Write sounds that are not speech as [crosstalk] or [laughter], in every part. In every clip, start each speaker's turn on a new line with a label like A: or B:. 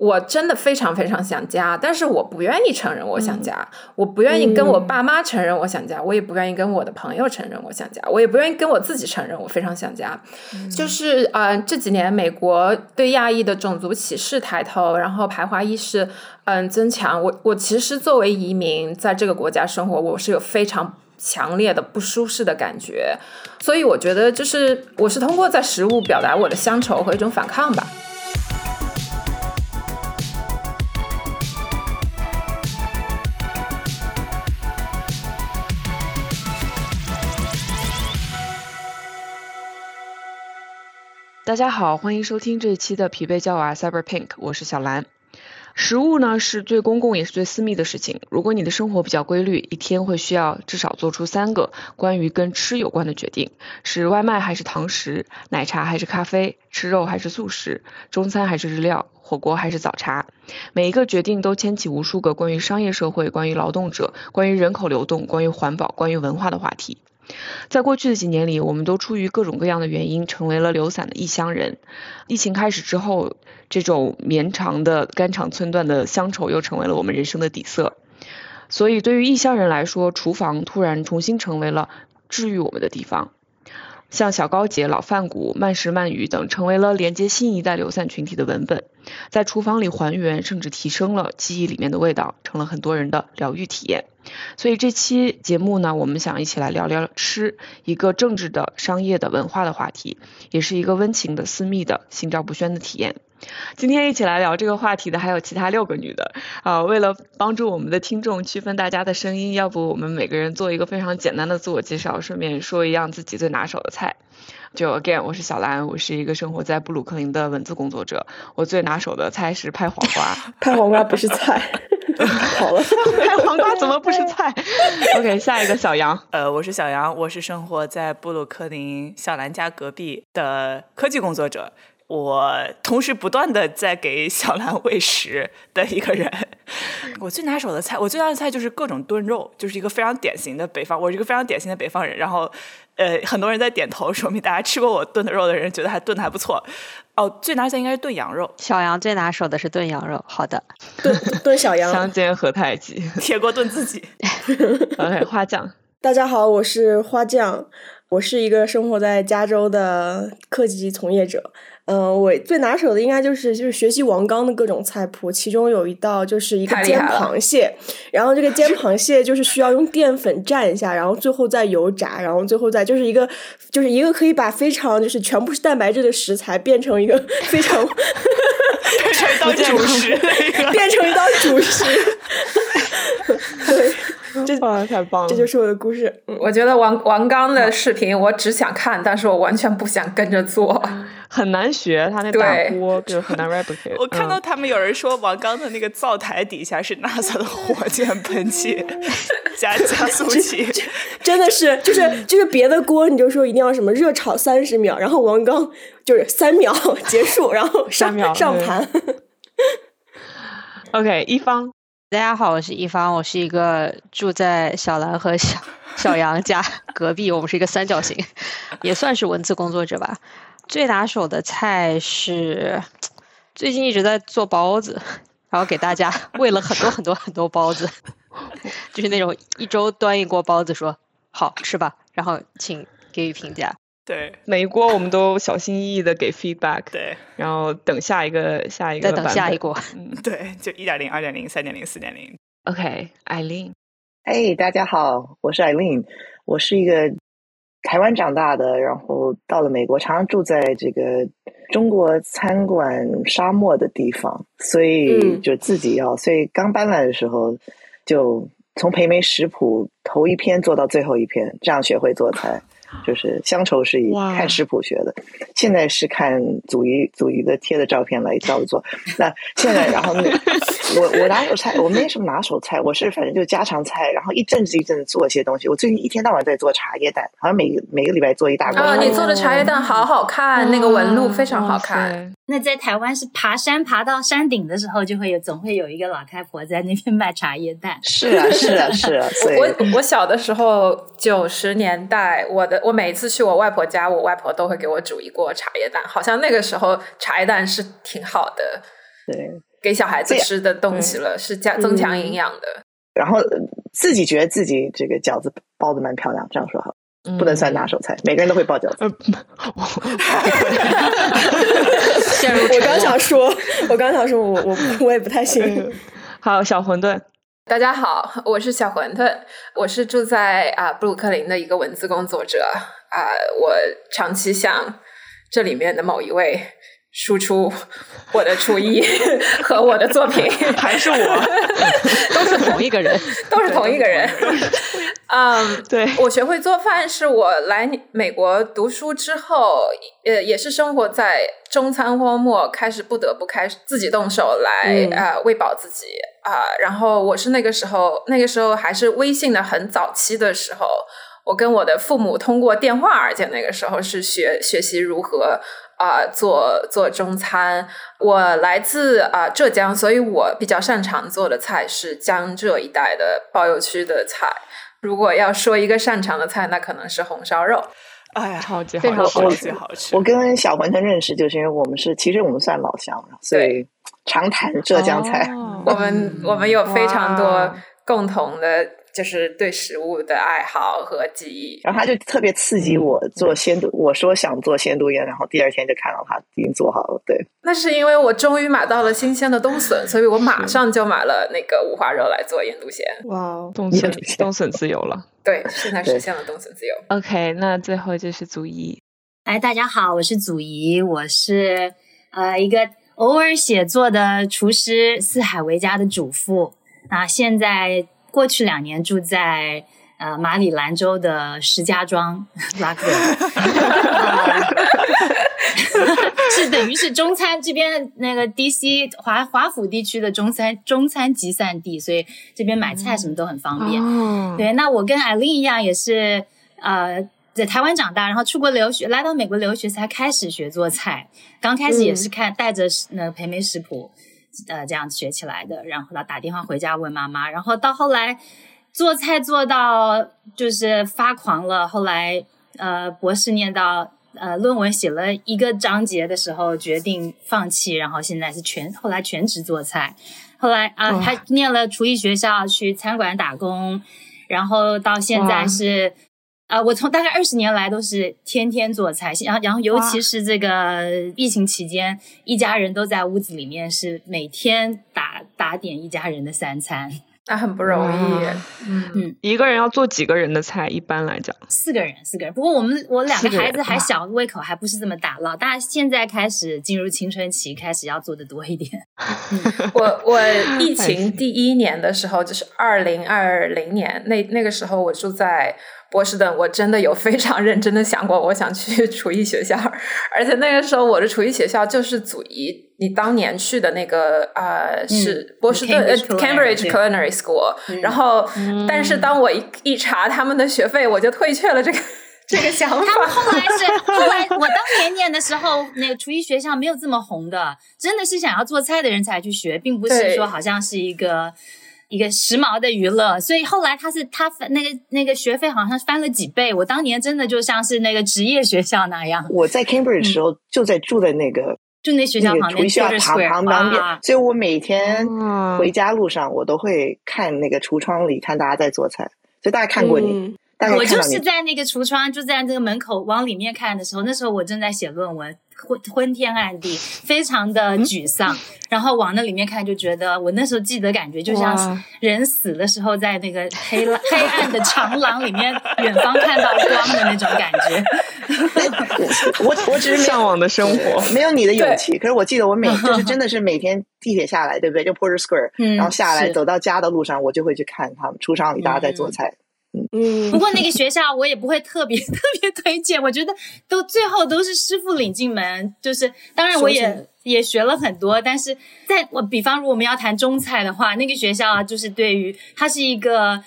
A: 我真的非常非常想家，但是我不愿意承认我想家，我不愿意跟我爸妈承认我想家，我也不愿意跟我的朋友承认我想家，我也不愿意跟我自己承认我非常想家。就是呃这几年美国对亚裔的种族歧视抬头，然后排华意识嗯增强。我我其实作为移民在这个国家生活，我是有非常强烈的不舒适的感觉，所以我觉得就是我是通过在食物表达我的乡愁和一种反抗吧。
B: 大家好，欢迎收听这一期的疲惫教娃 Cyber Pink，我是小兰。食物呢是最公共也是最私密的事情。如果你的生活比较规律，一天会需要至少做出三个关于跟吃有关的决定：是外卖还是堂食，奶茶还是咖啡，吃肉还是素食，中餐还是日料，火锅还是早茶。每一个决定都牵起无数个关于商业社会、关于劳动者、关于人口流动、关于环保、关于文化的话题。在过去的几年里，我们都出于各种各样的原因成为了流散的异乡人。疫情开始之后，这种绵长的肝肠寸断的乡愁又成为了我们人生的底色。所以，对于异乡人来说，厨房突然重新成为了治愈我们的地方。像小高姐、老饭骨、慢食慢语等，成为了连接新一代流散群体的文本，在厨房里还原，甚至提升了记忆里面的味道，成了很多人的疗愈体验。所以这期节目呢，我们想一起来聊聊吃，一个政治的、商业的、文化的话题，也是一个温情的、私密的、心照不宣的体验。今天一起来聊这个话题的还有其他六个女的啊。为了帮助我们的听众区分大家的声音，要不我们每个人做一个非常简单的自我介绍，顺便说一样自己最拿手的菜。就 again，我是小兰，我是一个生活在布鲁克林的文字工作者。我最拿手的菜是拍黄瓜。[laughs]
C: 拍黄瓜不是菜。[laughs] 好了，
B: 拍黄瓜怎么不是菜？[laughs] OK，下一个小杨。
D: 呃，我是小杨，我是生活在布鲁克林小兰家隔壁的科技工作者。我同时不断的在给小兰喂食的一个人。我最拿手的菜，我最拿手的菜就是各种炖肉，就是一个非常典型的北方。我是一个非常典型的北方人。然后，呃，很多人在点头，说明大家吃过我炖的肉的人觉得还炖的还不错。哦，最拿手应该是炖羊肉。
E: 小杨最拿手的是炖羊肉。好的，
C: 炖炖小羊。
B: 相煎何太急，
D: 铁锅炖自己。
B: OK，花酱。
C: 大家好，我是花酱，我是一个生活在加州的科技从业者。嗯，我最拿手的应该就是就是学习王刚的各种菜谱，其中有一道就是一个煎螃蟹，然后这个煎螃蟹就是需要用淀粉蘸一下，然后最后再油炸，然后最后再就是一个就是一个可以把非常就是全部是蛋白质的食材变成一个 [laughs] 非常
D: 变成一道 [laughs] 主食，
C: 变成一道主食，[laughs] 对。[laughs] 这 [laughs]
B: 太棒了！
C: 这就是我的故事。
A: 我觉得王王刚的视频，我只想看，但是我完全不想跟着做。[laughs]
B: 很难学，他那大锅就很难 replicate。
D: 我看到他们有人说，王刚的那个灶台底下是 NASA 的火箭喷气加加速器，
C: 真的是，就是就是别的锅你就说一定要什么热炒三十秒，然后王刚就是三秒结束，然后上上盘。
B: OK，一方。
E: 大家好，我是一方，我是一个住在小兰和小小杨家 [laughs] 隔壁，我们是一个三角形，也算是文字工作者吧。最拿手的菜是最近一直在做包子，然后给大家 [laughs] 喂了很多很多很多包子，[laughs] 就是那种一周端一锅包子，说好吃吧，然后请给予评价。
D: 对，
B: 每一锅我们都小心翼翼的给 feedback，
D: 对，
B: 然后等下一个下一个，
E: 再等下一锅，
D: 嗯，[laughs] 对，就一点零、二点零、三点零、四点零。
B: OK，艾琳，
F: 哎，大家好，我是艾琳，我是一个台湾长大的，然后到了美国，常常住在这个中国餐馆沙漠的地方，所以就自己要，所以刚搬来的时候就从培梅食谱头一篇做到最后一篇，这样学会做菜。就是乡愁是以看食谱学的，现在是看祖姨祖姨的贴的照片来照着做。那现在，然后那 [laughs] 我我拿手菜，我没什么拿手菜，我是反正就家常菜，然后一阵子一阵子做一些东西。我最近一天到晚在做茶叶蛋，好像每每个礼拜做一大锅。
A: 啊，你做的茶叶蛋好好看，那个纹路非常好看。
G: 那在台湾是爬山爬到山顶的时候，就会有总会有一个老太婆在那边 [laughs] 卖茶叶蛋。
F: 是啊，是啊，是啊。
A: 我我小的时候九十年代，我的我每次去我外婆家，我外婆都会给我煮一锅茶叶蛋，好像那个时候茶叶蛋是挺好的。
F: 对，
A: 给小孩子吃的东西了，是加增强营养的。
F: 然后自己觉得自己这个饺子包的蛮漂亮，这样说好，不能算拿手菜。每个人都会包饺子。[laughs]
E: 陷入
C: 我刚想说，我刚想说，[laughs] 我我我也不太行。
B: 好，小馄饨。
A: 大家好，我是小馄饨，我是住在啊布鲁克林的一个文字工作者啊，我长期向这里面的某一位输出我的厨艺 [laughs] 和我的作品，[laughs]
B: 还是我，[laughs]
E: 都是同一个人，
A: 都是同一个人。嗯，
B: 对，
A: 我学会做饭是我来美国读书之后，呃，也是生活在中餐荒漠，开始不得不开始自己动手来啊喂饱自己啊。然后我是那个时候，那个时候还是微信的很早期的时候，我跟我的父母通过电话，而且那个时候是学学习如何啊做做中餐。我来自啊浙江，所以我比较擅长做的菜是江浙一带的包邮区的菜。如果要说一个擅长的菜，那可能是红烧肉。
D: 哎呀，
B: 超级好
D: 超。级好吃。
F: 我跟小馄饨认识，就是因为我们是其实我们算老乡，所以常谈浙江菜。
B: 哦
A: 我们我们有非常多共同的，就是对食物的爱好和记忆。
F: 然后他就特别刺激我做鲜肚，我说想做鲜肚宴，然后第二天就看到他已经做好了。对，
A: 那是因为我终于买到了新鲜的冬笋，所以我马上就买了那个五花肉来做腌笃鲜。
C: 哇哦，
B: 冬笋冬笋自由了。[laughs]
A: 对，现在实现了冬笋自由。
B: OK，那最后就是祖一。
G: 哎，大家好，我是祖怡，我是呃一个偶尔写作的厨师，四海为家的主妇。那现在过去两年住在呃马里兰州的石家庄 Rockville，[laughs] 是等于是中餐这边那个 DC 华华府地区的中餐中餐集散地，所以这边买菜什么都很方便。
B: 嗯，
G: 对，那我跟艾琳一样，也是呃在台湾长大，然后出国留学，来到美国留学才开始学做菜。刚开始也是看、带着那培梅食谱，呃这样学起来的，然后呢打电话回家问妈妈，然后到后来做菜做到就是发狂了，后来呃博士念到。呃，论文写了一个章节的时候，决定放弃，然后现在是全后来全职做菜。后来啊，
B: 哇
G: 还念了厨艺学校，去餐馆打工，然后到现在
B: 哇
G: 是，呃，我从大概二十年来都是天天做菜，然后然后尤其是这个疫情期间，一家人都在屋子里面，是每天打打点一家人的三餐，[laughs]
A: 那很不容易
B: 哇。
A: 嗯，
B: 一个人要做几个人的菜？一般来讲，
G: 四个人，四个人。不过我们我两个孩子还小，胃口还不是这么大，老大现在开始进入青春期，开始要做的多一点。[laughs]
A: 我我疫情第一年的时候，就是二零二零年，那那个时候我住在波士顿，我真的有非常认真的想过，我想去 [laughs] 厨艺学校，而且那个时候我的厨艺学校就是祖仪你当年去的那个呃是波士顿呃
G: Cambridge Culinary
A: School，然后但是当我一一查他们的学费，我就退却了这个这个想法
G: 他们。[laughs] 后来是后来，我当年念的时候，那个厨艺学校没有这么红的，真的是想要做菜的人才去学，并不是说好像是一个一个时髦的娱乐。所以后来他是他翻那个那个学费好像翻了几倍，我当年真的就像是那个职业学校那样，
F: 我在 Cambridge 的时候就在住在那个
G: 就那学校旁边
F: 那个学校旁旁旁边，所以我每天回家路上我都会看那个橱窗里看大家在做菜，所以大家看过你，
G: 我就是在那个橱窗，就在这个门口往里面看的时候，那时候我正在写论文，昏昏天暗地，非常的沮丧。然后往那里面看，就觉得我那时候记得感觉就像是人死的时候，在那个黑黑暗的长廊里面，远方看到光的那种感觉。[laughs]
F: 我我只是
B: 向往的生活。
F: 没有你的勇气，可是我记得我每 [laughs] 就是真的是每天地铁下来，对不对？就 Porter Square，、
G: 嗯
F: 然后下来走到家的路上，我就会去看他们橱窗里大家在做菜。
C: 嗯
G: 不，过那个学校我也不会特别 [laughs] 特别推荐，我觉得都最后都是师傅领进门，就是当然我也也学了很多，但是在我比方如果我们要谈中菜的话，那个学校就是对于它是一个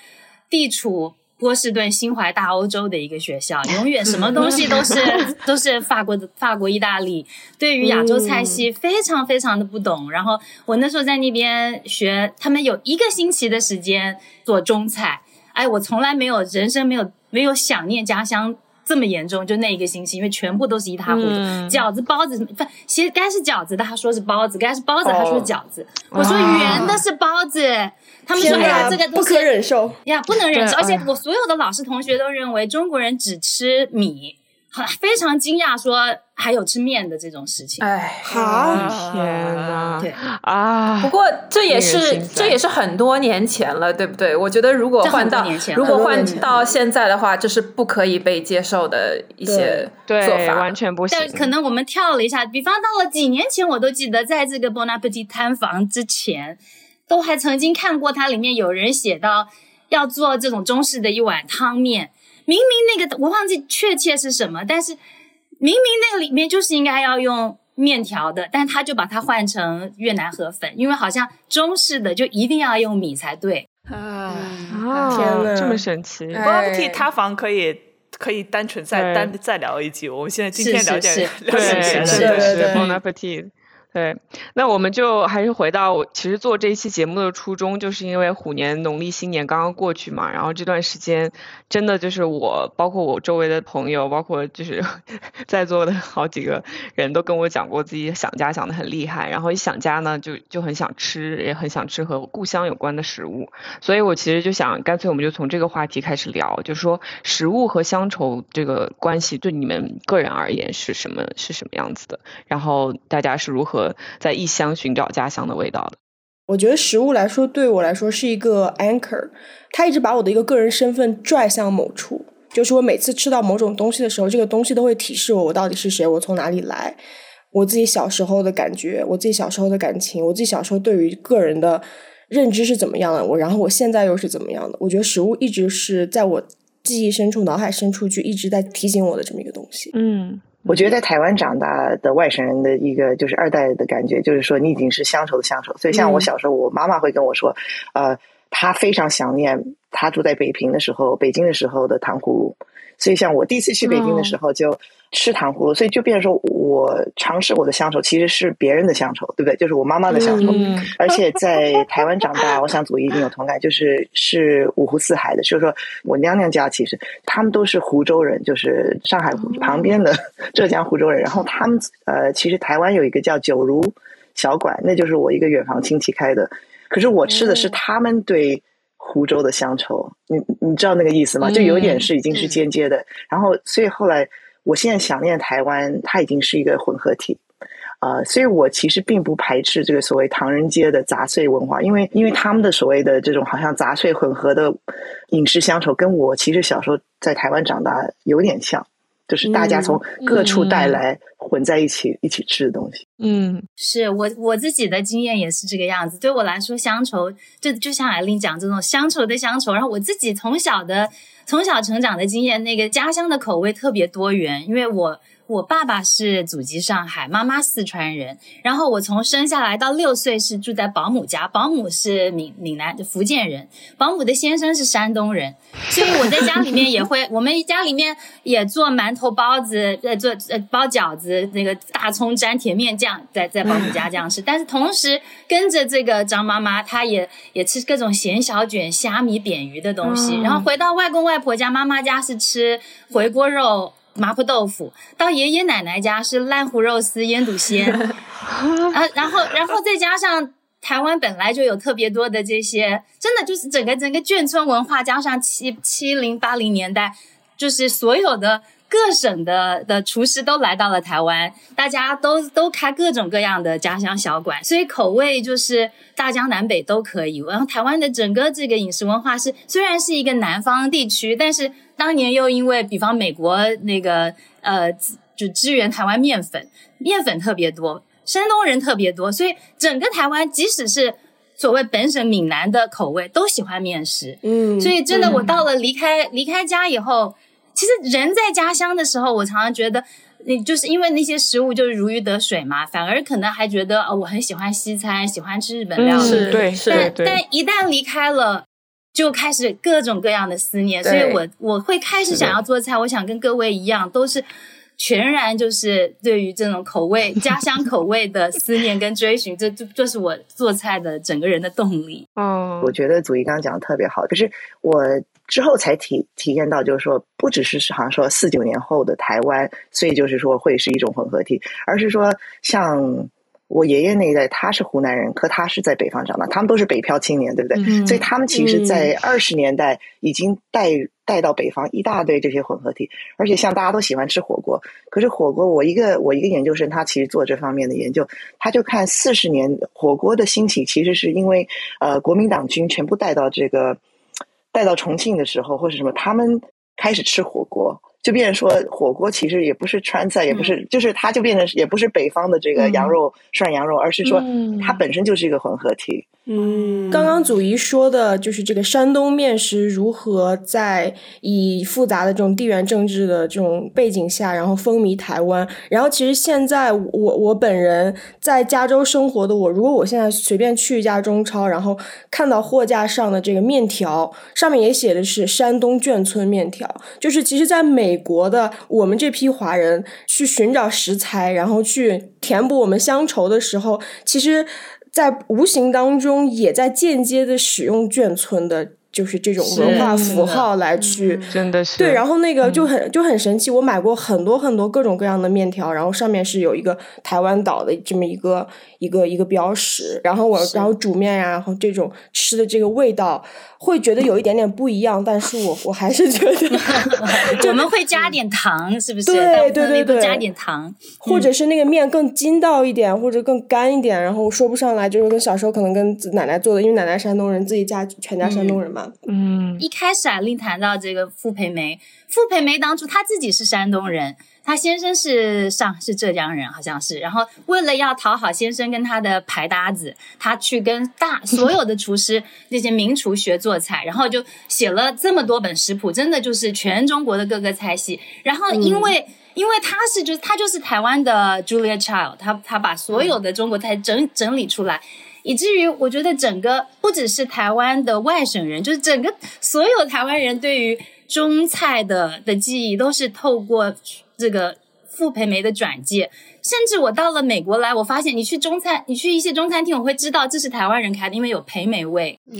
G: 地处。波士顿、心怀大欧洲的一个学校，永远什么东西都是 [laughs] 都是法国的法国、意大利，对于亚洲菜系非常非常的不懂。然后我那时候在那边学，他们有一个星期的时间做中菜，哎，我从来没有人生没有没有想念家乡这么严重，就那一个星期，因为全部都是一塌糊涂，
B: 嗯
G: 饺子、包子，不，其实该是饺子的，他说是包子；该是包子，他说是饺子。我说圆的是包子，他们说
C: 天
G: 哎呀，这个，
C: 不可忍受。
G: 呀，不能忍受。而且我所有的老师同学都认为中国人只吃米，很非常惊讶说还有吃面的这种事情。
A: 哎，
C: 好，
B: 天呐，
G: 对
B: 啊！
A: 不过这也是这也是很多年前了，对不对？我觉得如果换到如果换到现在的话，这是不可以被接受的一些做，法。
B: 完全不行
G: 但。可能我们跳了一下，比方到了几年前，我都记得，在这个 Bon Appetit 摊房之前，都还曾经看过它里面有人写到要做这种中式的一碗汤面，明明那个我忘记确切是什么，但是明明那个里面就是应该要用面条的，但他就把它换成越南河粉，因为好像中式的就一定要用米才对。
D: 啊
B: 啊，
C: 天呐
B: 这么神奇！
A: 哎
D: b o b t 塌房可以可以单纯再
B: 对
D: 单再聊一集。我们现在今
G: 是
D: 天了解
G: 是是
D: 了
B: 对，
D: 解别的，
B: 是
C: 对对对
B: Bon appetit。对，那我们就还是回到其实做这一期节目的初衷，就是因为虎年农历新年刚刚过去嘛，然后这段时间真的就是我，包括我周围的朋友，包括就是 [laughs] 在座的好几个人都跟我讲过自己想家想的很厉害，然后一想家呢，就就很想吃，也很想吃和故乡有关的食物，所以我其实就想，干脆我们就从这个话题开始聊，就是说食物和乡愁这个关系对你们个人而言是什么是什么样子的？然后大家是如何在异乡寻找家乡的味道的？
C: 我觉得食物来说，对我来说是一个 anchor，它一直把我的一个个人身份拽向某处。就是我每次吃到某种东西的时候，这个东西都会提示我我到底是谁，我从哪里来，我自己小时候的感觉，我自己小时候的感情，我自己小时候对于个人的认知是怎么样的，我然后我现在又是怎么样的。我觉得食物一直是在我记忆深处、脑海深处，就一直在提醒我的这么一个东西。
B: 嗯
F: 我觉得在台湾长大的外省人的一个就是二代的感觉，就是说你已经是乡愁的乡愁。所以像我
C: 嗯
F: 小时候，我妈妈会跟我说，呃，她非常想念她住在北平的时候，北京的时候的糖葫芦。所以像我第一次去北京的时候就吃糖葫芦，所以就变成说我尝试我的乡愁其实是别人的乡愁，对不对？就是我妈妈的乡愁。
B: 嗯 [laughs]
F: 而且在台湾长大，我想祖一定有同感，就是是五湖四海的，就是说我娘娘家其实他们都是湖州人，就是上海旁边的 [laughs] 浙江湖州人。然后他们呃，其实台湾有一个叫九如小馆，那就是我一个远房亲戚开的。可是我吃的是他们对湖州的乡愁，你你知道那个意思吗？就有点是已经是间接的。然后所以后来，我现在想念台湾，它已经是一个混合体。呃，所以我其实并不排斥这个所谓唐人街的杂碎文化，因为因为他们的所谓的这种好像杂碎混合的饮食乡愁，跟我其实小时候在台湾长大有点像，就是大家从各处带来混在一起、一起吃的东西。
B: 嗯
G: 是我我自己的经验也是这个样子。对我来说，乡愁就就像艾琳讲这种乡愁的乡愁，然后我自己从小的从小成长的经验，那个家乡的口味特别多元，因为我。我爸爸是祖籍上海，妈妈四川人。然后我从生下来到六岁是住在保姆家，保姆是闽闽南福建人，保姆的先生是山东人，所以我在家里面也会，[laughs] 我们家里面也做馒头、包子，呃，做呃包饺子，那个大葱沾甜面酱，在在保姆家这样吃。但是同时跟着这个张妈妈，她也也吃各种咸小卷、虾米、扁鱼的东西。然后回到外公外婆家，妈妈家是吃回锅肉。麻婆豆腐，到爷爷奶奶家是烂糊肉丝、腌笃鲜，[laughs] 啊，然后，然后再加上台湾本来就有特别多的这些，真的就是整个整个眷村文化，加上七七零八零年代，就是所有的各省的的厨师都来到了台湾，大家都都开各种各样的家乡小馆，所以口味就是大江南北都可以。然后台湾的整个这个饮食文化是虽然是一个南方地区，但是当年又因为比方美国那个呃就支援台湾面粉，面粉特别多。山东人特别多，所以整个台湾，即使是所谓本省闽南的口味，都喜欢面食。
C: 嗯，
G: 所以真的，我到了离开离开家以后，其实人在家乡的时候，我常常觉得，你就是因为那些食物就是如鱼得水嘛，反而可能还觉得哦，我很喜欢西餐，喜欢吃日本料理。
B: 嗯，对
A: 是
G: 但
B: 对
G: 但一旦离开了。就开始各种各样的思念，所以我我会开始想要做菜。我想跟各位一样，都是全然就是对于这种口味、家乡口味的思念跟追寻，这这这是我做菜的整个人的动力。
B: 嗯，
F: 我觉得祖义刚刚讲的特别好，可是我之后才体体验到，就是说，不只是好像说四九年后的台湾，所以就是说会是一种混合体，而是说像我爷爷那一代，他是湖南人，可他是在北方长大，他们都是北漂青年，对不对？
A: 嗯
F: 所以他们其实，在二十年代已经带带到北方一大堆这些混合体，而且像大家都喜欢吃火锅，可是火锅，我一个我一个研究生，他其实做这方面的研究，他就看四十年火锅的兴起，其实是因为呃国民党军全部带到这个带到重庆的时候，或者什么，他们开始吃火锅。就变成说，火锅其实也不是川菜，也不是，就是它就变成也不是北方的这个羊肉涮羊肉，而是说它本身就是一个混合体。
C: 嗯，刚刚祖仪说的就是这个山东面食如何在以复杂的这种地缘政治的这种背景下，然后风靡台湾。然后其实现在我我本人在加州生活的我，如果我现在随便去一家中超，然后看到货架上的这个面条，上面也写的是山东眷村面条，就是其实在美国的我们这批华人去寻找食材，然后去填补我们乡愁的时候，其实。在无形当中，也在间接的使用眷村的，就是这种文化符号来去，
B: 真的是
C: 对。然后那个就很就很神奇，我买过很多很多各种各样的面条，然后上面是有一个台湾岛的这么一个一个一个标识，然后我然后煮面呀、然后这种吃的这个味道。会觉得有一点点不一样，但是我我还是觉得 [laughs]
G: 我们会加点糖，是不是？
C: 对对对对，
G: 加点糖，
C: 或者是那个面更筋道一点，或者更干一点，然后说不上来，就是跟小时候可能跟奶奶做的，因为奶奶山东人，自己家全家山东人嘛。
B: 嗯，
G: 一开始啊，令谈到这个傅培梅，傅培梅当初她自己是山东人。他先生是上是浙江人，好像是。然后为了要讨好先生跟他的牌搭子，他去跟大所有的厨师那些名厨学做菜，然后就写了这么多本食谱，真的就是全中国的各个菜系。然后因为、嗯、因为他是就他就是台湾的 Julia Child，他他把所有的中国菜整整理出来。以至于我觉得整个不只是台湾的外省人，就是整个所有台湾人对于中菜的的记忆都是透过这个傅培梅的转介。甚至我到了美国来，我发现你去中餐，你去一些中餐厅，我会知道这是台湾人开的，因为有培梅味。嗯、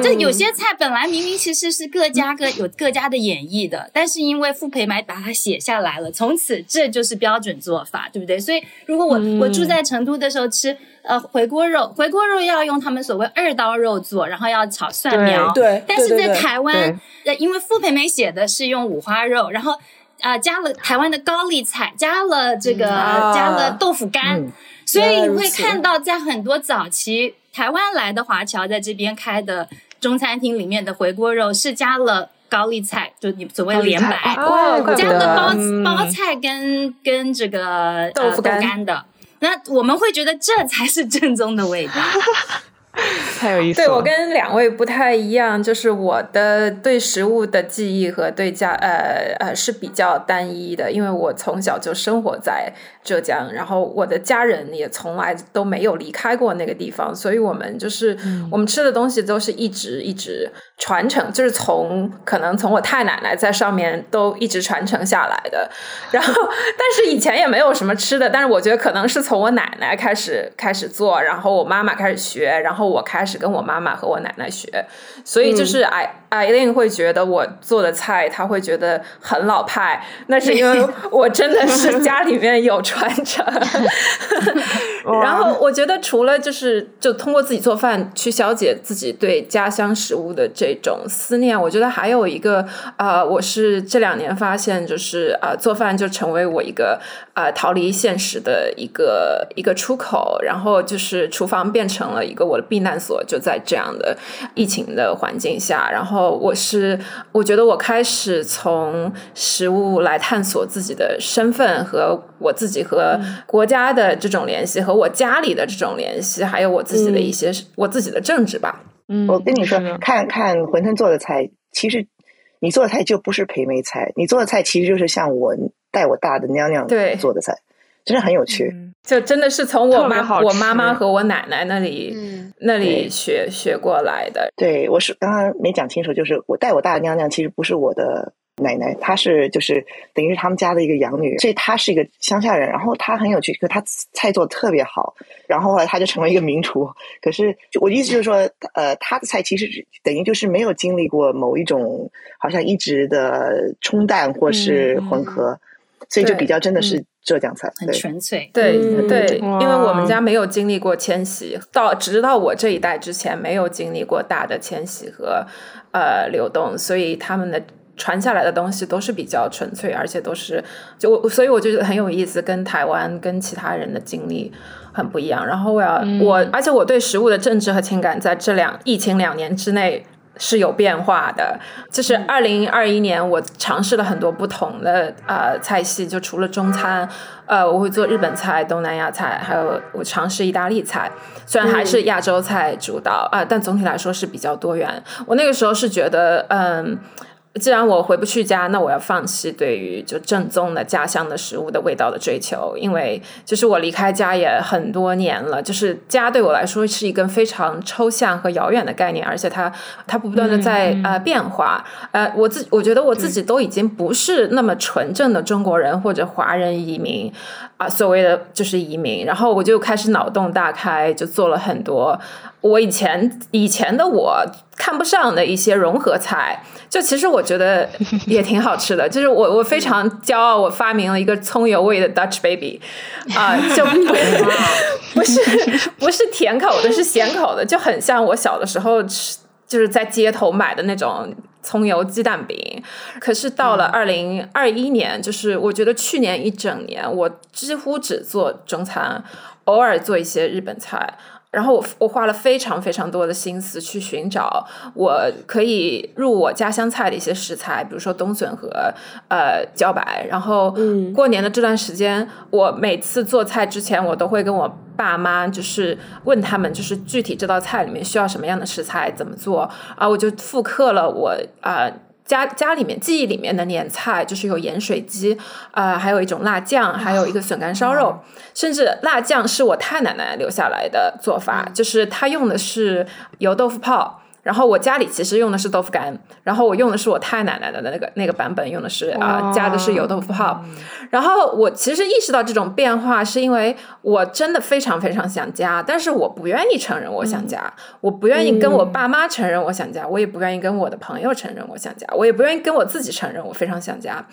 G: 这有些菜本来明明其实是各家各有各家的演绎的，但是因为傅培梅把它写下来了，从此这就是标准做法，对不对？所以如果我、嗯、我住在成都的时候吃呃回锅肉，回锅肉要用他们所谓二刀肉做，然后要炒蒜苗，
C: 对，
G: 但是在台湾，呃，因为傅培梅写的是用五花肉，然后。啊、呃，加了台湾的高丽菜，加了这个，
C: 啊、
G: 加了豆腐干，嗯、所以你会看到，在很多早期台湾来的华侨在这边开的中餐厅里面的回锅肉是加了高丽菜，就你所谓莲白，
B: 哦、
G: 加了包、嗯、包菜跟跟这个
A: 豆腐干,、
G: 呃、干的，那我们会觉得这才是正宗的味道。[laughs] [laughs]
B: 太有意思了。
A: 对我跟两位不太一样，就是我的对食物的记忆和对家呃呃是比较单一的，因为我从小就生活在浙江，然后我的家人也从来都没有离开过那个地方，所以我们就是、嗯、我们吃的东西都是一直一直传承，就是从可能从我太奶奶在上面都一直传承下来的。然后，但是以前也没有什么吃的，但是我觉得可能是从我奶奶开始开始做，然后我妈妈开始学，然后。我开始跟我妈妈和我奶奶学，所以就是艾艾琳会觉得我做的菜，她会觉得很老派，那是因为 [laughs] 我真的是家里面有传承。[laughs] 然后我觉得除了就是就通过自己做饭去消解自己对家乡食物的这种思念，我觉得还有一个呃，我是这两年发现就是呃，做饭就成为我一个呃逃离现实的一个一个出口，然后就是厨房变成了一个我的。避难所就在这样的疫情的环境下，然后我是我觉得我开始从食物来探索自己的身份和我自己和国家的这种联系，和我家里的这种联系，还有我自己的一些、嗯、我自己的政治吧。
B: 嗯，
F: 我跟你说，看看馄饨做的菜，其实你做的菜就不是培梅菜，你做的菜其实就是像我带我大的娘娘做的菜。真的很有趣，
A: 嗯、就真的是从我妈、我妈妈和我奶奶那里、嗯、那里学学过来的。
F: 对，我是刚刚没讲清楚，就是我带我大娘娘，其实不是我的奶奶，她是就是等于是他们家的一个养女，所以她是一个乡下人。然后她很有趣，可她菜做的特别好。然后后来她就成为一个名厨。可是我的意思就是说，呃，她的菜其实等于就是没有经历过某一种好像一直的冲淡或是混合，所以就比较真的是浙江菜，
G: 很纯粹。
A: 对
C: 嗯
A: 对，因为我们家没有经历过迁徙，到直到我这一代之前没有经历过大的迁徙和呃流动，所以他们的。传下来的东西都是比较纯粹，而且都是就我所以我就觉得很有意思，跟台湾跟其他人的经历很不一样。然后我要、我，而且我对食物的政治和情感在这两疫情两年之内是有变化的。就是二零二一年，我尝试了很多不同的呃菜系，就除了中餐，呃，我会做日本菜、东南亚菜，还有我尝试意大利菜。虽然还是亚洲菜主导啊、但总体来说是比较多元。我那个时候是觉得，嗯。既然我回不去家，那我要放弃对于就正宗的家乡的食物的味道的追求，因为就是我离开家也很多年了，就是家对我来说是一个非常抽象和遥远的概念，而且它它不断的在、呃变化，呃，我自我觉得我自己都已经不是那么纯正的中国人或者华人移民啊、所谓的就是移民，然后我就开始脑洞大开，就做了很多我以前以前的我看不上的一些融合菜，就其实我觉得也挺好吃的。就是我我非常骄傲，我发明了一个葱油味的 Dutch Baby，啊、就不 [laughs] 不是不是甜口的，是咸口的，就很像我小的时候吃，就是在街头买的那种。葱油鸡蛋饼，可是到了二零二一年，就是我觉得去年一整年，我几乎只做中餐，偶尔做一些日本菜。然后我我花了非常非常多的心思去寻找我可以入我家乡菜的一些食材，比如说冬笋和呃茭白。然后过年的这段时间，我每次做菜之前，我都会跟我爸妈就是问他们，就是具体这道菜里面需要什么样的食材，怎么做啊？我就复刻了我啊。家家里面记忆里面的年菜就是有盐水鸡，啊，还有一种辣酱，还有一个笋干烧肉，甚至辣酱是我太奶奶留下来的做法，就是她用的是油豆腐泡。然后我家里其实用的是豆腐干，然后我用的是我太奶奶的那个那个版本，用的是啊、加的是油豆腐泡。然后我其实意识到这种变化，是因为我真的非常非常想家，但是我不愿意承认我想家，我不愿意跟我爸妈承认我想家，我也不愿意跟我的朋友承认我想家，我也不愿意跟我自己承认我非常想家。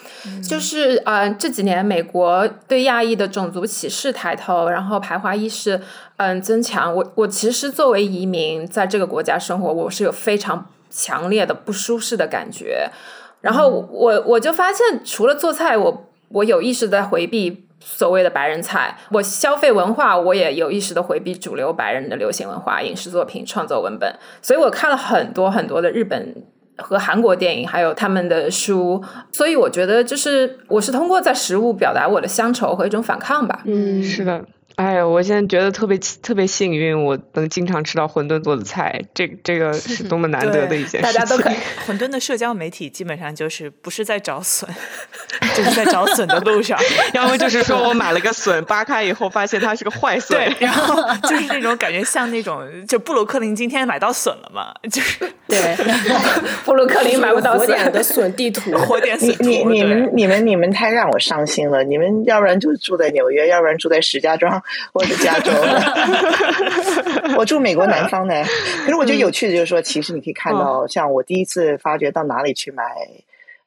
A: 就是呃这几年美国对亚裔的种族歧视抬头，然后排华意识嗯增强。我我其实作为移民在这个国家生活，我是有非常强烈的不舒适的感觉。然后我我就发现，除了做菜，我我有意识地在回避所谓的白人菜，我消费文化我也有意识的回避主流白人的流行文化、影视作品、创作文本，所以我看了很多很多的日本。和韩国电影，还有他们的书，所以我觉得就是我是通过在食物表达我的乡愁和一种反抗吧。
C: 嗯，
B: 是的，哎呀，我现在觉得特别特别幸运，我能经常吃到馄饨做的菜，这这个是多么难得的一件事情。
A: 大家都可以。[laughs] [laughs]
D: 馄饨的社交媒体基本上就是不是在找笋，[laughs] 就是在找笋的路上。
B: 要么就是说我买了个笋，扒开以后发现它是个坏笋。
D: 对，然后就是那种感觉像那种，就布鲁克林今天买到笋了嘛，就是
A: 对，布鲁克林买不到
C: 火点
A: 笋
C: 的笋地图，
D: 火点
F: 你
D: 笋图。
F: 你你
D: 对
F: 们你们你们太让我伤心了！你们要不然就住在纽约，要不然住在石家庄或者加州的。[laughs] 我住美国南方的，可是我觉得有趣的就是说，其实你可以看到，像我第一次发觉到哪里去买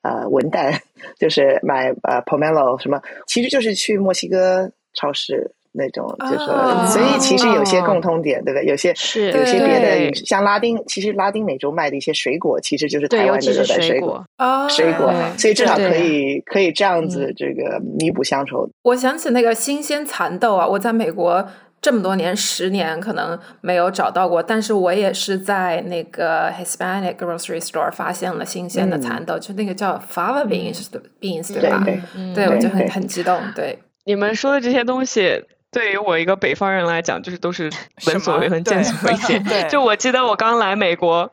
F: 呃文旦，[laughs] 就是买呃 pomelo 什么，其实就是去墨西哥超市。那种就是说，
A: 哦
F: 所以其实有些共通点，对不对？有些
E: 是
F: 有些别的像拉丁，其实拉丁美洲卖的一些水果，其实就是，台湾的水果。水果，所以至少可以可以这样子这个弥补乡愁。
A: 我想起那个新鲜蚕豆啊，我在美国这么多年，十年可能没有找到过，但是我也是在那个 Hispanic grocery store 发现了新鲜的蚕豆，就那个叫 fava beans 的 beans 对吧？
F: 对对，
A: 对，我就很很激动，对。
B: 你们说的这些东西，对于我一个北方人来讲，就是都是闻所未闻、见所未见
D: 对。
B: 就我记得我刚来美国。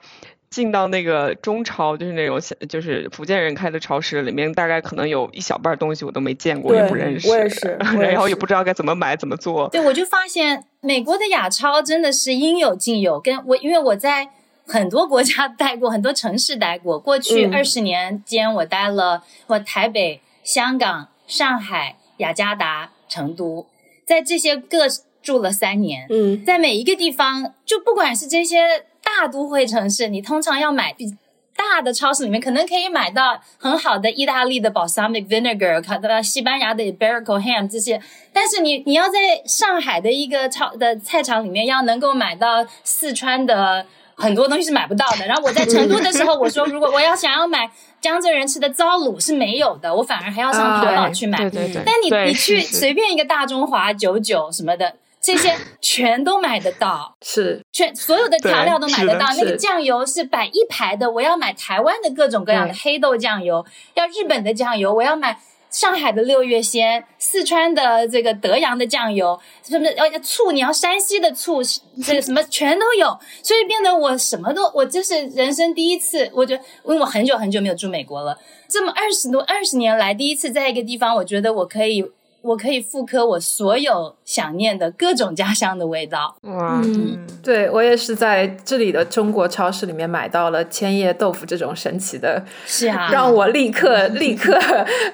B: 进到那个中超，就是那种小就是福建人开的超市，里面大概可能有一小半东西我都没见过，也不认识，
C: 我也是我也
B: 然后也不知道该怎么买怎么做。
G: 对，我就发现美国的亚超真的是应有尽有，跟我因为我在很多国家待过，很多城市待过。过去二十年间，我待了我台北、香港、上海、雅加达、成都，在这些各住了三年。
C: 嗯，
G: 在每一个地方，就不管是这些大都会城市，你通常要买比大的超市里面，可能可以买到很好的意大利的 balsamic vinegar，看到西班牙的 iberico ham 这些。但是你你要在上海的一个超的菜场里面，要能够买到四川的。很多东西是买不到的。然后我在 [laughs] 成都的时候，我说如果我要想要买江浙人吃的糟卤是没有的，我反而还要上淘宝去买。
B: 对对对。
G: 但你你去随便一个大中华九九什么的，这些全都买得到，
A: 是
G: 全所有的调料都买得到。那个酱油是摆一排的，我要买台湾的各种各样的黑豆酱油，要日本的酱油，我要买。上海的六月鲜，四川的这个德阳的酱油，什么呃醋，你要山西的醋，[laughs] 这个什么全都有，所以变得我什么都，我这是人生第一次，我觉得因为我很久很久没有住美国了，这么二十多二十年来第一次在一个地方，我觉得我可以我可以复刻我所有想念的各种家乡的味道。
B: 哇，
A: 嗯，对我也是在这里的中国超市里面买到了千叶豆腐这种神奇的，
G: 是啊，
A: 让我立刻 [laughs] 立刻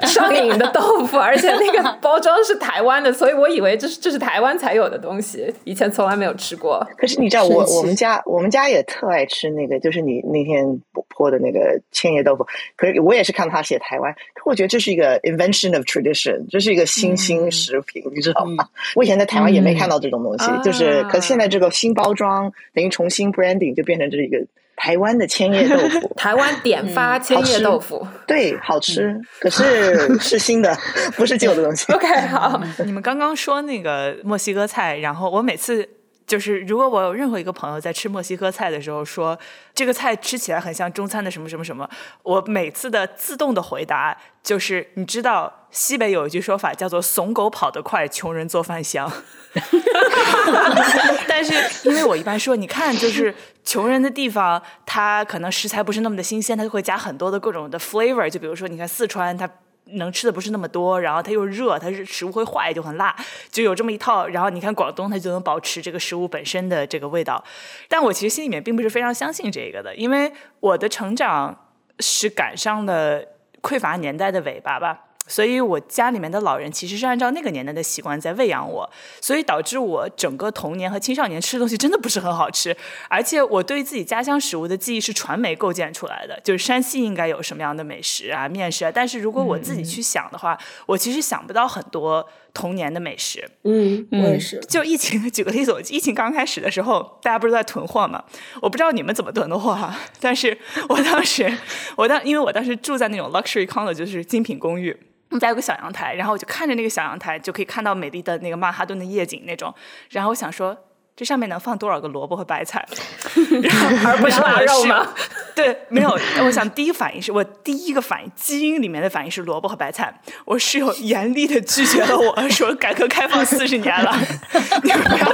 A: 上瘾的豆腐，而且那个包装是台湾的，所以我以为这是这是台湾才有的东西，以前从来没有吃过。
F: 可是你知道我我们家我们家也特爱吃那个，就是你那天泼的那个千叶豆腐。可是我也是看他写台湾，可我觉得这是一个 invention of tradition，这是一个新兴食品，你知道吗？我以前在台湾也没看到这种东西，
A: 嗯
F: 就是
A: 啊
F: 可现在这个新包装等于重新 branding 就变成这一个台湾的千叶豆腐。[laughs]
A: 台湾点发千叶豆腐。
F: 对，好吃，可是是新的，不是旧的东西。[laughs]
A: OK，好，
D: 你们刚刚说那个墨西哥菜，然后我每次就是，如果我有任何一个朋友在吃墨西哥菜的时候说这个菜吃起来很像中餐的什么什么什么，我每次的自动的回答就是，你知道西北有一句说法叫做“怂狗跑得快，穷人做饭香”，[laughs] 但是因为我一般说，你看就是。穷人的地方，它可能食材不是那么的新鲜，它就会加很多的各种的 flavor。就比如说，你看四川，它能吃的不是那么多，然后它又热，它是食物会坏，就很辣，就有这么一套。然后你看广东，它就能保持这个食物本身的这个味道。但我其实心里面并不是非常相信这个的，因为我的成长是赶上了匮乏年代的尾巴吧。所以我家里面的老人其实是按照那个年代的习惯在喂养我，所以导致我整个童年和青少年吃的东西真的不是很好吃，而且我对自己家乡食物的记忆是传媒构建出来的，就是山西应该有什么样的美食啊、面食啊，但是如果我自己去想的话，我其实想不到很多童年的美食。
C: 嗯，我也是。
D: 就疫情，举个例子，我疫情刚开始的时候，大家不是在囤货嘛？我不知道你们怎么囤的货哈、但是我当时，我当因为我当时住在那种 luxury condo，就是精品公寓。我们家有个小阳台，然后我就看着那个小阳台，就可以看到美丽的那个曼哈顿的夜景那种。然后我想说，这上面能放多少个萝卜和白菜？[laughs] 然后
A: 而不是腊肉吗？
D: 对，没有。我想第一个反应是我第一个反应，基因里面的反应是萝卜和白菜。我室友严厉的拒绝了我说，改革开放四十年了，[laughs] 你不要，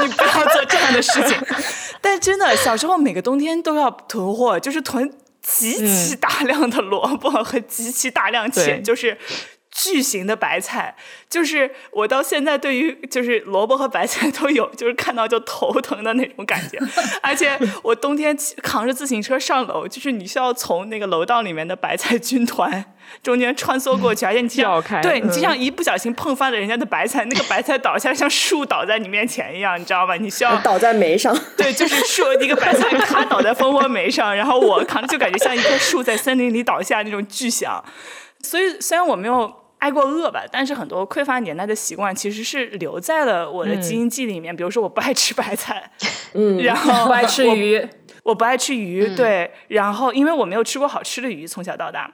D: 你不要做这样的事情。[laughs] 但真的，小时候每个冬天都要囤货，就是囤极其大量的萝卜和极其大量且
B: 对
D: 就是。巨型的白菜，就是我到现在对于就是萝卜和白菜都有，就是看到就头疼的那种感觉。[laughs] 而且我冬天骑扛着自行车上楼，就是你需要从那个楼道里面的白菜军团中间穿梭过去，而且你经
B: 绕开
D: 常对你经
B: 嗯
D: 常一不小心碰翻了人家的白菜，那个白菜倒下来像树倒在你面前一样，你知道吧？你需要
C: 倒在煤上，
D: 对，就是树一个白菜咔倒在蜂窝煤上，然后我扛就感觉像一棵树在森林里倒下那种巨响。所以虽然我没有挨过饿吧，但是很多匮乏年代的习惯其实是留在了我的基因记里面。比如说我不爱吃白菜，[laughs]
C: 嗯，
D: 然后
A: 不爱吃鱼，
D: 我不爱吃鱼，
E: 嗯
D: 对，然后因为我没有吃过好吃的鱼，从小到大。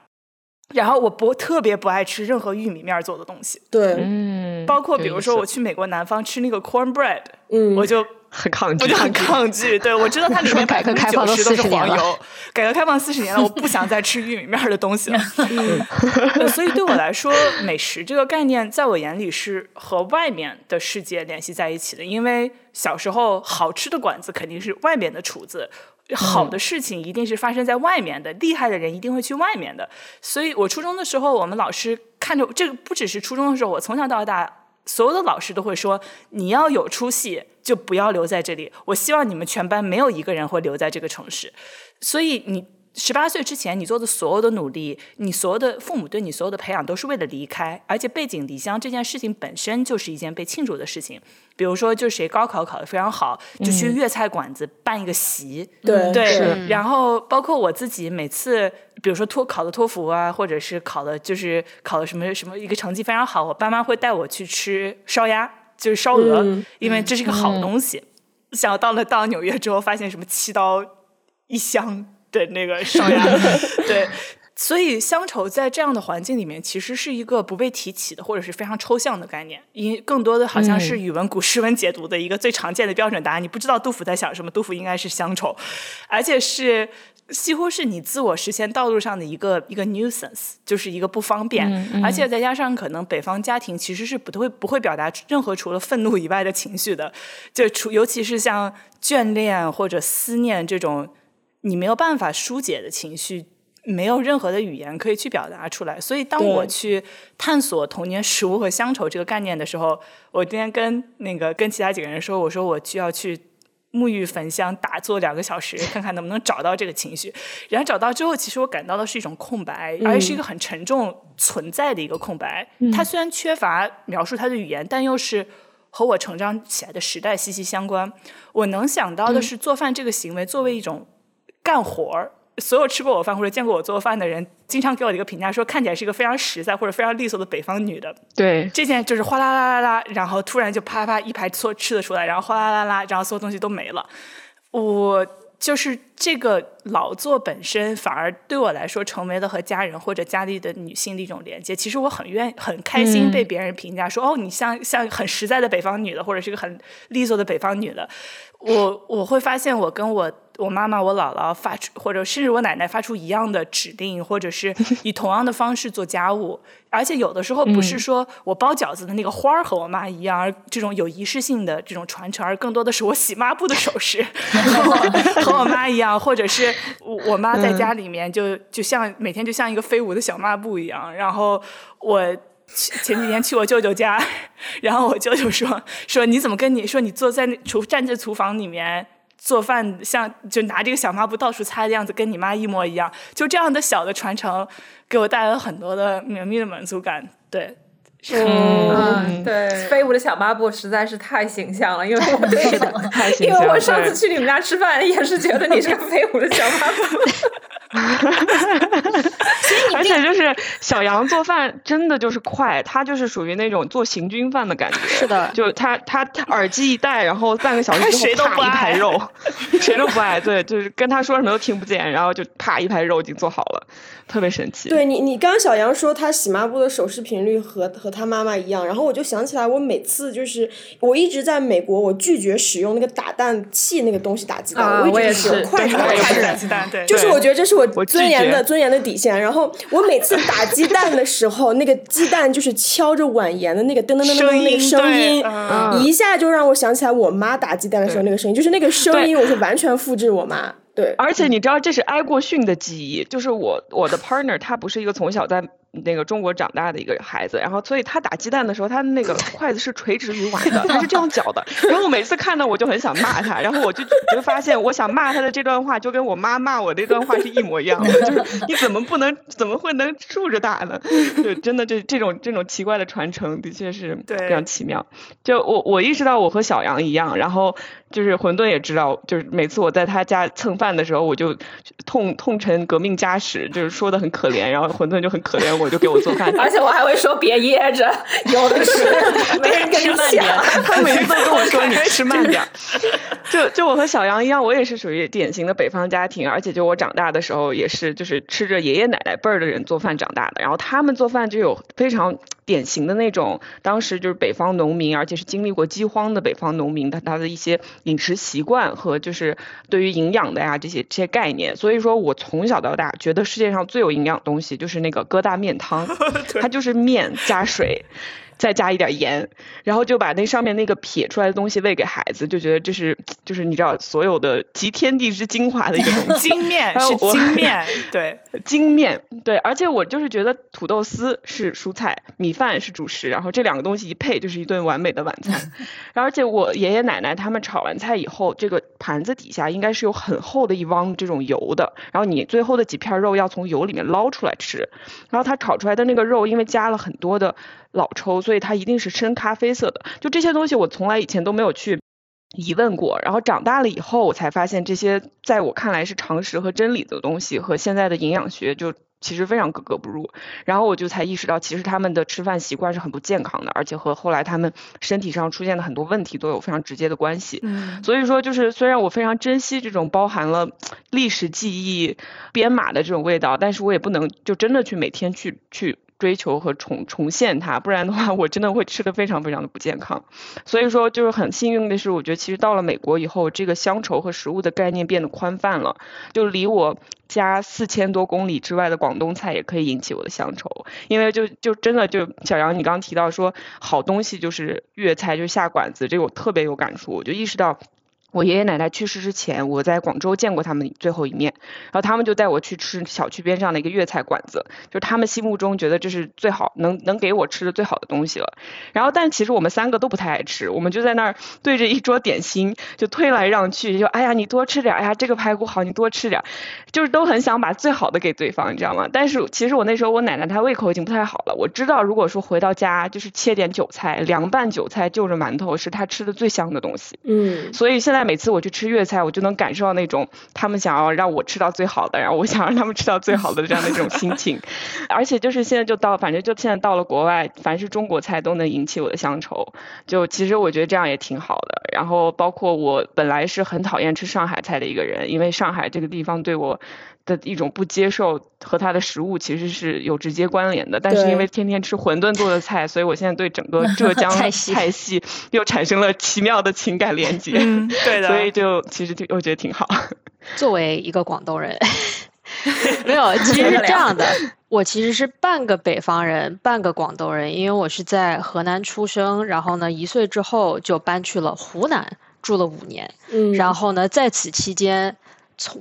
D: 然后我不特别不爱吃任何玉米面做的东西，
C: 对，
B: 嗯，
D: 包括比如说我去美国南方吃那个 cornbread，、
C: 嗯，
D: 我就
B: 很抗拒，
D: 我就很抗拒，[laughs] 对我知道它里面百分之
E: 改革开放都
D: 九十都是
E: 40年了
D: 黄油。改革开放四十年了，我不想再吃玉米面的东西了。[laughs] 嗯所以对我来说，美食这个概念在我眼里是和外面的世界联系在一起的。因为小时候好吃的馆子肯定是外面的厨子。好的事情一定是发生在外面的，厉害的人一定会去外面的。所以我初中的时候，我们老师看着这个，不只是初中的时候，我从小到大所有的老师都会说，你要有出息就不要留在这里。我希望你们全班没有一个人会留在这个城市。所以你十八岁之前你做的所有的努力，你所有的父母对你所有的培养都是为了离开，而且背井离乡这件事情本身就是一件被庆祝的事情。比如说，就谁高考考得非常好，就去粤菜馆子办一个席，
C: 对
D: 对。然后包括我自己，每次比如说托考的托福啊，或者是考的就是考的什么什么一个成绩非常好，我爸妈会带我去吃烧鸭，就是烧鹅，因为这是一个好东西。想到了到纽约之后，发现什么七刀一箱的那个烧鸭，对。所以乡愁在这样的环境里面，其实是一个不被提起的，或者是非常抽象的概念。因更多的好像是语文古诗文解读的一个最常见的标准答案。你不知道杜甫在想什么，杜甫应该是乡愁，而且是几乎是你自我实现道路上的一个一个 nuisance，就是一个不方便。而且再加上可能北方家庭其实是不会不会表达任何除了愤怒以外的情绪的，就除尤其是像眷恋或者思念这种你没有办法疏解的情绪。没有任何的语言可以去表达出来，所以当我去探索童年食物和乡愁这个概念的时候，我今天跟那个跟其他几个人说，我说我就要去沐浴焚香打坐两个小时，看看能不能找到这个情绪。然后找到之后，其实我感到的是一种空白，而且是一个很沉重存在的一个空白。它虽然缺乏描述它的语言，但又是和我成长起来的时代息息相关。我能想到的是，做饭这个行为作为一种干活儿。所有吃过我饭或者见过我做饭的人，经常给我的一个评价说，看起来是一个非常实在或者非常利索的北方女的。
B: 对，
D: 这件就是哗啦啦啦啦，然后突然就啪啪一排错吃的出来，然后哗啦啦啦，然后所有东西都没了。我就是这个劳作本身，反而对我来说成为了和家人或者家里的女性的一种连接。其实我很愿很开心被别人评价说，哦，你像像很实在的北方女的，或者是一个很利索的北方女的。我我会发现我跟我。我妈妈、我姥姥发出，或者甚至我奶奶发出一样的指令，或者是 [laughs] 以同样的方式做家务，而且有的时候不是说我包饺子的那个花儿和我妈一样，而这种有仪式性的这种传承，而更多的是我洗抹布的手势 [laughs] 和我妈一样，或者是我妈在家里面就就像每天就像一个飞舞的小抹布一样。然后我前几天去我舅舅家，然后我舅舅说说你怎么跟你说你坐在那厨站在厨房里面。做饭像就拿这个小抹布到处擦的样子，跟你妈一模一样。就这样的小的传承，给我带来了很多的绵密的满足感。对，
A: 嗯，对，飞舞的小抹布实在是太形象了，因为我 [laughs]
B: 对的，太形
A: 象。因为我上次去你们家吃饭，也是觉得你是个飞舞的小抹布。[laughs] [laughs]
B: 而且就是小杨做饭真的就是快，他就是属于那种做行军饭的感觉。
E: 是的，
B: 就他他耳机一戴，然后半个小时之后啪一排肉，谁都不爱。对，就是跟他说什么都听不见，然后就啪一排肉已经做好了，特别神奇。
C: 对你，你刚刚小杨说他洗抹布的手势频率和和他妈妈一样，然后我就想起来，我每次就是我一直在美国，我拒绝使用那个打蛋器那个东西打鸡蛋，
A: 我
C: 一直使用筷子
D: 打鸡蛋。对，
C: 就是我觉得这是我尊严的尊严的底线。然后我每次打鸡蛋的时候，那个鸡蛋就是敲着碗沿的那个噔噔噔噔那个声音，一下就让我想起来我妈打鸡蛋的时候那个声音，就是那个声音，我是完全复制我妈。对，
B: 而且你知道这是挨过训的记忆，就是我我的 partner 他不是一个从小在那个中国长大的一个孩子，然后所以他打鸡蛋的时候，他那个筷子是垂直于碗的，他是这样搅的。然后我每次看到我就很想骂他，然后我就就发现我想骂他的这段话就跟我妈骂我这段话是一模一样的，就是你怎么不能怎么会能竖着打呢？就，真的这这种这种奇怪的传承的确是非常奇妙。就我我意识到我和小杨一样，然后。就是馄饨也知道，就是每次我在他家蹭饭的时候，我就痛痛陈革命家史，就是说的很可怜，然后馄饨就很可怜，我就给我做饭。[laughs]
A: 而且我还会说别噎着，[laughs] 有的是，[laughs] 没人跟你抢。
B: 他每次都跟我说你吃慢点。就就我和小杨一样，我也是属于典型的北方家庭，而且就我长大的时候也是，就是吃着爷爷奶奶辈儿的人做饭长大的，然后他们做饭就有非常。典型的那种，当时就是北方农民，而且是经历过饥荒的北方农民，他他的一些饮食习惯和就是对于营养的呀这些这些概念。所以说我从小到大觉得世界上最有营养的东西就是那个疙瘩面汤，[laughs] 它就是面加水。再加一点盐，然后就把那上面那个撇出来的东西喂给孩子，就觉得这是就是你知道所有的集天地之精华的一个东西。
D: 精面是精面，[laughs] 对，
B: 精面对，而且我就是觉得土豆丝是蔬菜，米饭是主食，然后这两个东西一配就是一顿完美的晚餐。[laughs] 而且我爷爷奶奶他们炒完菜以后，这个盘子底下应该是有很厚的一汪这种油的，然后你最后的几片肉要从油里面捞出来吃，然后他炒出来的那个肉因为加了很多的老抽，所以它一定是深咖啡色的。就这些东西我从来以前都没有去。疑问过，然后长大了以后，我才发现这些在我看来是常识和真理的东西，和现在的营养学就其实非常格格不入。然后我就才意识到，其实他们的吃饭习惯是很不健康的，而且和后来他们身体上出现的很多问题都有非常直接的关系。
D: 嗯，
B: 所以说，就是虽然我非常珍惜这种包含了历史记忆编码的这种味道，但是我也不能就真的去每天去去。追求和重重现它，不然的话，[laughs] 我真的会吃的非常非常的不健康。所以说，就是很幸运的是，我觉得其实到了美国以后，这个乡愁和食物的概念变得宽泛了，就离我家四千多公里之外的广东菜也可以引起我的乡愁。因为就就真的就小杨，你刚刚提到说好东西就是粤菜，就是下馆子，这个我特别有感触，我就意识到。我爷爷奶奶去世之前，我在广州见过他们最后一面，然后他们就带我去吃小区边上的一个粤菜馆子，就他们心目中觉得这是最好能能给我吃的最好的东西了。然后，但其实我们三个都不太爱吃，我们就在那儿对着一桌点心就推来让去，就哎呀你多吃点，哎呀这个排骨好你多吃点，就是都很想把最好的给对方，你知道吗？但是其实我那时候我奶奶她胃口已经不太好了，我知道如果说回到家就是切点韭菜凉拌韭菜就着馒头是她吃的最香的东西，
C: 嗯，
B: 所以现在。每次我去吃粤菜，我就能感受到那种他们想要让我吃到最好的，然后我想让他们吃到最好的这样的一种心情。[laughs] 而且就是现在就到，反正就现在到了国外，凡是中国菜都能引起我的乡愁。就其实我觉得这样也挺好的。然后包括我本来是很讨厌吃上海菜的一个人，因为上海这个地方对我。的一种不接受和他的食物其实是有直接关联的，但是因为天天吃馄饨做的菜，所以我现在对整个 [laughs] 浙江菜系又产生了奇妙的情感连接。
D: 嗯，[laughs] 对的。
B: 所以就其实就我觉得挺好。[laughs]
E: 作为一个广东人，没有，其实是这样的，我其实是半个北方人，半个广东人，因为我是在河南出生，然后呢，一岁之后就搬去了湖南住了五年，
C: 嗯，
E: 然后呢，在此期间。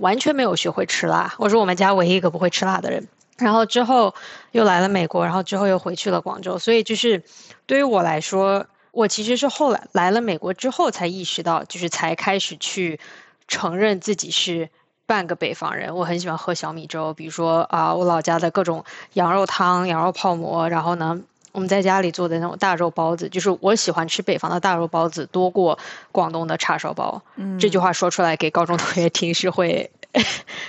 E: 完全没有学会吃辣，我是我们家唯一一个不会吃辣的人。然后之后又来了美国，然后之后又回去了广州。所以就是对于我来说，我其实是后来来了美国之后才意识到，就是才开始去承认自己是半个北方人。我很喜欢喝小米粥，比如说啊，我老家的各种羊肉汤、羊肉泡馍，然后呢。我们在家里做的那种大肉包子，就是我喜欢吃北方的大肉包子多过广东的叉烧包。这句话说出来给高中同学听是会 [laughs]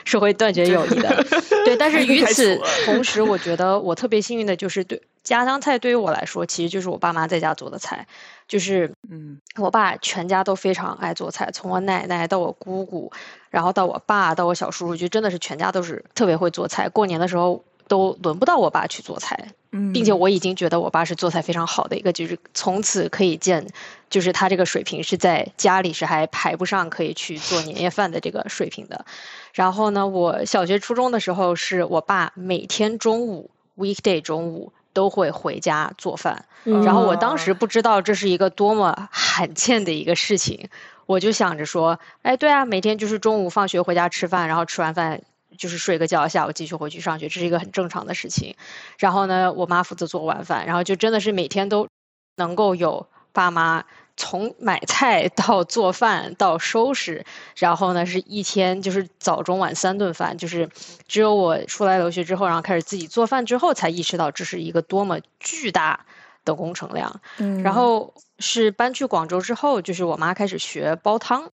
E: 是会断绝友谊的。[laughs] 对，但是与此同时，我觉得我特别幸运的就是对家乡菜对于我来说，其实就是我爸妈在家做的菜。就是
D: 嗯，
E: 我爸全家都非常爱做菜，从我奶奶到我姑姑，然后到我爸到我小叔叔，就真的是全家都是特别会做菜。过年的时候。都轮不到我爸去做菜，并且我已经觉得我爸是做菜非常好的一个，就是从此可以见，就是他这个水平是在家里是还排不上可以去做年夜饭的这个水平的。然后呢，我小学初中的时候，是我爸每天中午 weekday 中午都会回家做饭，然后我当时不知道这是一个多么罕见的一个事情，我就想着说，哎，对啊，每天就是中午放学回家吃饭，然后吃完饭。就是睡个觉，下午继续回去上学，这是一个很正常的事情。然后呢，我妈负责做晚饭，然后就真的是每天都能够有爸妈从买菜到做饭到收拾，然后呢是一天就是早中晚三顿饭。就是只有我出来留学之后，然后开始自己做饭之后，才意识到这是一个多么巨大的工程量。
C: 嗯，
E: 然后是搬去广州之后，就是我妈开始学煲汤，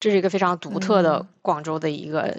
E: 这是一个非常独特的广州的一个。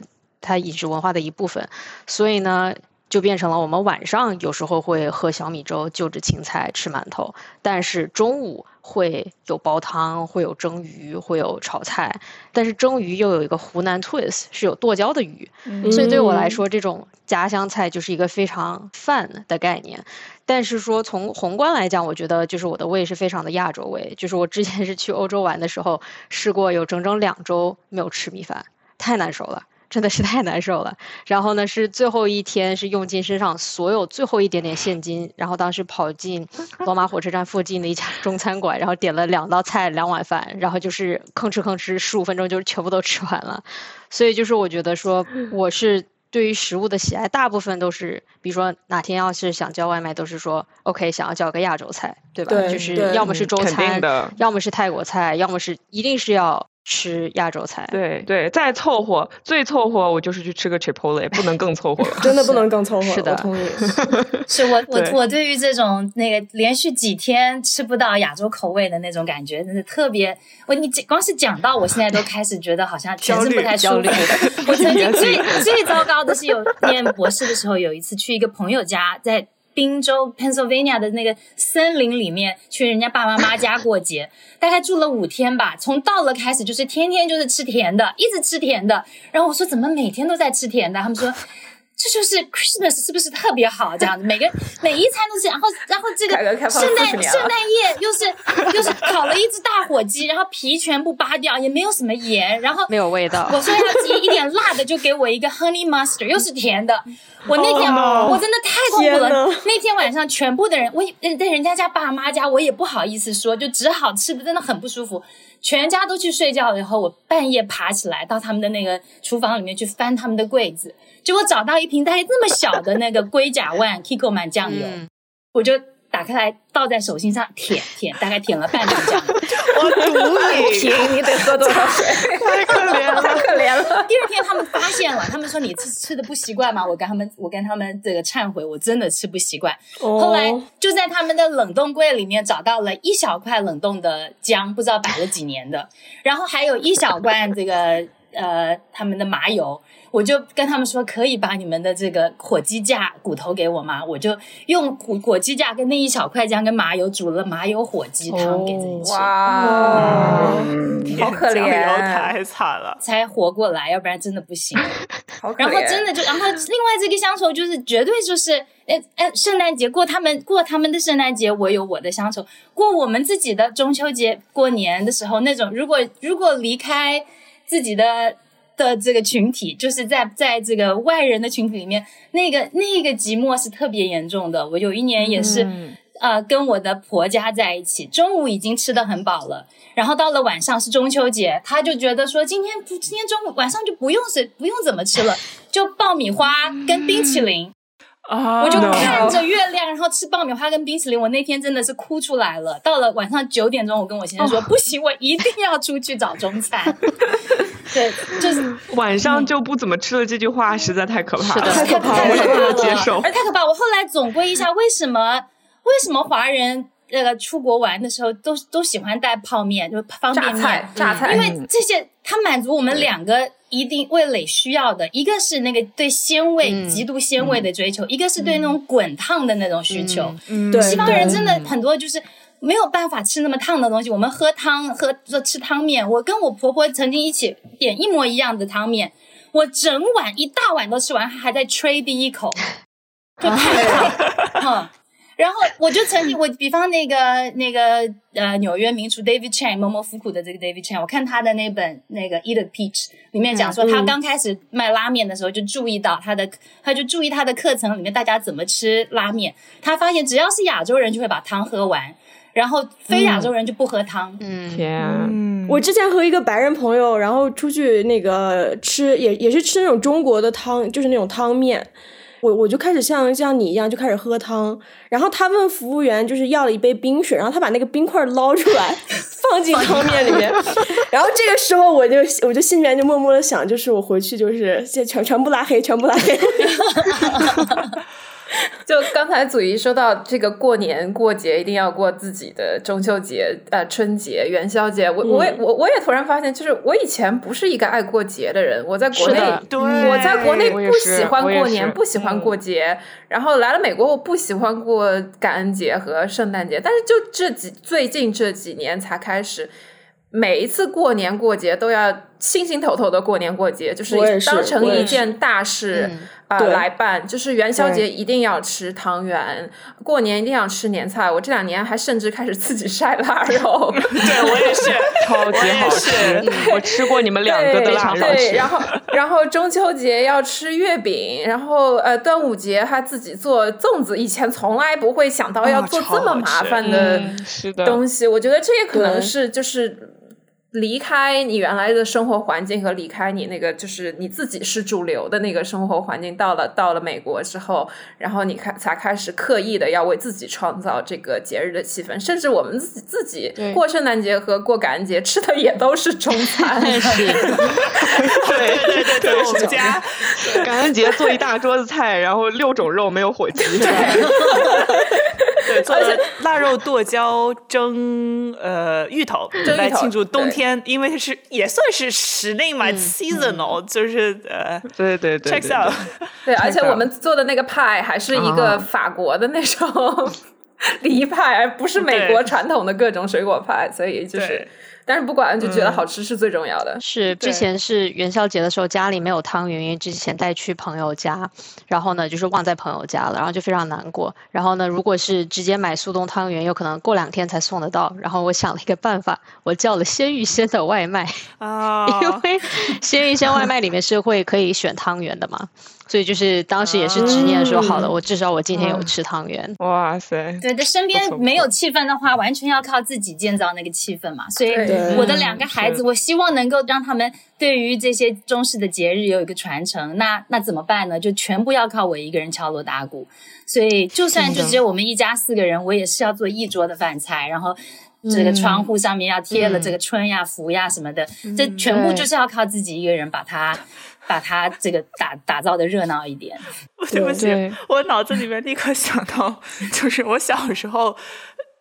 E: 它饮食文化的一部分，所以呢，就变成了我们晚上有时候会喝小米粥，就着青菜吃馒头，但是中午会有煲汤，会有蒸鱼，会有炒菜，但是蒸鱼又有一个湖南 twist，是有剁椒的鱼，所以对我来说，这种家乡菜就是一个非常饭的概念。但是说从宏观来讲，我觉得就是我的胃是非常的亚洲胃，就是我之前是去欧洲玩的时候，试过有整整两周没有吃米饭，太难受了。真的是太难受了。然后呢，是最后一天是用尽身上所有最后一点点现金，然后当时跑进罗马火车站附近的一家中餐馆，然后点了两道菜两碗饭，然后就是吭哧吭哧十五分钟就全部都吃完了。所以就是我觉得说我是。对于食物的喜爱，大部分都是，比如说哪天要是想叫外卖，都是说 OK，想要叫个亚洲菜，对吧？就是要么是中餐，要么是泰国菜，要么是一定是要。吃亚洲菜，
B: 对对，再凑合，最凑合我就是去吃个 Chipotle，不能更凑合了，[laughs]
C: 真的不能更凑合。
E: 是的，
C: 同意。[laughs]
G: 是我我我对于这种那个连续几天吃不到亚洲口味的那种感觉，真的特别。我你光是讲到，我现在都开始觉得好像全身不太舒服。我曾经最最糟糕的是有念博士的时候，有一次去一个朋友家，在。宾州 Pennsylvania 的那个森林里面，去人家爸爸妈妈家过节，大概住了五天吧。从到了开始，就是天天就是吃甜的，一直吃甜的。然后我说怎么每天都在吃甜的？他们说。这就是 Christmas 是不是特别好？这样子，每个 [laughs] 每一餐都是，然后然后这个圣诞圣诞夜又是又是烤了一只大火鸡，然后皮全部扒掉，也没有什么盐，然后
E: 没有味道。
G: 我说要一一点辣的，就给我一个 Honey Mustard，又是甜的。我那天我真的太痛苦了。那天晚上全部的人，我在人家家爸妈家，我也不好意思说，就只好吃的真的很不舒服。全家都去睡觉了以后，我半夜爬起来到他们的那个厨房里面去翻他们的柜子。结果找到一瓶大概这么小的那个龟甲万 Kikoman 酱油，我就打开来倒在手心上舔舔，大概舔了半瓶酱。[laughs]
A: 我赌你，舔你得喝多少水？[laughs]
B: 太可怜了，
A: 太可怜了。
G: 第二天他们发现了，他们说你吃吃的不习惯吗？我跟他们，我跟他们这个忏悔，我真的吃不习惯。后来就在他们的冷冻柜里面找到了一小块冷冻的姜，不知道摆了几年的，然后还有一小罐这个呃他们的麻油。我就跟他们说，可以把你们的这个火鸡架骨头给我吗？我就用火火鸡架跟那一小块姜跟麻油煮了麻油火鸡汤给自己吃。
A: 哇，好可怜，
D: 太惨了，
G: 才活过来，要不然真的不行。
A: 好
G: 然后真的就，然后另外这个乡愁就是绝对就是，哎哎，圣诞节过他们过他们的圣诞节，我有我的乡愁；过我们自己的中秋节过年的时候，那种如果如果离开自己的。的这个群体，就是在在这个外人的群体里面，那个那个寂寞是特别严重的。我有一年也是，呃，跟我的婆家在一起，中午已经吃的很饱了，然后到了晚上是中秋节，他就觉得说今天今天中午晚上就不用是不用怎么吃了，[laughs] 就爆米花跟冰淇淋。
B: 啊！
G: 我就看着月亮，然后吃爆米花跟冰淇淋。我那天真的是哭出来了。到了晚上九点钟，我跟我先生说：“不行，我一定要出去找中餐。[laughs] ”对，就是
B: 晚上就不怎么吃了。这句话实在太可怕了，[laughs]
G: 太
C: 可怕了，
B: 接受。
G: 太可怕！我后来总归一下，为什么为什么华人那个出国玩的时候都都喜欢带泡面，就方便面、
A: 榨菜，
G: 因为这些它满足我们两个一定味蕾需要的，一个是那个对鲜味极度鲜味的追求，一个是对那种滚烫的那种需求。
C: 对，
G: 西方人真的很多就是。没有办法吃那么烫的东西，我们喝汤喝吃汤面。我跟我婆婆曾经一起点一模一样的汤面，我整碗一大碗都吃完，还在吹 [laughs] 第一口，就太烫。然后我就曾经，我比方那个那个呃纽约名厨 David Chen 默默夫苦的这个 David Chan，我看他的那本那个 Eat a Peach 里面讲说，他刚开始卖拉面的时候就注意到他的，他就注意他的课程里面大家怎么吃拉面，他发现只要是亚洲人就会把汤喝完。然后非亚洲人就不喝汤。
B: 嗯，天啊！
C: 我之前和一个白人朋友，然后出去那个吃，也也是吃那种中国的汤，就是那种汤面。我我就开始像像你一样，就开始喝汤。然后他问服务员，就是要了一杯冰水，然后他把那个冰块捞出来，[laughs] 放进汤面里面。[laughs] 然后这个时候，我就我就心里面就默默的想，就是我回去就是全全部拉黑，全部拉黑。[laughs] [laughs]
A: 就刚才祖仪说到这个过年过节一定要过自己的中秋节、呃春节、元宵节，我我也我我也突然发现，就是我以前不是一个爱过节的人，我在国内，我在国内不喜欢过年，不喜欢过节，然后来了美国，我不喜欢过感恩节和圣诞节，但是就这几最近这几年才开始，每一次过年过节都要。心心头头的过年过节，就是当成一件大事
E: 嗯
A: 啊、
C: 对
A: 来办。就是元宵节一定要吃汤圆，过年一定要吃年菜。我这两年还甚至开始自己晒腊肉。[laughs]
D: 对我也是，
B: 超级好吃
D: 我，
B: 我吃过你们两个的
A: 对
B: 腊肉。
A: 对，然后然后中秋节要吃月饼，然后呃端午节还自己做粽子，以前从来不会想到要做这么麻烦的
B: 嗯是的，
A: 东西。我觉得这也可能是就是。离开你原来的生活环境和离开你那个就是你自己是主流的那个生活环境，到了到了美国之后，然后你开才开始刻意的要为自己创造这个节日的气氛，甚至我们自己自己
B: 对。
A: 过圣诞节和过感恩节吃的也都是中餐，
E: 是 [laughs]
D: 对对对对，我们家。
B: 感恩节做一大桌子菜，然后六种肉没有火鸡。
D: 对做了 [laughs] 腊肉、剁椒蒸呃芋头
A: 芋头
D: 来庆祝冬天，因为是也算是室内嘛，seasonal，就是呃
B: 对对对
D: checks out。[laughs]
A: 对，而且我们做的那个派还是一个
B: 啊
A: 法国的那种 [laughs] 梨派，而不是美国传统的各种水果派，所以就是
D: 对，
A: 但是不管就觉得好吃是最重要的。
E: 是，之前是元宵节的时候家里没有汤圆，因为之前带去朋友家，然后呢就是忘在朋友家了，然后就非常难过。然后呢，如果是直接买速冻汤圆，有可能过两天才送得到。然后我想了一个办法，我叫了鲜芋仙的外卖，[laughs]
D: 啊，
E: 因为鲜芋仙外卖里面是会可以选汤圆的嘛，所以就是当时也是执念说，好了，我至少我今天有吃汤圆。
B: 哇塞，
G: 对的，身边没有气氛的话，完全要靠自己建造那个气氛嘛。所以我的两个孩子，我希望能够让他们对于这些中式的节日有一个传承。那那怎么办呢？就全部要靠我一个人敲锣打鼓。所以就算就只有我们一家四个人，我也是要做一桌的饭菜，然后。这个窗户上面要贴了这个春呀、福呀什么的，这全部就是要靠自己一个人把它，把它这个打打造的热闹一点。[laughs]
D: 对不起，我脑子里面立刻想到，就是我小时候，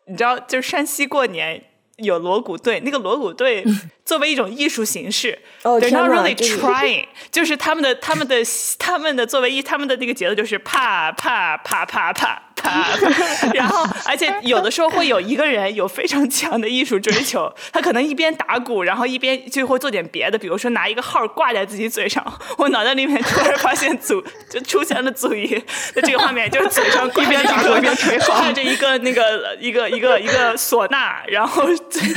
D: 你知道，就是山西过年有锣鼓队，那个锣鼓队作为一种艺术形式、，They're not really trying，就是他们的他们的他们的作为一他们的那个节奏就是啪啪啪啪啪。啪，[laughs] 然后而且有的时候会有一个人有非常强的艺术追求，[laughs] 他可能一边打鼓，然后一边就会做点别的，比如说拿一个号挂在自己嘴上。我脑袋里面突然发现祖 [laughs] 就出现了祖仪的这个画面，就是嘴上一边打鼓一边吹号，看着一个那个一个一个一个唢呐，然后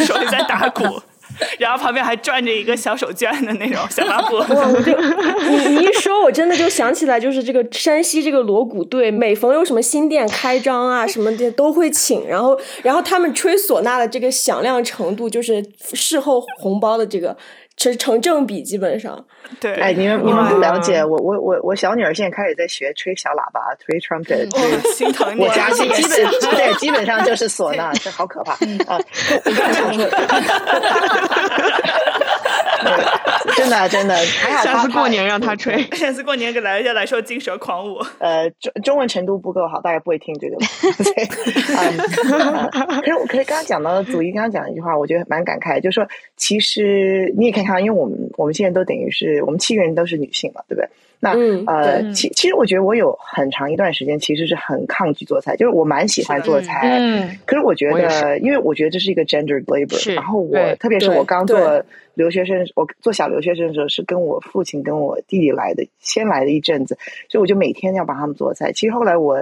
D: 手里在打鼓。然后旁边还转着一个小手绢的那种小抹布，
C: 哇，我就你你一说，我真的就想起来，就是这个山西这个锣鼓队，每逢有什么新店开张啊什么的都会请，然后然后他们吹唢呐的这个响亮程度，就是事后红包的这个成成正比，基本上。
D: 对，
F: 哎，你们你们不了解，我我我我小女儿现在开始在学吹小喇叭，吹 trumpet，
D: 我心疼你。
F: 我家是基本对，基本上就是唢呐，这好可怕 [laughs] 啊！我刚才想说，对 [laughs] 真的真的还好，
B: 下次过年让他吹。
D: 下次过年给来家来说金蛇狂舞，
F: 呃，中中文程度不够好，大家不会听这个。[laughs] 对，嗯呃可是我可是刚刚讲到祖一刚刚讲一句话，我觉得蛮感慨，就是说，其实你也可以看到，因为我们我们现在都等于是我们七个人都是女性嘛，对不对？那、
C: 嗯
F: 呃，其其实我觉得我有很长一段时间其实是很抗拒做菜，就是我蛮喜欢做菜，
B: 嗯，
F: 可是我觉得，因为我觉得这是一个 gender labor，然后我特别是我刚
C: 对
F: 做留学生，我做小留学生的时候，是跟我父亲跟我弟弟来的，先来了一阵子，所以我就每天要帮他们做菜。其实后来我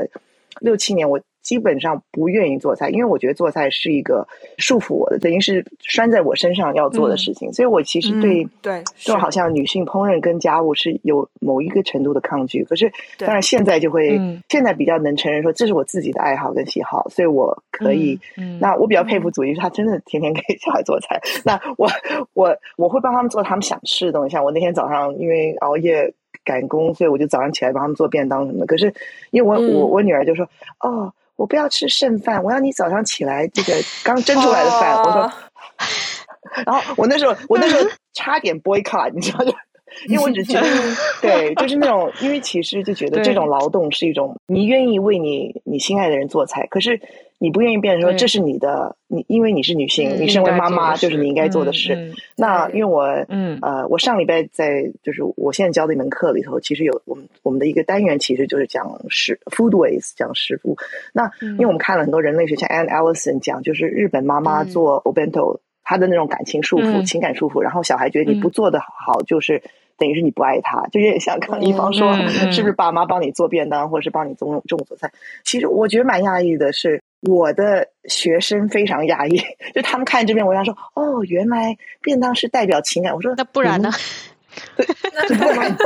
F: 六七年，我基本上不愿意做菜，因为我觉得做菜是一个束缚我的，等于是拴在我身上要做的事情，所以我其实对、
D: 对，
F: 就好像女性烹饪跟家务是有某一个程度的抗拒，可是
D: 对
F: 当然现在就会、
B: 嗯
F: 现在比较能承认说这是我自己的爱好跟喜好，所以我可以。
B: 嗯
F: 那我比较佩服祖义，是他真的天天给小孩做菜。那我我我会帮他们做他们想吃的东西，像我那天早上因为熬夜赶工，所以我就早上起来帮他们做便当什么的。可是因为我、
C: 嗯
F: 我我女儿就说哦。我不要吃剩饭，我要你早上起来这个刚蒸出来的饭。我说
A: 哦，[laughs]
F: 然后我那时候我那时候差点 boycott，你知道就。[laughs] 因为我只觉得，对，就是那种，因为其实就觉得这种劳动是一种，你愿意为你你心爱的人做菜，可是你不愿意变成说这是你的，你因为你是女性，
E: 嗯
F: 你身为妈妈就是你应该做的事。
B: 嗯
F: 那因为我，
B: 嗯
F: 呃，我上礼拜在就是我现在教的一门课里头，其实有我们我们的一个单元，其实就是讲食 food waste，讲食物。那因为我们看了很多人类学，像 Anne Allison 讲，就是日本妈妈
E: 嗯
F: 做 obento。他的那种感情束缚、
B: 嗯
F: 情感束缚，然后小孩觉得你不做的好，就是等于是你不爱他，就有点像刚一方说，是不是爸妈帮你做便当，或者是帮你中中午做菜？其实我觉得蛮压抑的是，我的学生非常压抑，[laughs] 就他们看这篇文章说，哦，原来便当是代表情感。我说
E: 那不然呢？
F: 不然呢？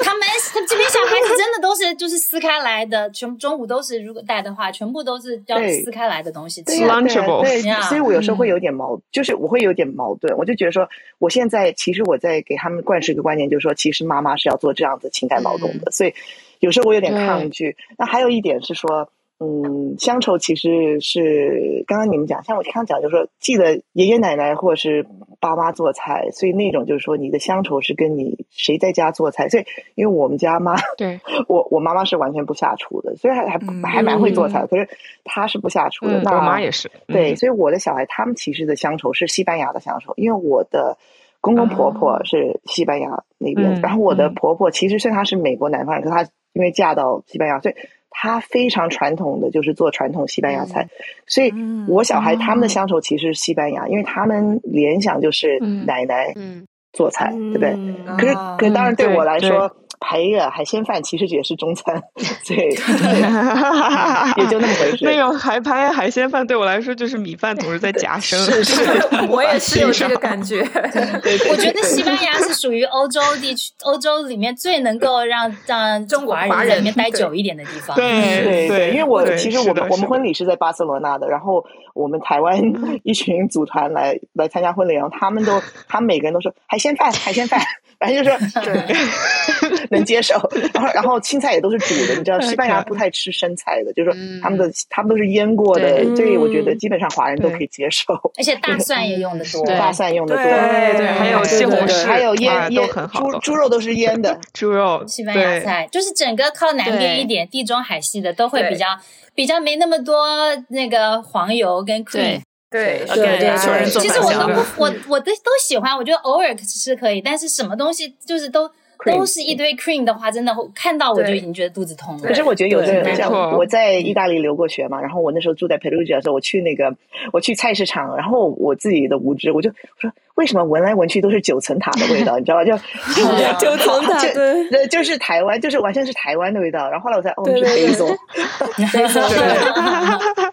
G: 他们他这边小孩子真的都是就是撕开来的，全中午都是如果带的话，全部都是要撕开来的东西吃
F: 对。呀、对呀
B: Lunchable
F: 对，
G: 呀
F: 所以我有时候
B: 嗯
F: 会有点矛，就是我会有点矛盾。我就觉得说，我现在其实我在给他们灌输一个观念，就是说，其实妈妈是要做这样子情感劳动的，所以有时候我有点抗拒。那还有一点是说。嗯，乡愁其实是刚刚你们讲，像我刚刚讲，就是说记得爷爷奶奶或者是爸妈做菜，所以那种就是说你的乡愁是跟你谁在家做菜。所以因为我们家妈，
B: 对，[laughs]
F: 我我妈妈是完全不下厨的，虽然还还
D: 嗯
F: 还蛮会做菜，可是她是不下厨的。
B: 嗯，
F: 那
B: 我妈也是。
F: 对，
B: 嗯
F: 所以我的小孩他们其实的乡愁是西班牙的乡愁，因为我的公公婆婆是西班牙那边，然后我的
B: 嗯
F: 婆婆其实虽然她是美国南方人，可她因为嫁到西班牙，所以她非常传统的就是做传统西班牙菜，所以
D: 嗯
F: 我小孩他们的
B: 哦
F: 乡愁其实是西班牙，因为他们联想就是
B: 嗯。
F: 奶奶
E: 嗯。
F: 做菜，对不对？
C: 嗯
F: 可是，
D: 啊。
F: 可是当然对
B: 嗯
F: 我来
B: 对。
F: 说，排一个海鲜饭其实也是中餐，所以 [laughs] 也就那么回事。
B: 那种海排海鲜饭对我来说就是米饭总是在夹生。
F: 是是，[laughs]
A: 我也是有这个感觉。[laughs]
F: 对对
G: 我觉得西班牙是属于欧洲地区，欧洲里面最能够让让
A: 中国
G: 华
A: 华人
G: 里面待久一点的地方。
B: 对
F: 对因为我其实我们我们婚礼是在巴塞罗那的，然后我们台湾一群组团来来参加婚礼，然后他们都他们每个人都说海鲜饭海鲜饭，反正就是说对。[laughs] 能接受，然后然后青菜也都是煮的，你知道西班牙不太吃生菜的，就是说他们的他们都是腌过的，
B: 对。
F: 所以我觉得基本上华人都可以接受。
G: 而且大蒜也用的多。
F: 大蒜用的多，
B: 对对，还有西红柿，
F: 还有
B: 啊
F: 腌腌
B: 都很好，
F: 猪猪肉都是腌的，[laughs]
B: 猪肉，
G: 西班牙菜就是整个靠南边一点，地中海系的都会比较比较没那么多那个黄油跟 cream
E: 对。
A: 对
C: 对
G: 其实我都不，我我都都喜欢，我觉得偶尔是可以，但是什么东西就是都都是一堆 cream 的话，真的会看到我就已经觉得肚子痛了。
F: 可是我觉得有的人像我在意大利留过学嘛，然后我那时候住在 Perugia 的时候，我去那个我去菜市场，然后我自己的无知，我就我说为什么闻来闻去都是九层塔的味道，你知道吧？就 [laughs]
C: 九层塔
F: 就就是台湾，就是完全是台湾的味道。然后后来我才哦是
C: 对对对
F: basil，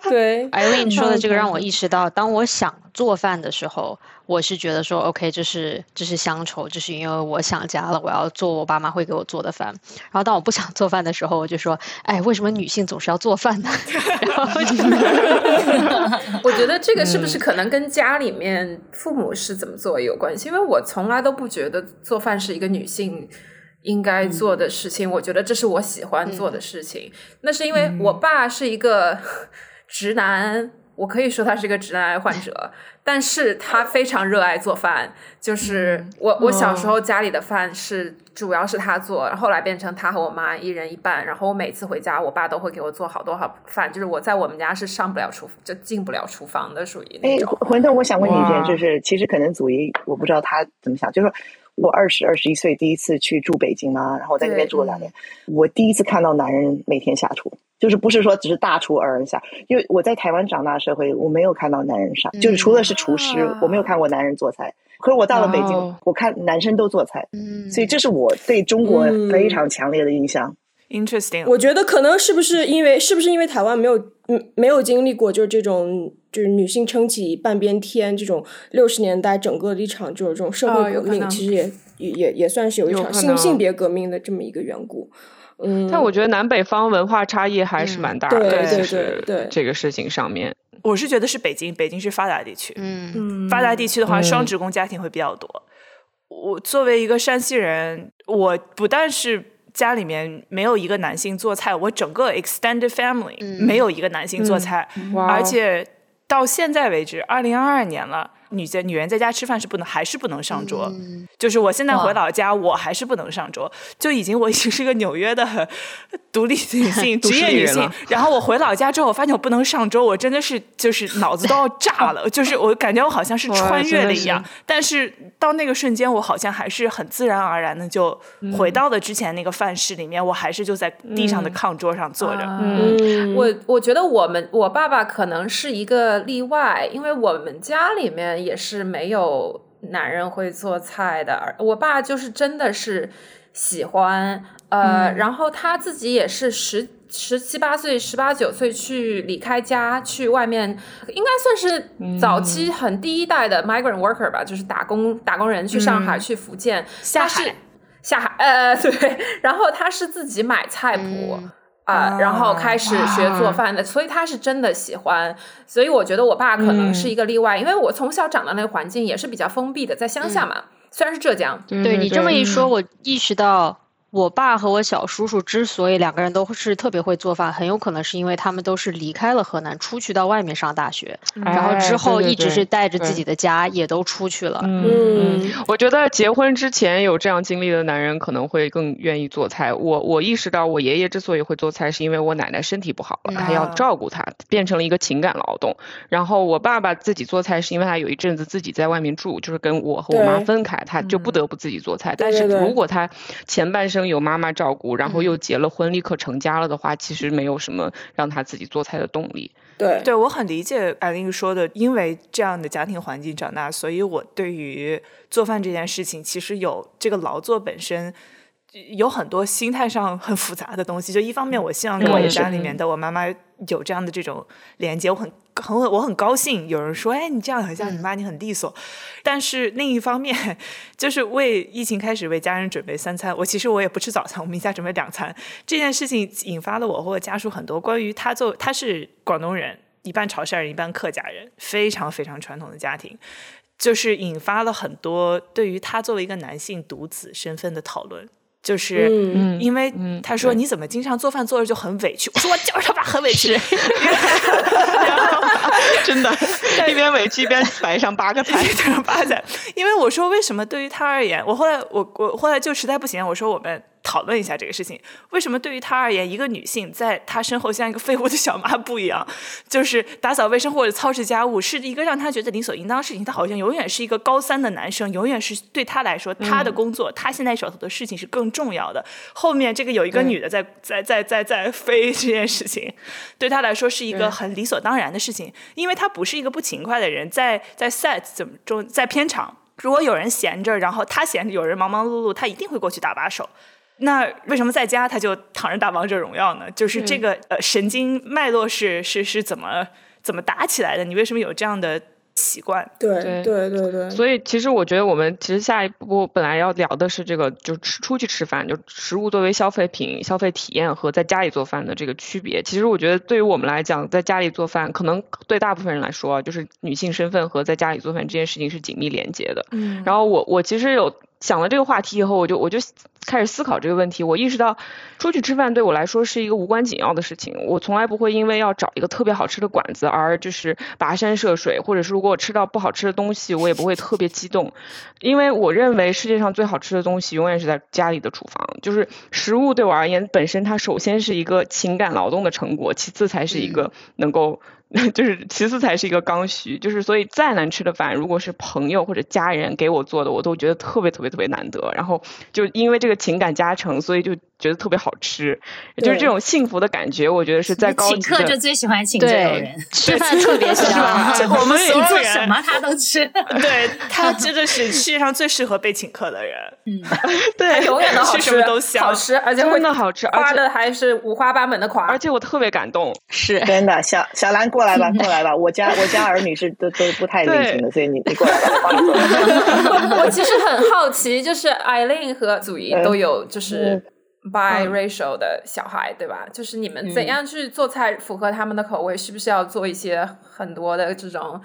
C: 对，
E: 艾琳 [laughs] [laughs] 说的这个让我意识到，当我想做饭的时候，我是觉得说，OK，这是这是乡愁，这是因为我想家了，我要做我爸妈会给我做的饭。然后当我不想做饭的时候，我就说，哎，为什么女性总是要做饭呢？然后就
A: 我觉得这个是不是可能跟家里面父母是怎么做有关系？因为我从来都不觉得做饭是一个女性应该做的事情，我觉得这是我喜欢做的事情。那是因为我爸是一个 [laughs] 直男，我可以说他是一个直男癌患者，但是他非常热爱做饭。就是我我小时候家里的饭是主要是他做，然后后来变成他和我妈一人一半。然后我每次回家，我爸都会给我做好多好饭，就是我在我们家是上不了厨就进不了厨房的，属于那
F: 哎，
A: 种。
F: 馄饨，我想问你一件，就是其实可能祖姨我不知道他怎么想，就是说我二十二十一岁第一次去住北京嘛，然后我在那边住了两年，我第一次看到男人每天下厨，就是不是说只是大厨二人下，因为我在台湾长大的社会，我没有看到男人上，就是除了是厨师，
A: 啊
F: 我没有看过男人做菜。可是我到了北京，
B: 哦。
F: 我看男生都做菜，
E: 嗯。
F: 所以这是我对中国
C: 嗯。
F: 非常强烈的印象。
D: Interesting，
C: 我觉得可能是不是因为是不是因为台湾没有嗯没有经历过就是这种就是女性撑起半边天这种六十年代整个的一场就是这种社会革命，
A: 哦有可能
C: 其实也也也也算是有一场
B: 有可能
C: 性性别革命的这么一个缘故。嗯，
B: 但我觉得南北方文化差异还是蛮大的，
C: 对对对对
B: 这个事情上面，
D: 我是觉得是北京，北京是发达地区。
E: 嗯
A: 嗯
D: 发达地区的话，
B: 嗯
D: 双职工家庭会比较多。我作为一个山西人，我不但是家里面没有一个男性做菜，我整个 extended family、
E: 嗯。
D: 没有一个男性做菜，而且到现在为止，二零二二年了。女在女人在家吃饭是不能，还是不能上桌。
E: 嗯。
D: 就是我现在回老家，我还是不能上桌，就已经我已经是个纽约的 [laughs] 独立女性、[laughs] 职业女性。然后我回老家之后，我发现我不能上桌，我真的是就是脑子都要炸了，[laughs] 就是我感觉我好像是穿越
B: 的
D: 了一样。但是到那个瞬间，我好像还是很自然而然的就回到了之前那个饭室里面，我还是就在地上的炕桌上坐着。
B: 嗯。
C: 嗯，
A: 我我觉得我们我爸爸可能是一个例外，因为我们家里面面也是没有男人会做菜的。我爸就是真的是喜欢，呃，然后他自己也是十十七八岁、十八九岁去离开家去外面，应该算是早期很第一代的 migrant worker 吧，就是打工打工人去上海、去福建
D: 下
A: 海。下海，呃，[laughs] 对，然后他是自己买菜谱啊，然后开始学做饭的，所以他是真的喜欢。所以我觉得我爸可能是一个例外，因为我从小长的那个环境也是比较封闭的，在乡下嘛，虽然是浙江。
E: 对你这么一说，我意识到。我爸和我小叔叔之所以两个人都是特别会做饭，很有可能是因为他们都是离开了河南，出去到外面上大学，然后之后一直是带着自己的家也都出去了。
B: 嗯，我觉得结婚之前有这样经历的男人可能会更愿意做菜。我我意识到我爷爷之所以会做菜，是因为我奶奶身体不好了，还要照顾他，变成了一个情感劳动。然后我爸爸自己做菜，是因为他有一阵子自己在外面住，就是跟我和我妈分开，他就不得不自己做菜。但是如果他前半生有妈妈照顾，然后又结了婚，立刻成家了的话，其实没有什么让他自己做菜的动力。
C: 对，
D: 对我很理解艾琳说的，因为这样的家庭环境长大，所以我对于做饭这件事情，其实有这个劳作本身。有很多心态上很复杂的东西。就一方面，我希望跟我家里面的我妈妈有这样的这种连接，我很很我很高兴。有人说：“哎，你这样很像你妈，你很利索。”但是另一方面，就是为疫情开始为家人准备三餐。我其实我也不吃早餐，我们一家准备两餐。这件事情引发了我和我家属很多关于他做他是广东人，一半潮汕人，一半客家人，非常非常传统的家庭，就是引发了很多对于他作为一个男性独子身份的讨论。就是因为他说你怎么经常做饭做着就很委屈，[laughs] 我说我就是他妈很委屈，[laughs]
B: 真的，一边委屈一边摆上八个菜，[laughs]
D: 八个菜。因为我说为什么对于他而言，我后来我我后来就实在不行，我说我们。讨论一下这个事情，为什么对于他而言，一个女性在他身后像一个废物的小抹布一样，就是打扫卫生或者操持家务是一个让他觉得理所应当的事情。他好像永远是一个高三的男生，永远是对他来说，他的工作，他现在手头的事情是更重要的。后面这个有一个女的在在在在在飞这件事情，对他来说是一个很理所当然的事情，因为他不是一个不勤快的人，在在 set 怎么中在片场，如果有人闲着，然后他闲着，有人忙忙碌碌，他一定会过去打把手。那为什么在家他就躺着打王者荣耀呢？就是这个呃神经脉络是是是怎么怎么打起来的？你为什么有这样的习惯？
C: 对对对对。
B: 所以其实我觉得我们其实下一步本来要聊的是这个，就吃出去吃饭，就食物作为消费品、消费体验和在家里做饭的这个区别。其实我觉得对于我们来讲，在家里做饭，可能对大部分人来说，就是女性身份和在家里做饭这件事情是紧密连接的。嗯。然后我我其实有。想了这个话题以后，我就我就开始思考这个问题。我意识到，出去吃饭对我来说是一个无关紧要的事情。我从来不会因为要找一个特别好吃的馆子而就是跋山涉水，或者是如果我吃到不好吃的东西，我也不会特别激动。因为我认为世界上最好吃的东西永远是在家里的厨房。就是食物对我而言，本身它首先是一个情感劳动的成果，其次才是一个能够。[laughs] 就是其次才是一个刚需，就是所以再难吃的饭，如果是朋友或者家人给我做的，我都觉得特别特别特别难得。然后就因为这个情感加成，所以就。觉得特别好吃，就是这种幸福的感觉，我觉得是在高
G: 请客就最喜欢请这种人，
E: 吃饭特别香。[laughs]
D: 我们所有
G: 人什么他都吃，[laughs]
D: 对他真的是世界上最适合被请客的人。
A: 嗯，对，永远都好吃，
D: 都香，
A: 好吃，而且
B: 真的好吃，
A: 夸的还是五花八门的夸。
B: 而且我特别感动，
E: 是
F: 真的。小小兰过来吧，[laughs] 过来吧，我家我家儿女是都都不太领情的，所以你你过来吧，[laughs]
A: 我其实很好奇，就是艾琳和祖仪都有就是。biracial 的小孩，对吧？就是你们怎样去做菜符合他们的口味？是不是要做一些很多的这种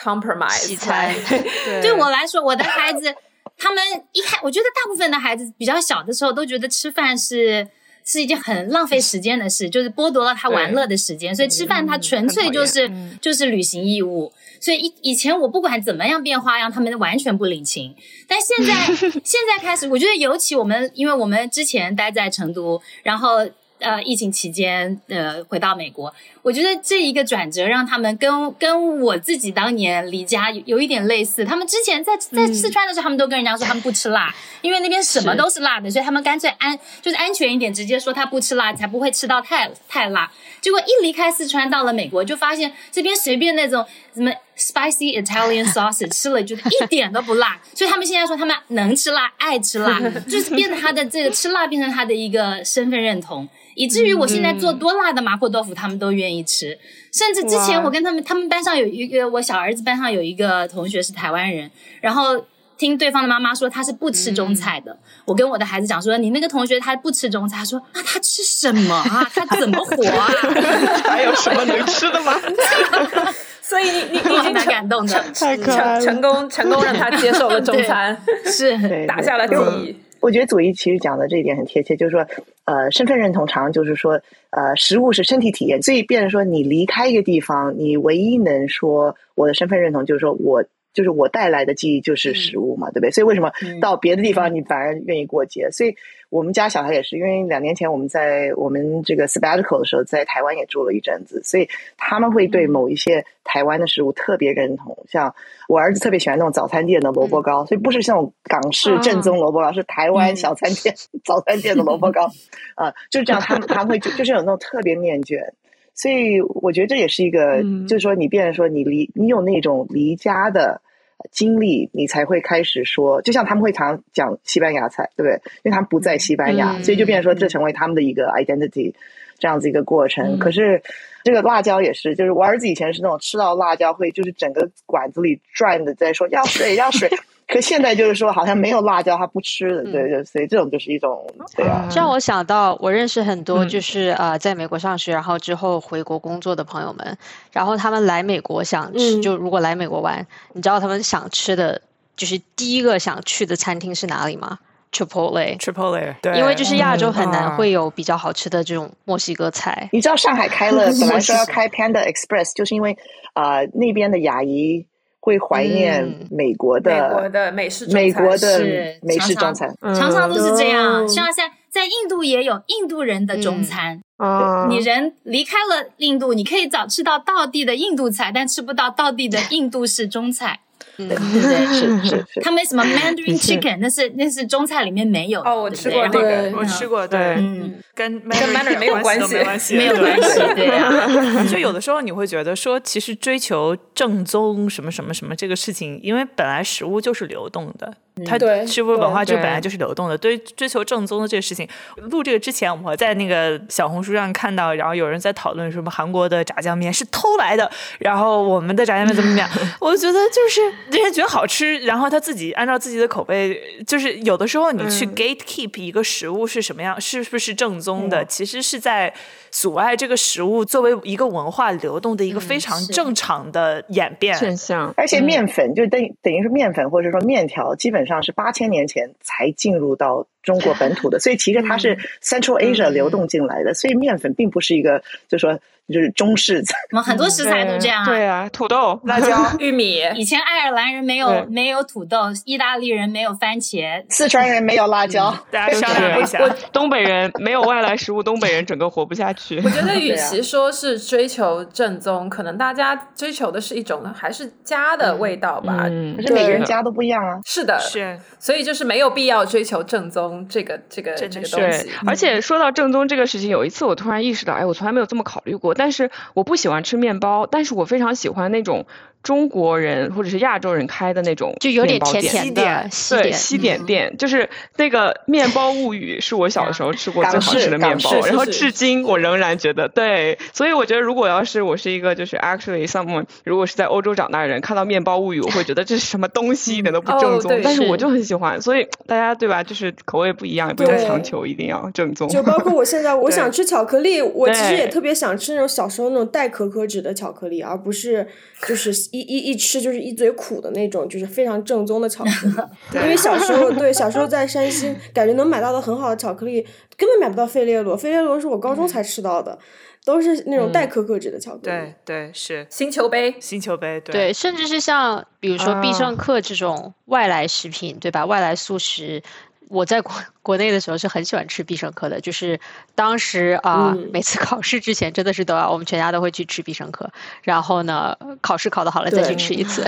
A: compromise
E: 菜？[laughs]
G: 对我来说，我的孩子他们一开，我觉得大部分的孩子比较小的时候都觉得吃饭是是一件很浪费时间的事，就是剥夺了他玩乐的时间，所以吃饭他纯粹就是就是履行义务。所以以以前我不管怎么样变花样，他们完全不领情。但现在 [laughs] 现在开始，我觉得尤其我们，因为我们之前待在成都，然后呃疫情期间呃回到美国，我觉得这一个转折让他们跟跟我自己当年离家有有一点类似。他们之前在在四川的时候，他们都跟人家说他们不吃辣，[laughs] 因为那边什么都是辣的，所以他们干脆安就是安全一点，直接说他不吃辣，才不会吃到太太辣。结果一离开四川到了美国，就发现这边随便那种什么。spicy Italian sausage，吃了就一点都不辣，所以他们现在说他们能吃辣，爱吃辣，就是变成他的这个吃辣变成他的一个身份认同，以至于我现在做多辣的麻婆豆腐，他们都愿意吃。甚至之前我跟他们，他们班上有一个我小儿子班上有一个同学是台湾人，然后。听对方的妈妈说他是不吃中菜的，我跟我的孩子讲说你那个同学他不吃中菜，他说啊他吃什么啊？他怎么活啊？[laughs]
B: 还有什么能吃的吗？[laughs]
A: 所以你你 [laughs] 你已经
G: 蛮感动的，
B: 太可爱了
A: 成成功成功让他接受了中餐，[laughs]
G: 是
F: 对 [laughs]
A: 打下了第
F: 对
A: 一。
F: 我觉得左一其实讲的这一点很贴切，就是说，呃，身份认同常常就是说，呃，食物是身体体验，所以变成说你离开一个地方，你唯一能说我的身份认同就是说我就是我带来的记忆就是食物嘛，对不对？所以为什么到别的地方你反而愿意过节？所以我们家小孩也是，因为两年前我们在我们这个 sabbatical 的时候，在台湾也住了一阵子，所以他们会对某一些台湾的食物特别认同。像我儿子特别喜欢那种早餐店的萝卜糕，所以不是像港式正宗萝卜糕，是台湾小餐店、早餐店的萝卜糕啊、就是这样。他们他们会就就是有那种特别念卷。所以我觉得这也是一个，
B: 嗯
F: 就是说你变成说你离你有那种离家的经历，你才会开始说，就像他们会常讲西班牙菜，对不对？因为他们不在西班牙，
E: 嗯
F: 所以就变成说这成为他们的一个 identity 这样子一个过程。
E: 嗯
F: 可是这个辣椒也是，就是我儿子以前是那种吃到辣椒会就是整个管子里转的，在说要水要水。可现在就是说，好像没有辣椒他不吃的，对对，所以这种就是一种对啊，
E: 这让我想到，我认识很多
B: 嗯。
E: 就是、呃，在美国上学，然后之后回国工作的朋友们，然后他们来美国想吃，
C: 嗯。
E: 就如果来美国玩，你知道他们想吃的，就是第一个想去的餐厅是哪里吗
D: ？Chipotle，Chipotle，对，
E: 因为就是亚洲很
D: 嗯
E: 难会有比较好吃的这种墨西哥菜。
F: 你知道上海开了，[laughs] 本来说要开 Panda Express，就是因为啊、呃那边的牙医会怀念
E: 嗯
F: 美国的、
A: 美国的美式中餐
F: 美国的美式中餐。
G: 常常都是这样。
C: 嗯
G: 像在在印度也有印度人的中餐，
B: 啊，
G: 你人离开了印度，你可以早吃到道地的印度菜，但吃不到道地的 [laughs] 印度式中菜，
E: 嗯，
G: 对对？
F: 是 [laughs] 是是，
G: 他们什么 Mandarin chicken，那是那是中菜里面没有的。
A: 哦我吃过那个
C: 对
D: 我吃过，
B: 对
G: 嗯，
D: 跟
A: 跟 Mandarin 没有关系
D: 没有关系，
G: 没有关系，对呀。[laughs]
D: 就有的时候你会觉得说，其实追求正宗什么什么什么这个事情，因为本来食物就是流动的，它
C: 对
D: 食物文化就本来就是流动的。对追求正宗的这个事情，录这个之前，我在那个小红书上看到，然后有人在讨论什么韩国的炸酱面是偷来的，然后我们的炸酱面怎么怎么样，[laughs] 我就觉得就是人家觉得好吃，然后他自己按照自己的口味，就是有的时候你去
B: 嗯
D: gatekeep 一个食物是什么样，是不是正宗的，其实是在阻碍这个食物作为一个文化流动的一个非常正常的演变。
B: 现象，
F: 而且面粉就等于等于是面粉或者说面条，基本上是八千年前才进入到中国本土的，所以其实它是 Central Asia 流动进来的，所以面粉并不是一个就说就是中式菜。
G: 我们很多食材都这样啊。
B: 对啊，土豆、
D: 辣椒，[laughs]
A: 玉米，
G: 以前爱尔兰人没有没有土豆，意大利人没有番茄，[laughs]
F: 四川人没有辣椒，
D: 大家商量一下。
B: 东北人没有外来食物，东北人整个活不下去
A: 我。觉得与其说是追求正宗，可能大家追求的是一种还是家的味道吧。
B: 嗯
F: 可是每个人家都不一样啊。
A: 是的，
D: 是，
A: 所以就是没有必要追求正宗这个这个这个东西。，
B: 而且说到正宗这个事情，有一次我突然意识到，哎，我从来没有这么考虑过。但是我不喜欢吃面包，但是我非常喜欢那种中国人或者是亚洲人开的那种
E: 就有点
B: 面包店
E: 甜甜的
D: 点
B: 对，
E: 西点，
B: 西点店、就是那个面包物语，是我小的时候吃过最好吃的面包然后至今我仍然觉得对，所以我觉得如果要是我是一个就是 actually someone，如果是在欧洲长大的人，看到面包物语，我会觉得这是什么东西，[laughs] 一点都不正宗，
A: 哦
B: 但是我就很喜欢，所以大家对吧，就是口味不一样，也不用强求一定要正宗。
C: 就包括我现在，我 [laughs] 想吃巧克力，我其实也特别想吃那种小时候那种带可可脂的巧克力，而不是就是一一一吃就是一嘴苦的那种，就是非常正宗的巧克力。[laughs] 因为小时候对小时候在山西，[laughs] 感觉能买到的很好的巧克力根本买不到费列罗，费列罗是我高中才吃到的，都是那种带可可脂的巧克力。
D: 对对是
A: 星球杯，
D: 星球杯，
E: 对，甚至是像比如说必
B: 啊
E: 胜客这种外来食品，对吧？外来素食，我在国国内的时候是很喜欢吃必胜客的，就是当时啊、
C: 嗯
E: 每次考试之前真的是都要，我们全家都会去吃必胜客，然后呢，考试考得好了再去吃一次。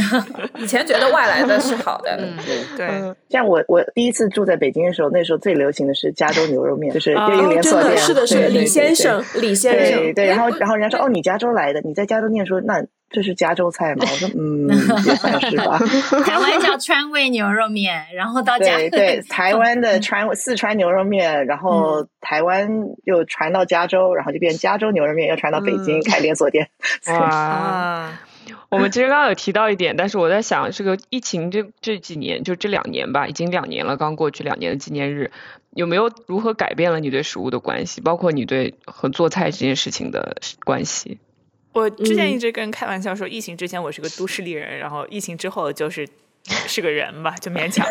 E: [laughs]
A: 以前觉得外来的是好的，[laughs]
E: 嗯，
D: 对。
B: 嗯
F: 像我我第一次住在北京的时候，那时候最流行的是加州牛肉面，就是
D: 啊
F: 有一个
C: 哦，真的
F: 连锁店，
C: 是的，是的，李
F: 对对对
C: 先生，李先生，
F: 对对，然后然后人家说哦，你加州来的，你在加州念书，那这是加州菜吗？我说嗯，[laughs] 也算是吧。
G: 台湾叫川味牛肉面，然后到加
F: 对对，台湾的川四川牛肉面，然后台湾又传到加州，然后就变加州牛肉面，又传到北京开连锁店。[laughs]
B: 哇！我们其实刚刚有提到一点，但是我在想，这个疫情这这几年，就这两年吧，已经两年了，刚过去两年的纪念日，有没有如何改变了你对食物的关系，包括你对和做菜这件事情的关系？
D: 我之前一直跟人开玩笑说，疫情之前我是个都市丽人，然后疫情之后就是 [laughs] 是个人吧，就勉强。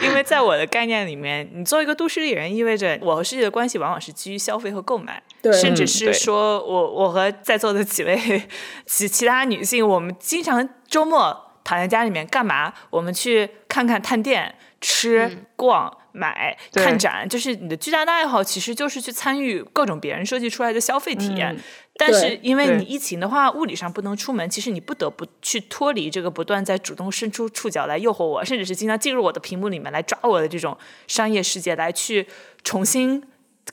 D: 因为在我的概念里面，你做一个都市丽人，意味着我和世界的关系往往是基于消费和购买，甚至是说我我和在座的几位其其他女性，我们经常周末躺在家里面干嘛？我们去看看探店、吃、逛。买看展，就是你的巨大的爱好，其实就是去参与各种别人设计出来的消费体验。但是因为你疫情的话，物理上不能出门，其实你不得不去脱离这个不断在主动伸出触角来诱惑我，甚至是经常进入我的屏幕里面来抓我的这种商业世界，来去重新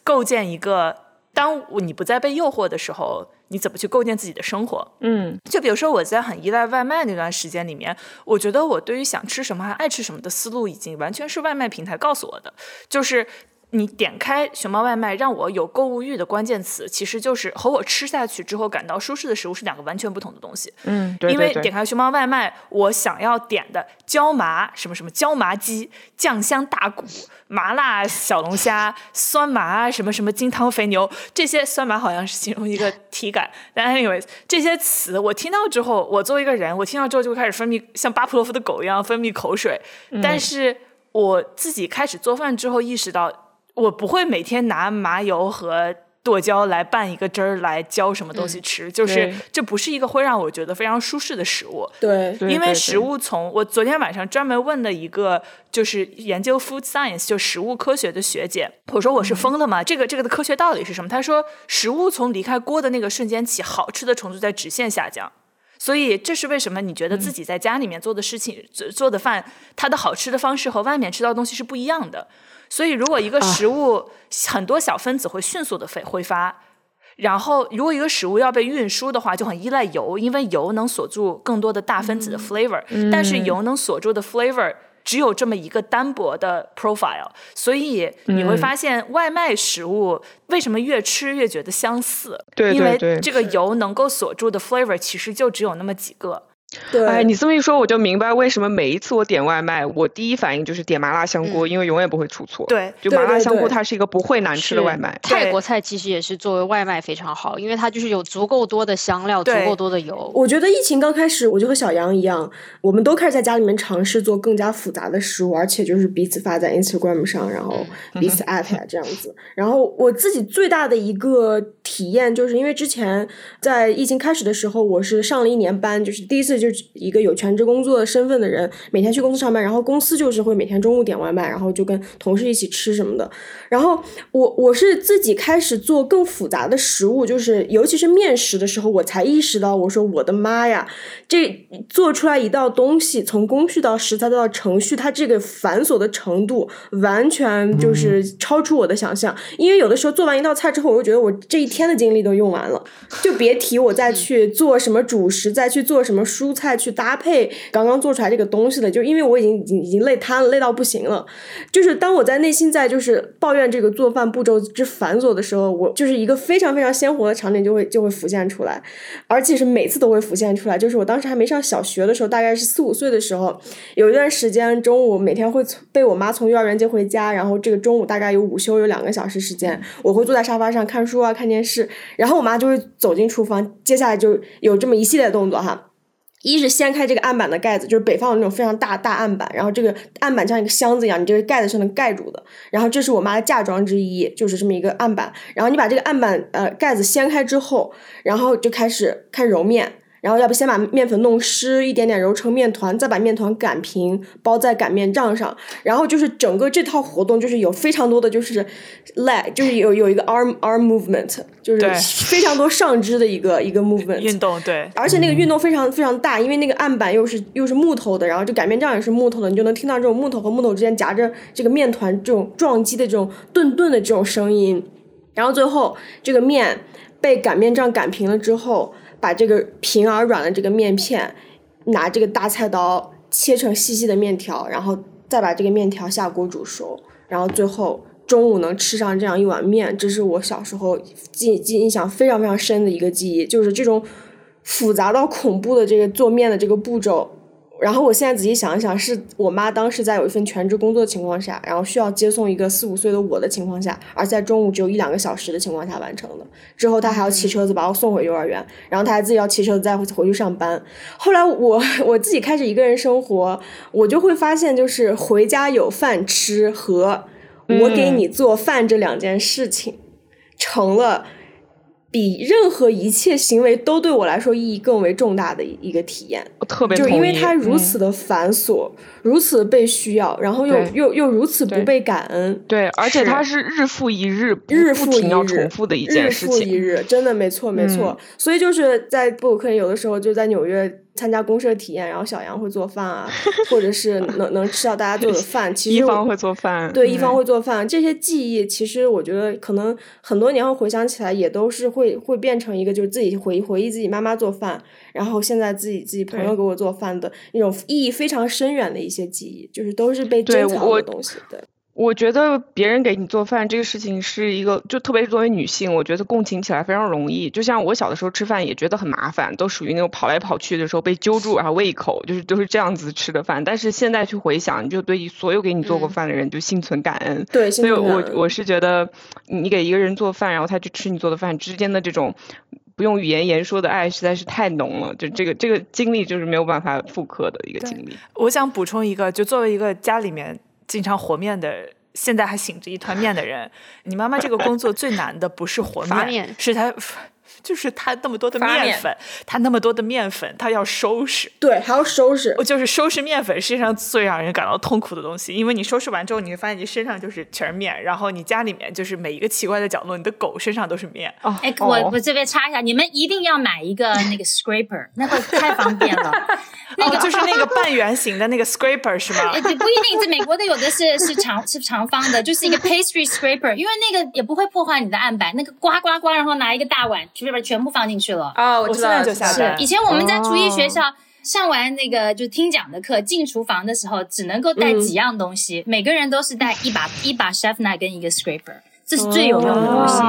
D: 构建一个，当你不再被诱惑的时候。你怎么去构建自己的生活？
B: 嗯，
D: 就比如说我在很依赖外卖那段时间里面，我觉得我对于想吃什么还爱吃什么的思路，已经完全是外卖平台告诉我的，就是。你点开熊猫外卖，让我有购物欲的关键词，其实就是和我吃下去之后感到舒适的食物是两个完全不同的东西。
B: 嗯，对
D: 因为点开熊猫外卖，我想要点的椒麻什么什么椒麻鸡、酱香大骨、麻辣小龙虾、酸麻什么什么金汤肥牛，这些酸麻好像是形容一个体感。但 anyways，这些词我听到之后，我作为一个人，我听到之后就会开始分泌像巴甫洛夫的狗一样分泌口水。但是我自己开始做饭之后，意识到。我不会每天拿麻油和剁椒来拌一个汁儿来浇什么东西吃，就是这不是一个会让我觉得非常舒适的食物。
C: 对，
D: 因为食物从我昨天晚上专门问了一个就是研究 food science 就食物科学的学姐，我说我是疯了吗？这个这个的科学道理是什么？她说食物从离开锅的那个瞬间起，好吃的程度在直线下降。所以这是为什么你觉得自己在家里面做的事情做的饭，它的好吃的方式和外面吃到的东西是不一样的。所以，如果一个食物很多小分子会迅速的挥挥发，然后如果一个食物要被运输的话，就很依赖油，因为油能锁住更多的大分子的 flavor，但是油能锁住的 flavor 只有这么一个单薄的 profile，所以你会发现外卖食物为什么越吃越觉得相似？
B: 对？
D: 因为这个油能够锁住的 flavor 其实就只有那么几个。
C: 对，
B: 哎，你这么一说，我就明白为什么每一次我点外卖，我第一反应就是点麻辣香锅，因为永远不会出错。
D: 对，
B: 就麻辣香锅，它是一个不会难吃的外卖。
E: 泰国菜其实也是作为外卖非常好，因为它就是有足够多的香料，足够多的油。
C: 我觉得疫情刚开始，我就和小杨一样，我们都开始在家里面尝试做更加复杂的食物，而且就是彼此发在 Instagram 上，然后彼此 [laughs] 艾特呀这样子。然后我自己最大的一个体验，就是因为之前在疫情开始的时候，我是上了一年班，就是第一次就是一个有全职工作的身份的人，每天去公司上班，然后公司就是会每天中午点外卖，然后就跟同事一起吃什么的。然后我我是自己开始做更复杂的食物，就是尤其是面食的时候，我才意识到，我说我的妈呀，这做出来一道东西，从工序到食材到程序，它这个繁琐的程度，完全就是超出我的想象。因为有的时候做完一道菜之后，我就觉得我这一天的精力都用完了，就别提我再去做什么主食，再去做什么蔬菜去搭配刚刚做出来这个东西了。就因为我已经已经已经累瘫了，累到不行了。就是当我在内心在就是抱怨这个做饭步骤之繁琐的时候，我就是一个非常非常鲜活的场景就会就会浮现出来，而且是每次都会浮现出来。就是我当时还没上小学的时候，大概是四五岁的时候，有一段时间中午每天会被我妈从幼儿园接回家，然后这个中午大概有午休有两个小时时间，我会坐在沙发上看书啊看电视，是然后我妈就会走进厨房，接下来就有这么一系列动作哈。一是掀开这个案板的盖子，就是北方的那种非常大大案板，然后这个案板像一个箱子一样，你这个盖子是能盖住的。然后这是我妈的嫁妆之一，就是这么一个案板。然后你把这个案板呃盖子掀开之后，然后就开始开揉面。然后要不先把面粉弄湿，一点点揉成面团，再把面团擀平，包在擀面杖上。然后就是整个这套活动，就是有非常多的就是 leg，就是有有一个 arm arm movement，就是非常多上肢的一个一个 movement
D: 运动。对，
C: 而且那个运动非常非常大，因为那个案板又是又是木头的，然后这擀面杖也是木头的，你就能听到这种木头和木头之间夹着这个面团这种撞击的这种顿顿的这种声音。然后最后这个面被擀面杖擀平了之后。把这个平而软的这个面片，拿这个大菜刀切成细细的面条，然后再把这个面条下锅煮熟，然后最后中午能吃上这样一碗面，这是我小时候记记印象非常非常深的一个记忆，就是这种复杂到恐怖的这个做面的这个步骤。然后我现在仔细想一想，是我妈当时在有一份全职工作的情况下，然后需要接送一个四五岁的我的情况下，而在中午只有一两个小时的情况下完成的。之后她还要骑车子把我送回幼儿园，然后她还自己要骑车子再回回去上班。后来我我自己开始一个人生活，我就会发现，就是回家有饭吃和我给你做饭这两件事情，成了。比任何一切行为都对我来说意义更为重大的一个体验，
B: 特别
C: 就因为它如此的繁琐，如此被需要，然后又又又如此不被感恩。
B: 对，而且它是日复一日、
C: 日复一日
B: 重复的一件事情。
C: 日复一日，真的没错没错。所以就是在布鲁克林，有的时候就在纽约。参加公社体验，然后小杨会做饭啊，或者是能能吃到大家做的饭。其实
B: 一方会做饭，
C: 对，一方会做饭。这些记忆，其实我觉得可能很多年后回想起来，也都是会会变成一个，就是自己回回忆自己妈妈做饭，然后现在自己自己朋友给我做饭的那种意义非常深远的一些记忆，就是都是被珍藏的东西。对。
B: 我觉得别人给你做饭这个事情是一个，就特别是作为女性，我觉得共情起来非常容易。就像我小的时候吃饭也觉得很麻烦，都属于那种跑来跑去的时候被揪住，然后喂一口，就是都是这样子吃的饭。但是现在去回想，你就对所有给你做过饭的人就心存感恩。
C: 对，
B: 所以我我是觉得，你给一个人做饭，然后他去吃你做的饭之间的这种不用语言言说的爱实在是太浓了。就这个这个经历就是没有办法复刻的一个经历。
D: 我想补充一个，就作为一个家里面。经常和面的，现在还醒着一团面的人，你妈妈这个工作最难的不是和面，是她。就是他那么多的面粉，他那么多的面粉，他要收拾，
C: 对，还要收拾。
D: 就是收拾面粉，世界上最让人感到痛苦的东西，因为你收拾完之后，你会发现你身上就是全是面，然后你家里面就是每一个奇怪的角落，你的狗身上都是面。
G: 哦，哎，我我这边插一下，你们一定要买一个那个 scraper，那会太方便了。[laughs] 那个
D: 就是那个半圆形的那个 scraper 是吗？[laughs]
G: 不一定，这美国的有的是是长是长方的，就是一个 pastry scraper，因为那个也不会破坏你的案板，那个刮刮刮，然后拿一个大碗去。里边全部放进去了
A: 啊！我知道就，
D: 是
G: 以前我们在厨艺学校上完那个就听讲的课，进厨房的时候只能够带几样东西，每个人都是带一把 [laughs] 一把 chef knife 跟一个 scraper，这是最有用的东西。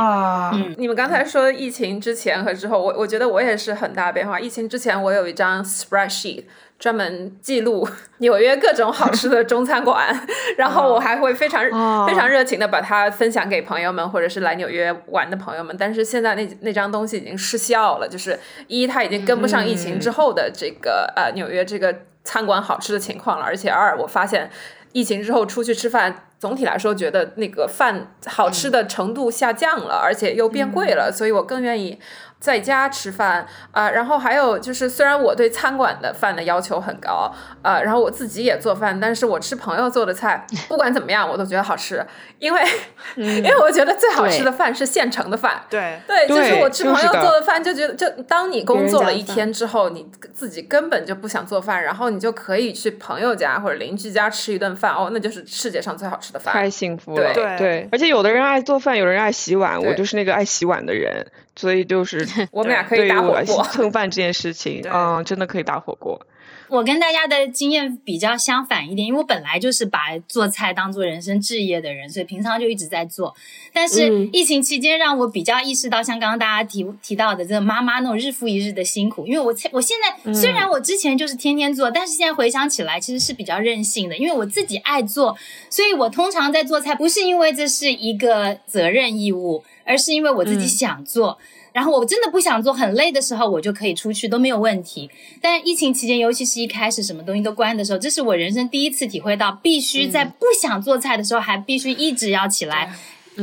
G: 嗯，
A: 你们刚才说疫情之前和之后，我我觉得我也是很大变化。疫情之前我有一张 spreadsheet。专门记录 [laughs] 纽约各种好吃的中餐馆，[laughs] 然后我还会非常非常热情的把它分享给朋友们，或者是来纽约玩的朋友们。但是现在那那张东西已经失效了，就是一它已经跟不上疫情之后的这个呃纽约这个餐馆好吃的情况了，而且二我发现疫情之后出去吃饭，总体来说觉得那个饭好吃的程度下降了，而且又变贵了，所以我更愿意。在家吃饭啊，然后还有就是，虽然我对餐馆的饭的要求很高啊，然后我自己也做饭，但是我吃朋友做的菜，[laughs] 不管怎么样，我都觉得好吃，因为 [laughs] 因为我觉得最好吃的饭是现成的饭。
D: 对。
A: 对，就是我吃朋友做的饭，就觉得就当你工作了一天之后，你自己根本就不想做饭，然后你就可以去朋友家或者邻居家吃一顿饭，哦，那就是世界上最好吃的饭。
B: 太幸福了，对。对，而且有的人爱做饭，有人爱洗碗，我就是那个爱洗碗的人。所以就是 [laughs]
A: 我们俩可以打火锅
B: 蹭饭这件事情，嗯，真的可以打火锅。
G: 我跟大家的经验比较相反一点，因为我本来就是把做菜当做人生置业的人，所以平常就一直在做。但是疫情期间让我比较意识到，像刚刚大家提提到的这个妈妈那种日复一日的辛苦。因为我我现在虽然我之前就是天天做，但是现在回想起来其实是比较任性的，因为我自己爱做，所以我通常在做菜不是因为这是一个责任义务，而是因为我自己想做。然后我真的不想做，很累的时候，我就可以出去都没有问题。但疫情期间，尤其是一开始什么东西都关的时候，这是我人生第一次体会到，必须在不想做菜的时候，还必须一直要起来。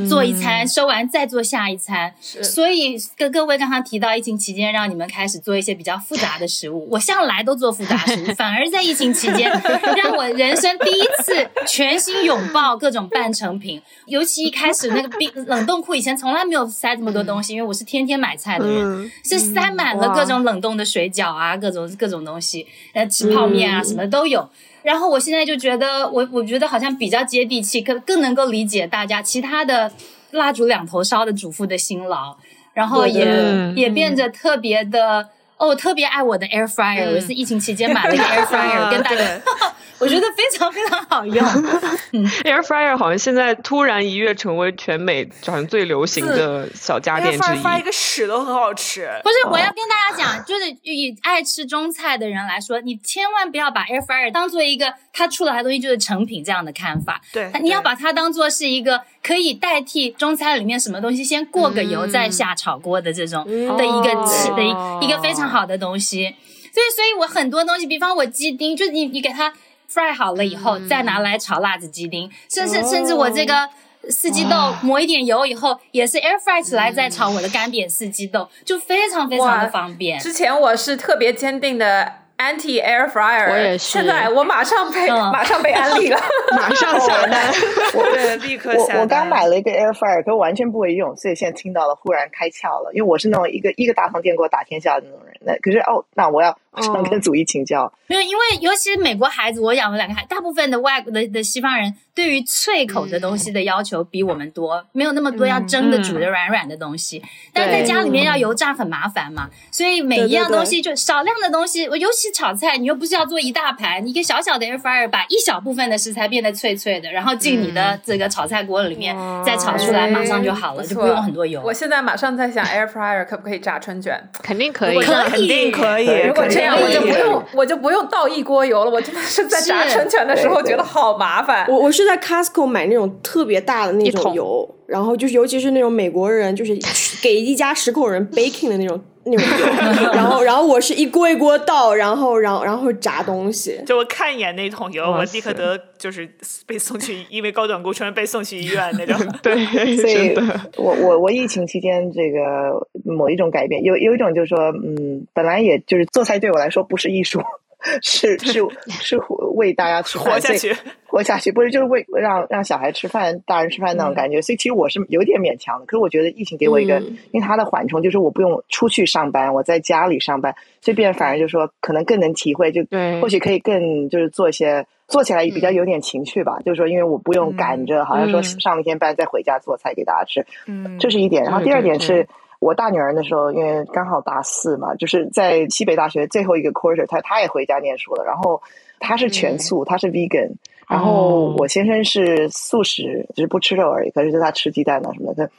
G: 做一餐，收完再做下一餐。所以跟各位刚刚提到疫情期间让你们开始做一些比较复杂的食物，[laughs] 我向来都做复杂食物，[laughs] 反而在疫情期间让我人生第一次全心拥抱各种半成品。尤其一开始那个冰冷冻库以前从来没有塞这么多东西，因为我是天天买菜的人，是塞满了各种冷冻的水饺啊，各种各种东西，呃，吃泡面啊什么都有。然后我现在就觉得，我我觉得好像比较接地气，更更能够理解大家其他的蜡烛两头烧的主妇的辛劳，然后也也变得特别的哦，特别爱我的 air fryer，、我是疫情期间买了一个 air [laughs] fryer，跟大家，[laughs] 我觉得非常非常好用。[laughs]
B: 嗯 Air fryer 好像现在突然一跃成为全美好像最流行的小家电之
D: 发发一
B: 一。
D: 个屎都很好吃。
G: 不是，我要跟大家讲，就是以爱吃中菜的人来说，你千万不要把 air fryer 当做一个它出来的东西就是成品这样的看法。
D: 对
G: 你要把它当做是一个可以代替中餐里面什么东西先过个油再下炒锅的这种的一个吃的一一个非常好的东西。所以，所以我很多东西，比方我鸡丁，就是你你给它 fry 好了以后，再拿来炒辣子鸡丁，甚至甚至我这个。四季豆抹一点油以后，也是 air fry 起来再炒我的干煸四季豆，就非常非常的方便。
A: 之前我是特别坚定的 anti air fryer，
E: 我也是
A: 现在我马上被、
G: 嗯
A: 马上被安利了。[laughs]
B: 马上下单，我
D: 对，立刻下单。
F: 我我刚买了一个 air fryer，可我完全不会用，所以现在听到了，忽然开窍了。因为我是那种一个一个大通电给我打天下的那种人，那可是哦，那我要我想跟祖义请教，
G: 没有，因为尤其是美国孩子，我养了两个孩，大部分的外国的的西方人对于脆口的东西的要求比我们多，没有那么多要蒸的、煮的软软的东西。但是在家里面要油炸很麻烦嘛，所以每一样东西就少量的东西，我尤其炒菜，你又不是要做一大盘，你一个小小的 air fryer 把一小部分的食材变得脆脆的，然后进你的这个炒菜锅里面、再炒出来，马上就好了，就不用很多油。
A: 我现在马上在想 air fryer 可不可以炸春卷？
E: 肯定可以。
G: 可以
D: 肯定可以。
A: 如果这样，
G: 可以
A: 我就不用我就不用倒一锅油了。我真的是在炸
G: 是
A: 春卷的时候觉得好麻烦。
C: 我我是在 Costco 买那种特别大的那种油，然后就是尤其是那种美国人，就是 [laughs] 给一家十口人 baking 的那种那种油，[laughs] 然后然后我是一锅一锅倒，然后然后然后炸东西。
D: 就我看一眼那桶油，我立刻得就是被送去，因为高胆固醇被送去医院那种。[laughs]
B: 对，
F: 所以，我我我疫情期间这个某一种改变，有有一种就是说，嗯，本来也就是做菜对我来说不是艺术，[laughs] 是是是为大家吃饭，
D: 活下去。[laughs]
F: 活下去，不是就是为让让小孩吃饭、大人吃饭那种感觉。所以其实我是有点勉强的。可是我觉得疫情给我一个，
C: 嗯
F: 因为它的缓冲就是我不用出去上班，我在家里上班，所以变反而就是说可能更能体会，就
B: 对
F: 或许可以更就是做一些做起来也比较有点情趣吧。就是说，因为我不用赶着，好像说
B: 嗯
F: 上了一天班再回家做菜给大家吃，
D: 嗯
F: 这是一点。然后第二点是。我大女儿那时候，因为刚好大四嘛，就是在西北大学最后一个 quarter，她她也回家念书了。然后她是全素，她是 vegan，然后
B: 哦
F: 我先生是素食，就是不吃肉而已。可是他吃鸡蛋啊什么的，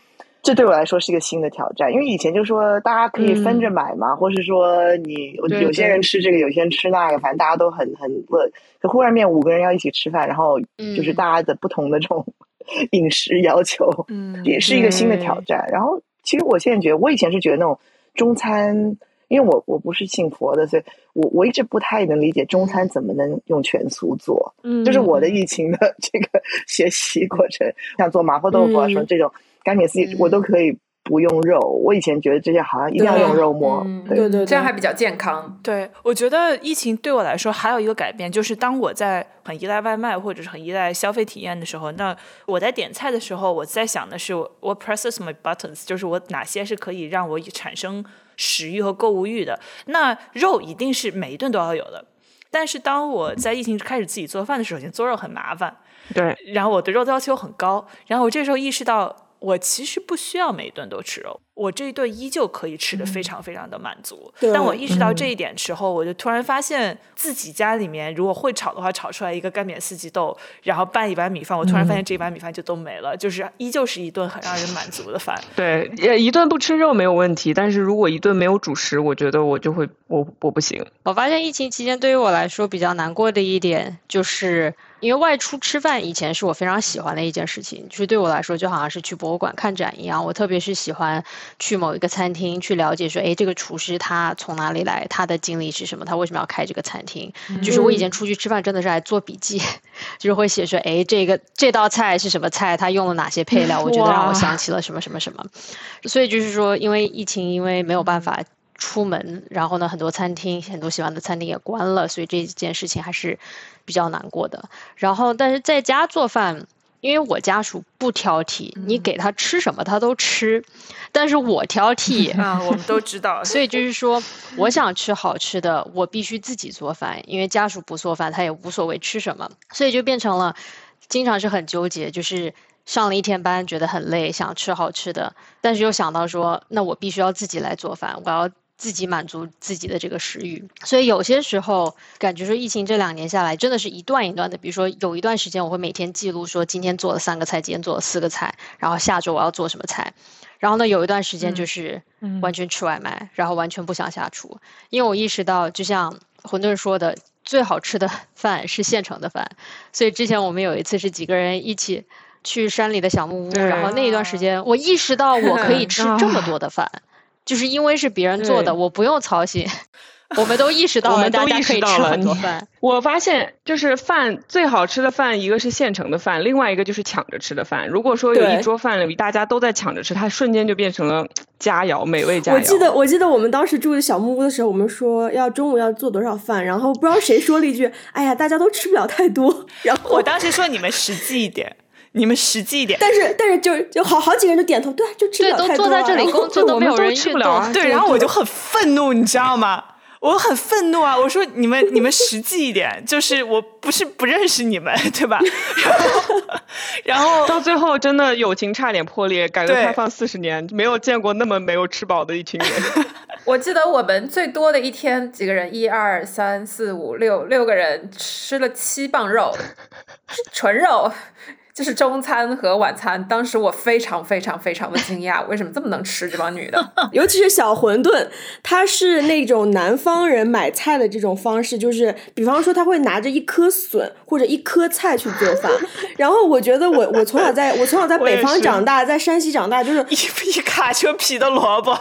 F: 这对我来说是一个新的挑战。因为以前就说大家可以分着买嘛，或是说你
B: 对
F: 有些人吃这个，有些人吃那个，反正大家都很很乐。可忽然面五个人要一起吃饭，然后就是大家的不同的这种 [laughs] 饮食要求，
D: 嗯
F: 也是一个新的挑战。然后其实我现在觉得，我以前是觉得那种中餐。因为我我不是信佛的，所以我我一直不太能理解中餐怎么能用全素做。
B: 嗯
F: 就是我的疫情的 [laughs] 这个学习过程，像做麻婆豆腐啊
C: 嗯
F: 什么这种干煸四季，我都可以不用肉。我以前觉得这些好像一定要用肉末，
A: 嗯
F: 对
C: 对对对，
A: 这样还比较健康。
D: 对，我觉得疫情对我来说还有一个改变，就是当我在很依赖外卖或者是很依赖消费体验的时候，那我在点菜的时候，我在想的是我我 presses my buttons，就是我哪些是可以让我产生食欲和购物欲的。那肉一定是每一顿都要有的。但是当我在疫情开始自己做饭的时候，首先做肉很麻烦，
B: 对，
D: 然后我对肉的要求很高，然后我这时候意识到，我其实不需要每顿都吃肉，我这一顿依旧可以吃的非常非常的满足。
C: 对
D: 当我意识到这一点时候，我就突然发现自己家里面如果会炒的话，炒出来一个干煸四季豆，然后拌一碗米饭，我突然发现这一碗米饭就都没了，就是依旧是一顿很让人满足的饭。
B: 对，也一顿不吃肉没有问题，但是如果一顿没有主食，我觉得我就会我我不行。
E: 我发现疫情期间对于我来说比较难过的一点，就是因为外出吃饭以前是我非常喜欢的一件事情，就是对我来说就好像是去博物馆看展一样。我特别是喜欢去某一个餐厅去了解说，哎，这个厨师他从哪里来，他的经历是什么，他为什么要开这个餐厅。就是我以前出去吃饭真的是爱做笔记，[laughs] 就是会写说，哎，这个这道菜是什么菜，他用了哪些配料，我觉得让我想起了什么什么什么。所以就是说，因为疫情，因为没有办法出门，然后呢，很多餐厅、很多喜欢的餐厅也关了，所以这件事情还是比较难过的。然后，但是在家做饭，因为我家属不挑剔，你给他吃什么他都吃，但是我挑剔。
D: 啊，我们都知道，
E: 所以就是说，我想吃好吃的，我必须自己做饭，因为家属不做饭，他也无所谓吃什么，所以就变成了经常是很纠结，就是上了一天班觉得很累，想吃好吃的，但是又想到说，那我必须要自己来做饭，我要自己满足自己的这个食欲。所以有些时候感觉说疫情这两年下来，真的是一段一段的。比如说有一段时间，我会每天记录说今天做了三个菜，今天做了四个菜，然后下周我要做什么菜。然后呢，有一段时间就是完全吃外卖，然后完全不想下厨，因为我意识到，就像馄饨说的，最好吃的饭是现成的饭。所以之前我们有一次是几个人一起去山里的小木屋，然后那一段时间，我意识到我可以 [laughs] 吃这么多的饭，就是因为是别人做的，我不用操心。[laughs] 我们都意识到了，大家可以吃很多饭。
B: 我发现，就是饭最好吃的饭，一个是现成的饭，另外一个就是抢着吃的饭。如果说有一桌饭里大家都在抢着吃，它瞬间就变成了佳肴，美味佳肴。
C: 我记得，我记得我们当时住的小木屋的时候，我们说要中午要做多少饭，然后不知道谁说了一句：“哎呀，大家都吃不了太多。”然后
D: 我当时说：“你们实际一点。”你们实际一点，
C: 但是但是就就好好几个人就点头，对，就吃不了太
E: 多。都坐在这里工作都没有人
B: 吃不了，
D: 对，然后我就很愤怒，你知道吗？[laughs] 我很愤怒啊！我说你们你们实际一点，[laughs] 就是我不是不认识你们，对吧？[laughs] 然后然后
B: 到最后真的友情差点破裂。改革开放四十年，没有见过那么没有吃饱的一群人。
A: 我记得我们最多的一天几个人，一二三四五六六个人吃了七磅肉，纯肉。就是中餐和晚餐，当时我非常非常非常的惊讶，为什么这么能吃这帮女的？[laughs]
C: 尤其是小馄饨，它是那种南方人买菜的这种方式，就是比方说他会拿着一颗笋或者一颗菜去做饭。[laughs] 然后我觉得我我从小在我从小在北方长大，在山西长大，就是
D: 一 [laughs] 一卡车皮的萝卜，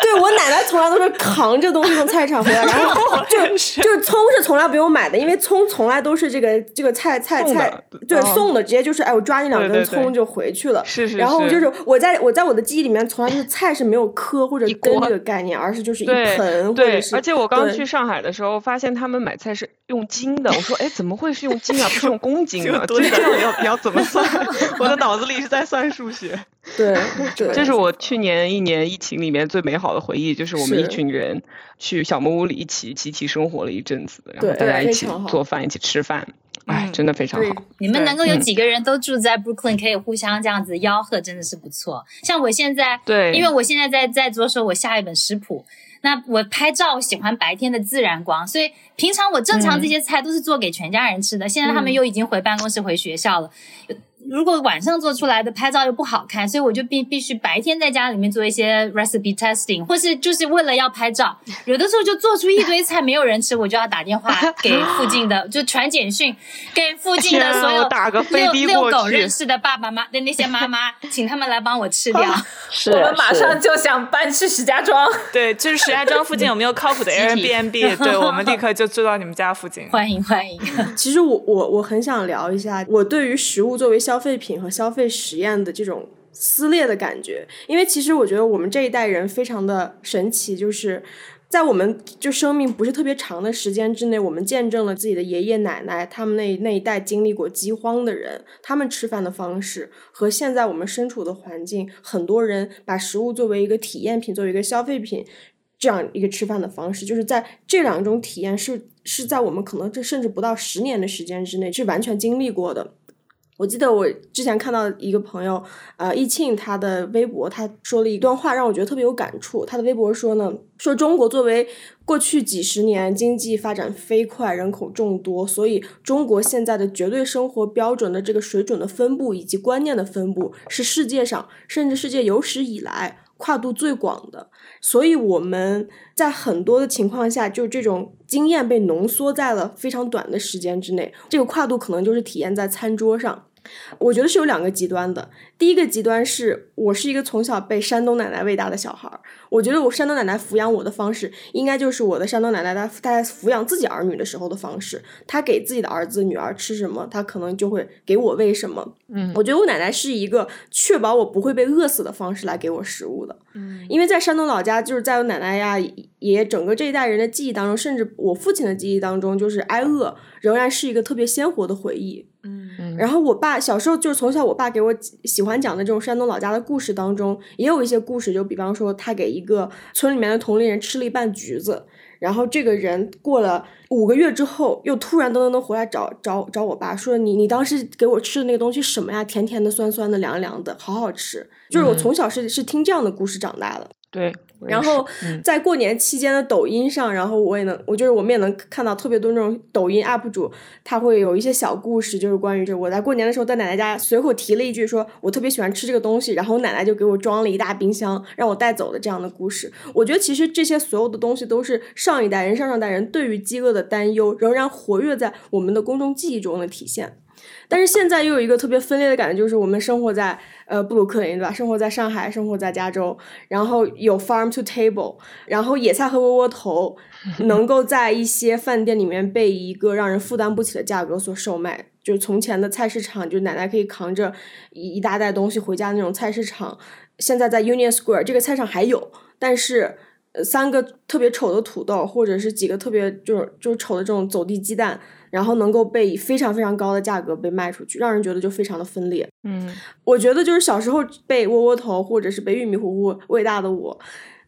C: 对我奶奶从来都是扛着东西从菜场回来，然后就就是葱是从来不用买的，因为葱从来都是这个这个菜菜菜。对，送的直接就是哎，我抓你两根葱就回去了。
B: 是是。
C: 然后就是我在我在我的记忆里面，从来就是 [laughs] 菜是没有颗或者根这个概念，而是就是一盆或者是。
B: 而且我刚去上海的时候，发现他们买菜是用斤的。我说哎，怎么会是用斤啊？不是用公斤啊？[laughs] 这样要你要怎么算？[laughs] 我的脑子里是在算数学。
C: 对，
B: 这是我去年一年疫情里面最美好的回忆，就是我们一群人去小木屋里一起集体生活了一阵子，然后大家一起做饭，一起吃饭。哎，真的非常好。
G: 你们能够有几个人都住在 Brooklyn，可以互相这样子吆喝，真的是不错。像我现在，
B: 对，
G: 因为我现在在在着手我下一本食谱。那我拍照，我喜欢白天的自然光，所以平常我正常这些菜都是做给全家人吃的。现在他们又已经回办公室、回学校了。如果晚上做出来的拍照又不好看，所以我就必必须白天在家里面做一些 recipe testing，或是就是为了要拍照，[laughs] 有的时候就做出一堆菜没有人吃，我就要打电话给附近的，就传简讯给附近的所有遛遛狗认识的爸爸妈的那些妈妈，请他们来帮我吃掉。[laughs]
A: 我们马上就想搬去石家庄，
D: 对，就是石家庄附近有没有靠谱的 [laughs] Airbnb？对我们立刻就住到你们家附近。
G: 欢迎欢迎。
C: 其实我我我很想聊一下，我对于食物作为消消费品和消费实验的这种撕裂的感觉，因为其实我觉得我们这一代人非常的神奇，就是在我们就生命不是特别长的时间之内，我们见证了自己的爷爷奶奶他们那那一代经历过饥荒的人，他们吃饭的方式和现在我们身处的环境，很多人把食物作为一个体验品，作为一个消费品，这样一个吃饭的方式，就是在这两种体验是是在我们可能这甚至不到十年的时间之内是完全经历过的。我记得我之前看到一个朋友，呃，易庆他的微博，他说了一段话，让我觉得特别有感触。他的微博说呢，说中国作为过去几十年经济发展飞快，人口众多，所以中国现在的绝对生活标准的这个水准的分布以及观念的分布，是世界上甚至世界有史以来跨度最广的。所以我们在很多的情况下，就这种经验被浓缩在了非常短的时间之内，这个跨度可能就是体验在餐桌上。我觉得是有两个极端的。第一个极端是我是一个从小被山东奶奶喂大的小孩儿，我觉得我山东奶奶抚养我的方式，应该就是我的山东奶奶她在抚养自己儿女的时候的方式。她给自己的儿子女儿吃什么，她可能就会给我喂什么。嗯，我觉得我奶奶是一个确保我不会被饿死的方式来给我食物的。嗯，因为在山东老家，就是在我奶奶呀、爷爷整个这一代人的记忆当中，甚至我父亲的记忆当中，就是挨饿仍然是一个特别鲜活的回忆。嗯，然后我爸小时候就是从小，我爸给我喜欢讲的这种山东老家的故事当中，也有一些故事，就比方说他给一个村里面的同龄人吃了一半橘子，然后这个人过了五个月之后，又突然噔噔噔回来找找找我爸，说你你当时给我吃的那个东西什么呀？甜甜的、酸酸的、凉凉的，好好吃。就是我从小是是听这样的故事长大的。
B: 对，
C: 然后
B: 嗯
C: 在过年期间的抖音上，然后我也能，我就是我们也能看到特别多那种抖音 UP 主，他会有一些小故事，就是关于这我在过年的时候在奶奶家随口提了一句，说我特别喜欢吃这个东西，然后我奶奶就给我装了一大冰箱让我带走的这样的故事。我觉得其实这些所有的东西都是上一代人、上上代人对于饥饿的担忧，仍然活跃在我们的公众记忆中的体现。但是现在又有一个特别分裂的感觉，就是我们生活在呃布鲁克林，对吧？生活在上海，生活在加州，然后有 farm to table，然后野菜和窝窝头 [laughs] 能够在一些饭店里面被一个让人负担不起的价格所售卖。就是从前的菜市场，就是奶奶可以扛着一一大袋东西回家那种菜市场，现在在 Union Square 这个菜场还有，但是。呃三个特别丑的土豆，或者是几个特别就是就是丑的这种走地鸡蛋，然后能够被以非常非常高的价格被卖出去，让人觉得就非常的分裂。
B: 嗯，
C: 我觉得就是小时候被窝窝头或者是被玉米糊糊喂大的我，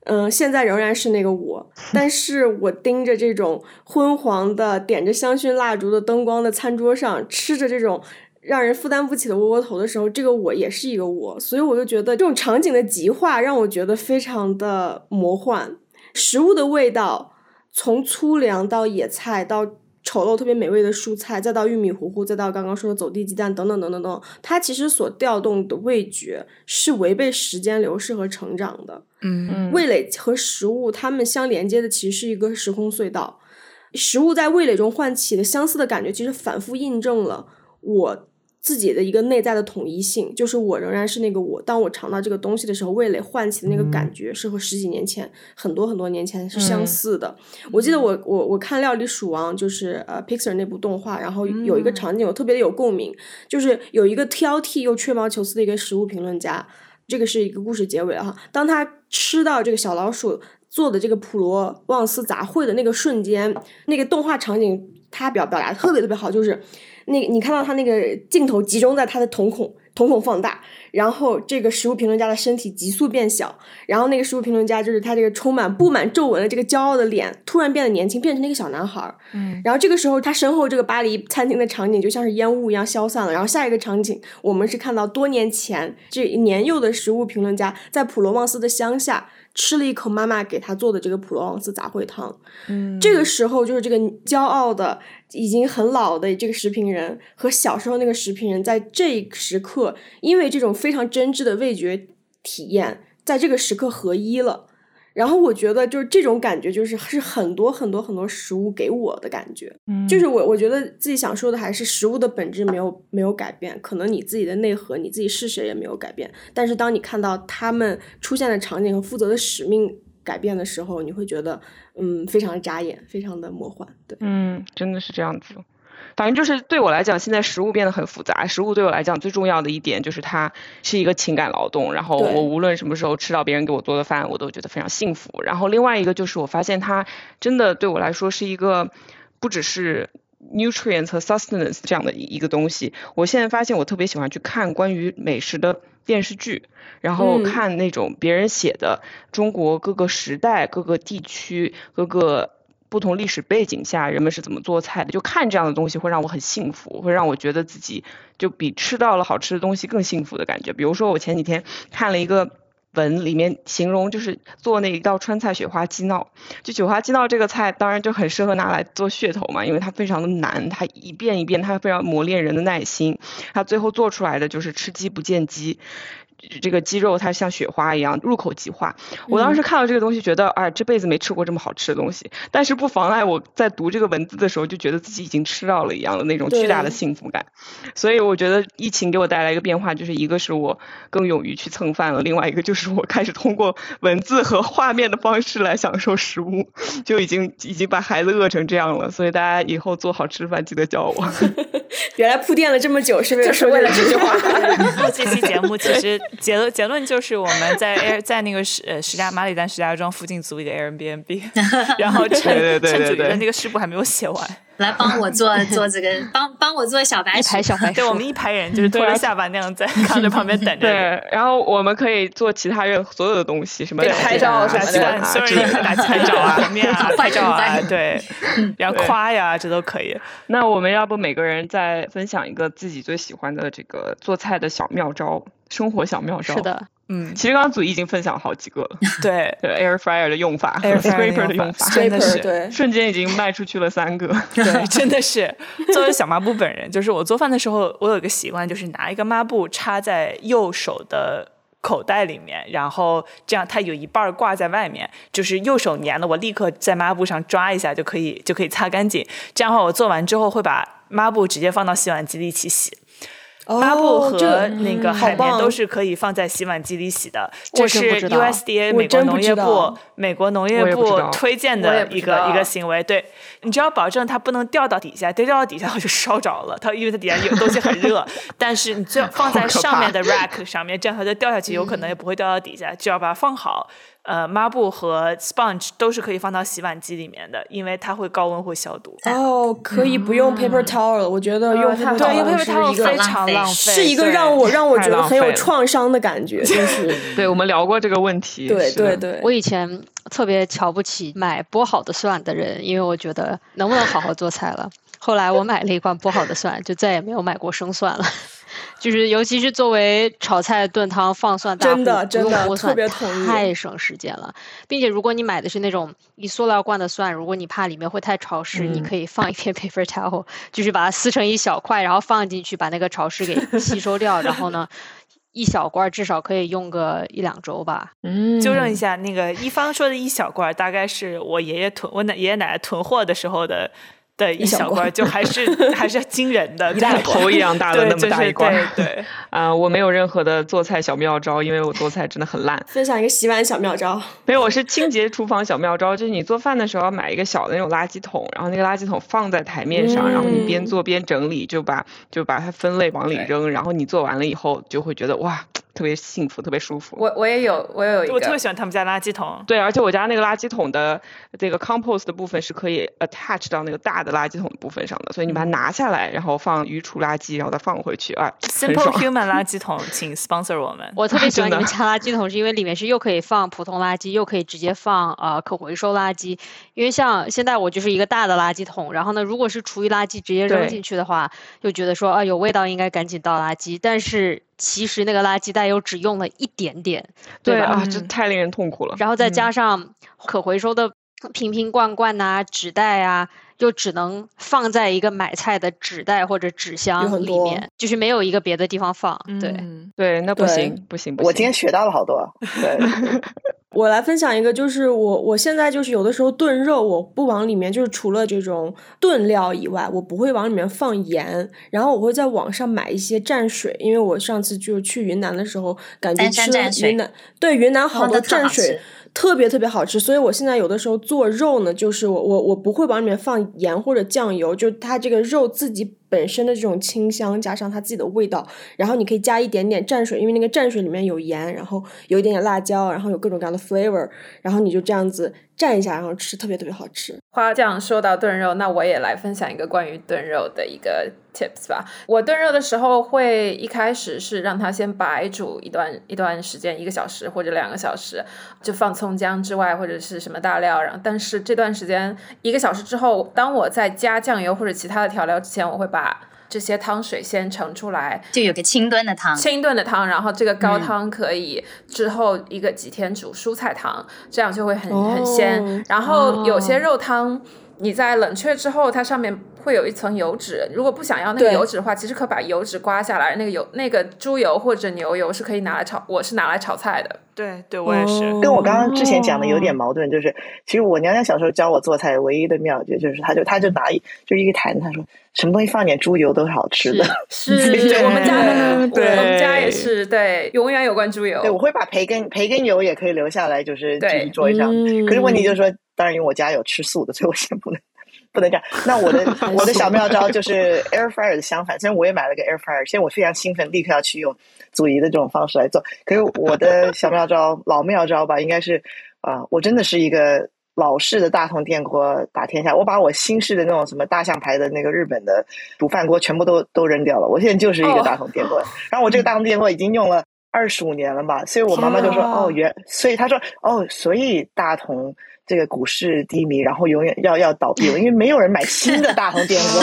C: 嗯、现在仍然是那个我，[laughs] 但是我盯着这种昏黄的点着香薰蜡烛的灯光的餐桌上，吃着这种。让人负担不起的窝窝头的时候，这个我也是一个我，所以我就觉得这种场景的极化让我觉得非常的魔幻。食物的味道，从粗粮到野菜到丑陋特别美味的蔬菜，再到玉米糊糊，再到刚刚说的走地鸡蛋等等等等等等，它其实所调动的味觉是违背时间流逝和成长的。
D: 嗯
C: 味蕾和食物它们相连接的其实是一个时空隧道。食物在味蕾中唤起的相似的感觉，其实反复印证了我自己的一个内在的统一性，就是我仍然是那个我。当我尝到这个东西的时候，味蕾唤起的那个感觉是和十几年前、很多很多年前是相似的。我记得我我我看《料理鼠王》，就是呃 Pixar 那部动画，然后有一个场景我特别的有共鸣，就是有一个挑剔又吹毛求疵的一个食物评论家。这个是一个故事结尾哈。当他吃到这个小老鼠做的这个普罗旺斯杂烩的那个瞬间，那个动画场景他表表达特别特别好，就是那你看到他那个镜头集中在他的瞳孔，瞳孔放大，然后这个食物评论家的身体急速变小，然后那个食物评论家就是他这个充满布满皱纹的这个骄傲的脸突然变得年轻，变成那个小男孩。
D: 嗯，
C: 然后这个时候他身后这个巴黎餐厅的场景就像是烟雾一样消散了。然后下一个场景，我们是看到多年前这年幼的食物评论家在普罗旺斯的乡下吃了一口妈妈给他做的这个普罗旺斯杂烩汤。
D: 嗯
C: 这个时候就是这个骄傲的、已经很老的这个食品人和小时候那个食品人，在这一时刻，因为这种非常真挚的味觉体验，在这个时刻合一了。然后我觉得就是这种感觉，就是是很多很多很多食物给我的感觉。
B: 嗯
C: 就是我我觉得自己想说的还是食物的本质没有没有改变，可能你自己的内核，你自己是谁也没有改变。但是当你看到他们出现的场景和负责的使命改变的时候，你会觉得嗯非常扎眼，非常的魔幻。对，
B: 嗯，真的是这样子。反正就是对我来讲，现在食物变得很复杂。食物对我来讲最重要的一点就是它是一个情感劳动，然后我无论什么时候吃到别人给我做的饭，我都觉得非常幸福。然后另外一个就是我发现它真的对我来说是一个不只是 nutrients 和 sustenance 这样的一一个东西。我现在发现我特别喜欢去看关于美食的电视剧，然后
C: 嗯
B: 看那种别人写的中国各个时代、各个地区、各个不同历史背景下人们是怎么做菜的，就看这样的东西会让我很幸福，会让我觉得自己就比吃到了好吃的东西更幸福的感觉。比如说我前几天看了一个。文里面形容就是做那一道川菜雪花鸡闹，就雪花鸡闹这个菜当然就很适合拿来做噱头嘛，因为它非常的难，它一遍一遍，它非常磨练人的耐心，它最后做出来的就是吃鸡不见鸡。这个鸡肉它像雪花一样入口即化。我当时看到这个东西，觉得哎，这辈子没吃过这么好吃的东西。但是不妨碍我在读这个文字的时候，就觉得自己已经吃到了一样的那种巨大的幸福感。所以我觉得疫情给我带来一个变化，就是一个是我更勇于去蹭饭了，另外一个就是我开始通过文字和画面的方式来享受食物，就已经已经把孩子饿成这样了。所以大家以后做好吃饭记得叫我。[laughs] [laughs]
C: 原来铺垫了这么久，是为了
A: 就是为了这句话。[laughs]
D: 录这期节目，其实结论结论就是我们在 Air 在那个石呃石家马里丹石家庄附近租一个 Airbnb，[laughs] 然后趁
B: 对对对
D: 趁主角的
B: 对
D: 那个事故还没有写完，
G: 来帮我做 [laughs] 做这个，帮帮我做小白
E: 一
G: 鼠
E: 排小白鼠 [laughs]
D: 对我们一排人就是拖着下巴那样在看着旁边等着。[laughs]
B: 对，然后我们可以做其他任所有的东西，什么
A: 对拍照
B: 啊
A: 什么的
B: 鸡蛋啊
D: 所有打拍照啊、平面啊、拍照啊对，然后夸呀，这都可以。
B: 那我们要不每个人再分享一个自己最喜欢的这个做菜的小妙招，生活小妙招？
E: 是，的，
D: 嗯，
B: 其实刚刚祖已经分享了好几个了，[laughs]
D: 对
B: 对 air fryer 的用法 Air，scraper 的
D: 的用法，真的是
C: 对，
B: 瞬间已经卖出去了三个。
D: 对，[laughs] 真的是。作为小抹布本人，就是我做饭的时候，我有一个习惯，就是拿一个抹布插在右手的口袋里面，然后这样它有一半儿挂在外面，就是右手粘的，我立刻在抹布上抓一下就可以，就可以擦干净。这样的话，我做完之后会把抹布直接放到洗碗机里一起洗。抹布和那个海绵都是可以放在洗碗机里洗的，
E: 我
D: 这是 USDA 美国农业部美国农业部推荐的一个一个行为。对，你只要保证它不能掉到底下，掉到底下它就烧着了。它因为它底下有东西很热，但是你最 [laughs] 好放在上面的 rack 上面，这样它就掉下去，有可能也不会掉到底下。只要把它放好。呃，抹布和 sponge 都是可以放到洗碗机里面的，因为它会高温会消毒。
C: 哦，可以不用 paper towel 了。我觉得用 paper
A: 好了
D: 对，因为
C: towel
D: paper
C: 是
D: towel
C: 一个
D: 非常浪费，
C: 是一个让我让我觉得很有创伤的感觉，[laughs] 就是
B: 对，我们聊过这个问题。
C: 对对对。
E: 我以前特别瞧不起买剥好的蒜的人，因为我觉得能不能好好做菜了。后来我买了一罐剥好的蒜，就再也没有买过生蒜了。就是尤其是作为炒菜、炖汤放蒜大户，
C: 真的真的特别同意
E: 太省时间了。并且如果你买的是那种一塑料罐的蒜，如果你怕里面会太潮湿，你
B: 嗯
E: 可以放一片 [laughs] paper towel，就是把它撕成一小块，然后放进去，把那个潮湿给吸收掉。然后呢，一小罐至少可以用个一两周吧。
B: 嗯，
D: 纠正一下，那个一方说的一小罐，大概是我爷爷囤我奶爷爷奶奶囤货的时候的的一
C: 小罐
D: 就还是 [laughs] 还是惊人的，
B: 一大头一样大的，那么大一罐儿。
D: 对对，[laughs]
B: 啊、我没有任何的做菜小妙招，因为我做菜真的很烂。
C: 分享一个洗碗小妙招，
B: 没有，我是清洁厨房小妙招，就是你做饭的时候要买一个小的那种垃圾桶，然后那个垃圾桶放在台面上，然后你边
C: 嗯
B: 做边整理，就把就把它分类往里扔，然后你做完了以后就会觉得哇，特别幸福，特别舒服。
A: 我我也有，我也有一个
D: 我特别，喜欢他们家垃圾桶。
B: 对，而且我家那个垃圾桶的这个 compost 的部分是可以 attach 到那个大的垃圾桶的部分上的，所以你把它拿下来，然后放鱼厨垃圾，然后再放回去，啊
D: ，Simple。Human 垃圾桶，[laughs] 请 sponsor 我们。[laughs]
E: 我特别喜欢 [laughs] 你们家垃圾桶，是因为里面是又可以放普通垃圾，又可以直接放呃可回收垃圾。因为像现在我就是一个大的垃圾桶，然后呢，如果是厨余垃圾直接扔进去的话，就觉得说啊有味道应该赶紧倒垃圾，但是其实那个垃圾袋又只用了一点点，吧？
B: 对啊，这太令人痛苦了。
E: 然后再加上可回收的瓶瓶罐罐呐、纸袋啊，又只能放在一个买菜的纸袋或者纸箱里面，就是没有一个别的地方放。对，
D: 嗯
B: 对，那不
C: 对
B: 行，不行，不行。
F: 我今天学到了好多。对，[laughs]
C: 我来分享一个，就是我我现在就是有的时候炖肉，我不往里面就是除了这种炖料以外，我不会往里面放盐，然后我会在网上买一些蘸水，因为我上次就是去云南的时候，感觉
G: 丹
C: 吃了云南对云南好
G: 哦
C: 多蘸水。特别特别好吃，所以我现在有的时候做肉呢，就是我我我不会往里面放盐或者酱油，就它这个肉自己本身的这种清香，加上它自己的味道，然后你可以加一点点蘸水，因为那个蘸水里面有盐，然后有一点点辣椒，然后有各种各样的 flavor，然后你就这样子蘸一下，然后吃，特别特别好吃。
A: 花酱说到炖肉，那我也来分享一个关于炖肉的一个 tips 吧。我炖肉的时候会一开始是让它先白煮一段一段时间，一个小时或者两个小时，就放葱姜之外或者是什么大料，然后但是这段时间一个小时之后，当我在加酱油或者其他的调料之前，我会把这些汤水先盛出来，
G: 就有个清炖的汤，
A: 清炖的汤，然后这个高汤可以之后一个几天煮蔬菜汤，这样就会很很鲜。
C: 哦
A: 然后有些肉汤。你在冷却之后，它上面会有一层油脂。如果不想要那个油脂的话，其实可把油脂刮下来。那个油、那个猪油或者牛油是可以拿来炒，我是拿来炒菜的。
D: 对对，我也是。
C: 哦
F: 跟我刚刚之前讲的有点矛盾，就是其实我娘娘小时候教我做菜唯一的妙诀就是，她就她就拿一就是一个坛子，她说什么东西放点猪油都是好吃的。
A: 是
F: 对
A: 我们家的，我们家也是对，永远有关猪油。
F: 对，我会把培根培根油也可以留下来，就是
A: 对
F: 就是桌上。
C: 嗯
F: 可是问题就是说，当然因为我家有吃素的，所以我先不能不能这样。那我的 [laughs] 我的小妙招就是 air fryer 的相反，虽然我也买了个 air fryer，现在我非常兴奋，立刻要去用祖仪的这种方式来做。可是我的小妙招老妙招吧，应该是啊、我真的是一个。老式的大铜电锅打天下，我把我新式的那种什么大象牌的那个日本的煮饭锅全部都都扔掉了。我现在就是一个
A: 哦
F: 大铜电锅，然后我这个大铜电锅已经用了二十五年了吧，所以我妈妈就说：“
A: 天啊
F: 哦，原所以她说哦，所以大同这个股市低迷，然后永远要要倒闭了，因为没有人买新的大红电锅，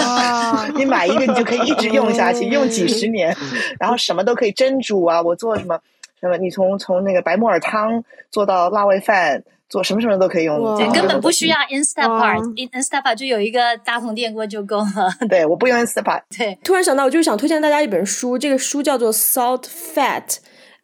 F: [laughs] 你买一个你就可以一直用下去，用几十年，然后什么都可以蒸煮啊，我做什么。”什么你从从那个白木耳汤做到辣味饭，做什么什么都可以用。
C: 哇
G: 对，
C: 哦
G: 根本不需要 Instapart，
B: 哦
G: Instapart 就有一个大红电锅就够了。
F: 对，我不用 Instapot。
G: 对，
C: 突然想到，我就是想推荐大家一本书，这个书叫做《Salt Fat》。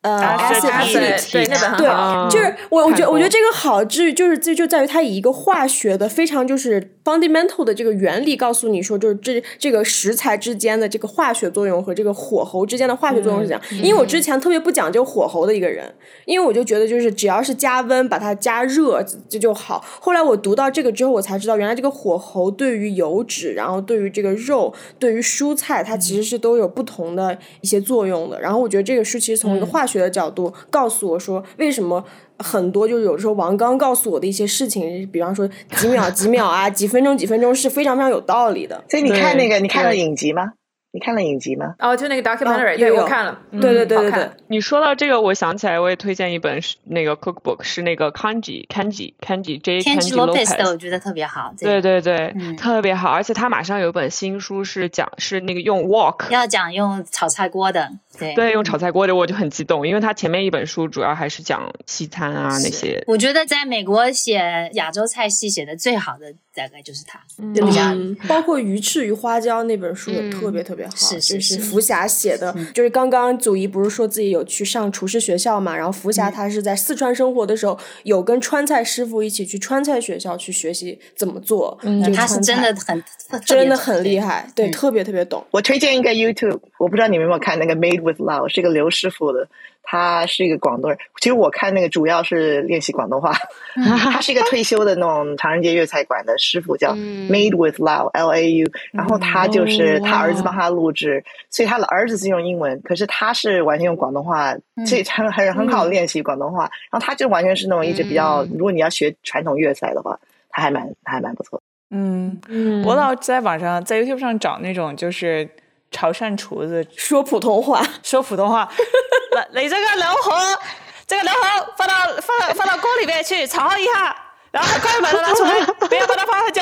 C: 呃
D: 啊是
C: ，acid heat，
A: 对那本
C: 对，就是我，我觉得，我觉得这个好之就是这就在于它以一个化学的非常就是 fundamental 的这个原理告诉你说，就是这这个食材之间的这个化学作用和这个火候之间的化学作用是怎样。因为我之前特别不讲究火候的一个人，因为我就觉得就是只要是加温把它加热这就好。后来我读到这个之后，我才知道原来这个火候对于油脂，然后对于这个肉，对于蔬菜，它其实是都有不同的一些作用的。然后我觉得这个书其实从一个化学的角度告诉我说，为什么很多就是有时候王刚告诉我的一些事情，比方说几秒几秒啊，几分钟几分钟是非常非常有道理的。
F: 所以你看那个，你看了影集吗？你看了影集吗？
A: 哦，就那个 documentary，、对我看了，嗯
C: 对对对对对，
B: 你说到这个，我想起来，我也推荐一本是那个 cookbook，是那个 Kanji Kanji Kanji J
G: 天
B: Kanji
G: 气 Lopez 的
B: Lopez
G: 我觉得特别好。
B: 对对对，
G: 嗯
B: 特别好，而且他马上有一本新书是讲是那个用 wok，
G: 要讲用炒菜锅的，对。
B: 对，用炒菜锅的我就很激动，因为他前面一本书主要还是讲西餐啊那些。
G: 我觉得在美国写亚洲菜系写的最好的大概就是他，就比较
C: 嗯，包括《鱼翅与花椒》那本书也
B: 嗯
C: 特别特别好，
G: 是是
C: 就是是福霞写的。
G: 嗯
C: 就是刚刚祖仪不是说自己有去上厨师学校嘛，然后福
G: 嗯
C: 霞她是在四川生活的时候，有跟川菜师傅一起去川菜学校去学习怎么做。嗯
G: 他是真的很
C: 真的很厉。害，对，
G: 嗯
C: 特别特别懂。
F: 我推荐一个 YouTube，我不知道你们有没有看那个 Made with Love，是一个刘师傅的，他是一个广东人。其实我看那个主要是练习广东话，[laughs] 他是一个退休的那种唐人街粤菜馆的师傅，叫 Made with Love，L A U。然后他就是他儿子帮他录制，所以他的儿子是用英文，可是他是完全用广东话，所以很很很好练习广东话。然后他就完全是那种一直比较，如果你要学传统粤菜的话，他还蛮他还蛮不错。
D: 嗯，
B: 嗯
D: 我老在网上在 YouTube 上找那种就是潮汕厨子。
C: 说普通话，
D: 说普通话，[laughs] 来，你这个牛河，这个牛河放到放到放到锅里面去炒一下，然后很快把它拿出来，[laughs] 不要把它放太久，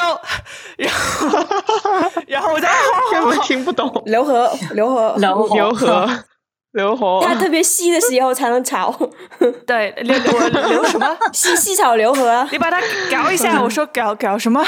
D: 然后然后我就 [laughs]
B: 根本
D: 好好好
B: 听不懂。
C: 刘和刘和。
G: 刘和。
B: 牛河，刘河，
C: 它特别稀的时候才能炒，[laughs]
D: 对留留留什么？[laughs]
C: 细细炒刘和。
D: 你把它搞一下，我说搞搞什么？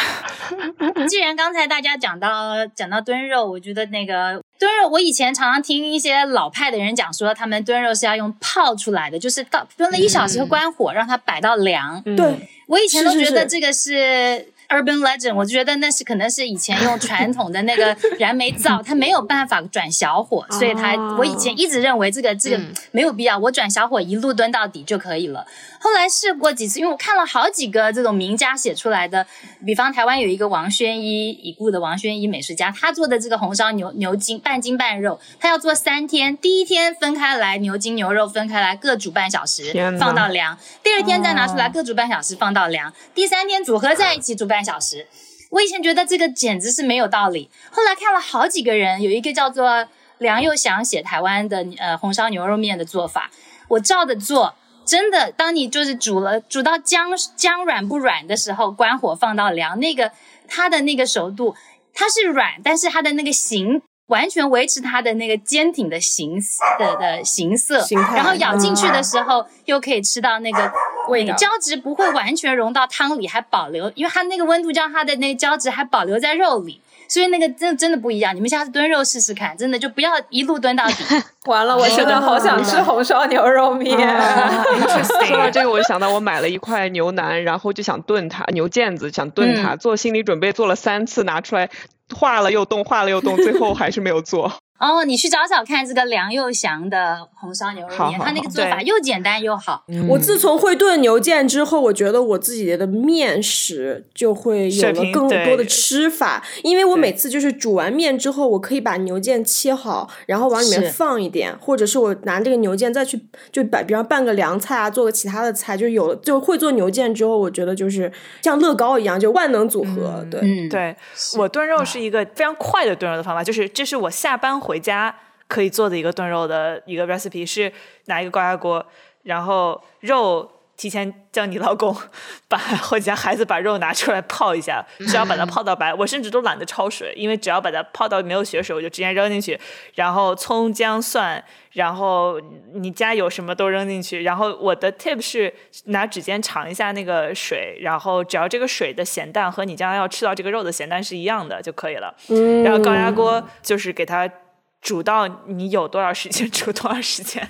D: [laughs]
G: 既然刚才大家讲到讲到炖肉，我觉得那个炖肉，我以前常常听一些老派的人讲说，他们炖肉是要用泡出来的，就是到炖了一小时关火，让它摆到凉。
C: 对，
G: 我以前都觉得这个是 urban legend，我就觉得那是可能是以前用 [laughs] 传统的那个燃煤灶，它没有办法转小火，所以它
B: 哦
G: 我以前一直认为这个这个没有必要，我转小火一路蹲到底就可以了。后来试过几次，因为我看了好几个这种名家写出来的，比方台湾有一个王宣一，已故的王宣一美食家，他做的这个红烧牛牛筋半筋半肉，他要做三天，第一天分开来牛筋牛肉分开来各煮半小时放到凉，第二天再拿出来
D: 哦
G: 各煮半小时放到凉，第三天组合在一起煮半小时。我以前觉得这个简直是没有道理，后来看了好几个人，有一个叫做梁又祥写台湾的呃红烧牛肉面的做法，我照着做。真的，当你就是煮了煮到姜姜软不软的时候，关火放到凉，那个它的那个熟度，它是软，但是它的那个形完全维持它的那个坚挺的形的的形色，
C: 形
G: 然后咬进去的时候、又可以吃到那个
A: 味道
G: 胶质不会完全融到汤里，还保留，因为它那个温度让它的那个胶质还保留在肉里。所以那个真真的不一样，你们下次炖肉试试看，真的就不要一路炖到底。[laughs]
A: 完了，我现在好想吃红烧牛肉面。[laughs]
B: 说到这个，我就想到我买了一块牛腩，然后就想炖它，牛腱子想炖它，做心理准备做了三次，拿出来化了又冻，化了又冻，最后还是没有做。
G: 哦，你去找找看这个梁又祥的红烧牛肉面，
B: 好好
G: 它那个做法又简单又好。
C: 我自从会炖牛腱之后，我觉得我自己的面食就会有了更多的吃法，因为我每次就是煮完面之后，我可以把牛腱切好，然后往里面放一点，或者是我拿这个牛腱再去就把，比方拌个凉菜啊，做个其他的菜，就有了就会做牛腱之后，我觉得就是像乐高一样，就万能组合。对，
G: 嗯，
D: 对我炖肉是一个非常快的炖肉的方法，就是这是我下班回家可以做的一个炖肉的一个 recipe，是拿一个高压锅，然后肉提前叫你老公 [laughs] 把或者孩子把肉拿出来泡一下，只要把它泡到白，我甚至都懒得焯水，因为只要把它泡到没有血水，我就直接扔进去，然后葱姜蒜，然后你家有什么都扔进去，然后我的 tip 是拿指尖尝一下那个水，然后只要这个水的咸淡和你将来要吃到这个肉的咸淡是一样的就可以了，然后高压锅就是给它。煮到你有多少时间 [laughs] 煮多少时间，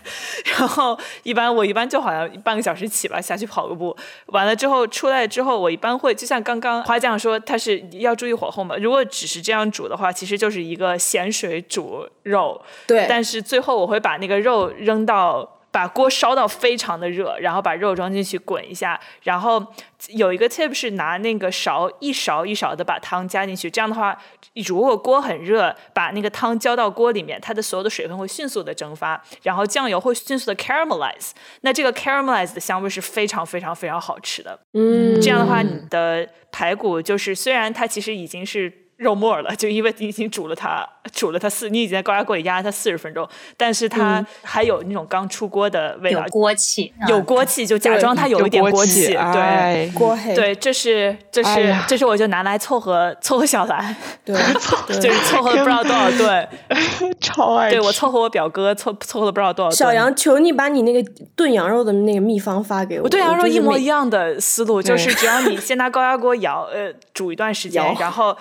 D: 然后一般我一般就好像半个小时起吧，下去跑个步，完了之后出来之后，我一般会就像刚刚花酱说，他是要注意火候嘛。如果只是这样煮的话，其实就是一个咸水煮肉。
C: 对，
D: 但是最后我会把那个肉扔到。把锅烧到非常的热，然后把肉装进去滚一下，然后有一个 tip 是拿那个勺一勺一勺的把汤加进去，这样的话，如果锅很热，把那个汤浇到锅里面，它的所有的水分会迅速的蒸发，然后酱油会迅速的 caramelize，那这个 caramelize 的香味是非常非常非常好吃的。
C: 嗯，
D: 这样的话，你的排骨就是虽然它其实已经是。肉末了，就因为你已经煮了它，煮了它四，你已经在高压锅里压了它四十分钟，但是它还有那种刚出锅的味道，
G: 有锅气，
D: 有锅气，就假装它有一点锅气，对，
C: 锅黑，
D: 对，这是这是这是我就拿来凑合凑合小兰，[laughs]
C: 对，[laughs]
D: 就是凑合不知道多少顿，[laughs]
B: 超爱，
D: 对我凑合我表哥凑凑合了不知道多少顿。
C: 小杨，求你把你那个炖羊肉的那个秘方发给我，
D: 我炖羊肉一模一样的思路，就是只要你先拿高压锅摇，呃，煮一段时间，然后。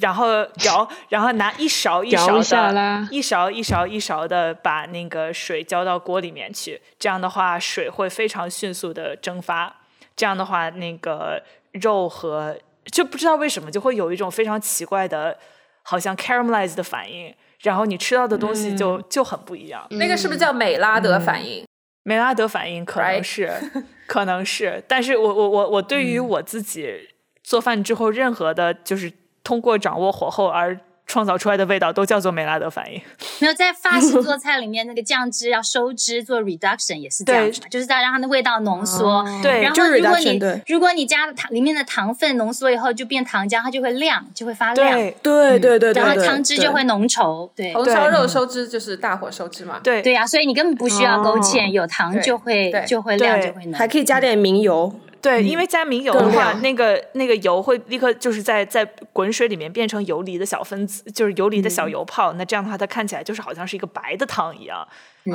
D: 然后舀，然后拿一勺一勺的，一勺一勺一勺的把那个水浇到锅里面去。这样的话，水会非常迅速的蒸发。这样的话，那个肉和就不知道为什么就会有一种非常奇怪的，好像 caramelize 的反应。然后你吃到的东西就就很不一样。
A: 那个是不是叫美拉德反应？
D: 美拉德反应可能是，[laughs] 可能是。但是我我我我对于我自己做饭之后，任何的就是。通过掌握火候而创造出来的味道都叫做梅拉德反应。[laughs]
G: 没有在法式做菜里面，那个酱汁要收汁做 reduction 也是这样嘛，就是在让它的味道浓缩。
D: 对，
G: 然后如果你如果你加了糖里面的糖分浓缩以后就变糖浆，它就会亮，就会发亮。
C: 对对对对，
G: 然后汤汁就会浓稠。对，
A: 红烧肉收汁就是大火收汁嘛。
D: 对
G: 对呀，所以你根本不需要勾芡，有糖就会就会亮就会浓，
C: 还可以加点明油。
D: 对，因为加明油的话，那个那个油会立刻就是在在滚水里面变成游离的小分子，就是游离的小油泡。那这样的话，它看起来就是好像是一个白的汤一样，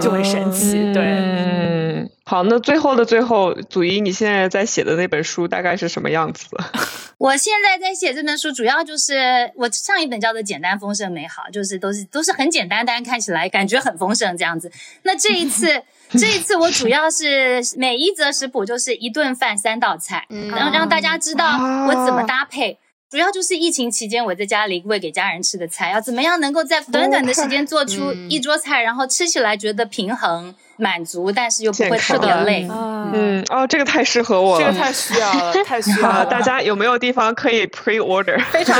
D: 就很神奇。对，
B: 嗯，好，那最后的最后，祖一，你现在在写的那本书大概是什么样子？[laughs]
G: 我现在在写这本书，主要就是我上一本叫做《简单丰盛美好》，就是都是都是很简单，但是看起来感觉很丰盛这样子。那这一次。[laughs] 这一次我主要是每一则食谱就是一顿饭三道菜，然后让大家知道我怎么搭配。主要就是疫情期间我在家里喂给家人吃的菜，要怎么样能够在短短的时间做出一桌菜，然后吃起来觉得平衡。满足，但是又不会特别累。
B: 嗯，哦，这个太适合我
D: 了，这个太需要了，[laughs] 太需要了。
B: 大家有没有地方可以 pre order？
A: 非常，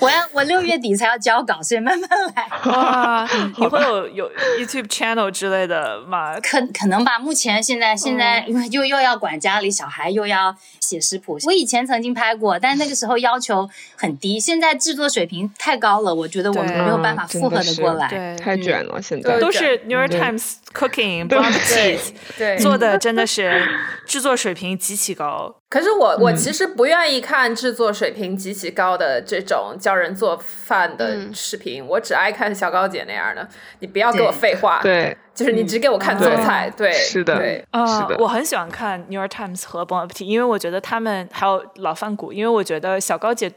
G: 我要我六月底才要交稿，所以慢慢来。
D: 哇，[laughs] 你会有有 YouTube channel 之类的吗？
G: 可可能吧。目前现在现在因为又又要管家里小孩，又要写食谱。我以前曾经拍过，但那个时候要求很低，现在制作水平太高了，我觉得我们没有办法负荷的过来，
B: 太卷了。现在
D: 都是 New York Times cooking。
A: 对 [laughs] 对，
D: 做的真的是制作水平极其高。
A: 可是我我其实不愿意看制作水平极其高的这种教人做饭的视频，我只爱看小高姐那样的。你不要给我废话，
B: 对，
A: 就是你只给我看做菜，对，
B: 是的，
A: 对，
D: 是的。我很喜欢看 New York Times 和 Bon Appetit，因为我觉得他们还有老饭骨，因为我觉得小高姐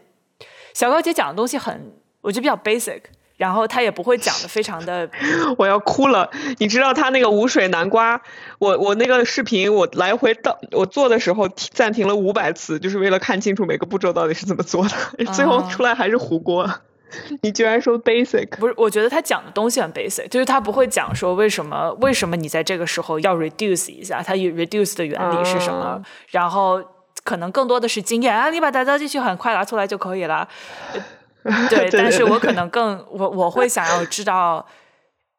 D: 小高姐讲的东西很，我觉得比较 basic。然后他也不会讲的非常的，[laughs]
B: 我要哭了。你知道他那个无水南瓜，我我那个视频我来回到我做的时候暂停了五百次，就是为了看清楚每个步骤到底是怎么做的，最后出来还是糊锅。你居然说 basic？
D: 不是，我觉得他讲的东西很 basic，就是他不会讲说为什么为什么你在这个时候要 reduce 一下，它 reduce 的原理是什么，然后可能更多的是经验啊，你把它倒进去很快拿出来就可以了。[laughs] 对，但是我可能更我我会想要知道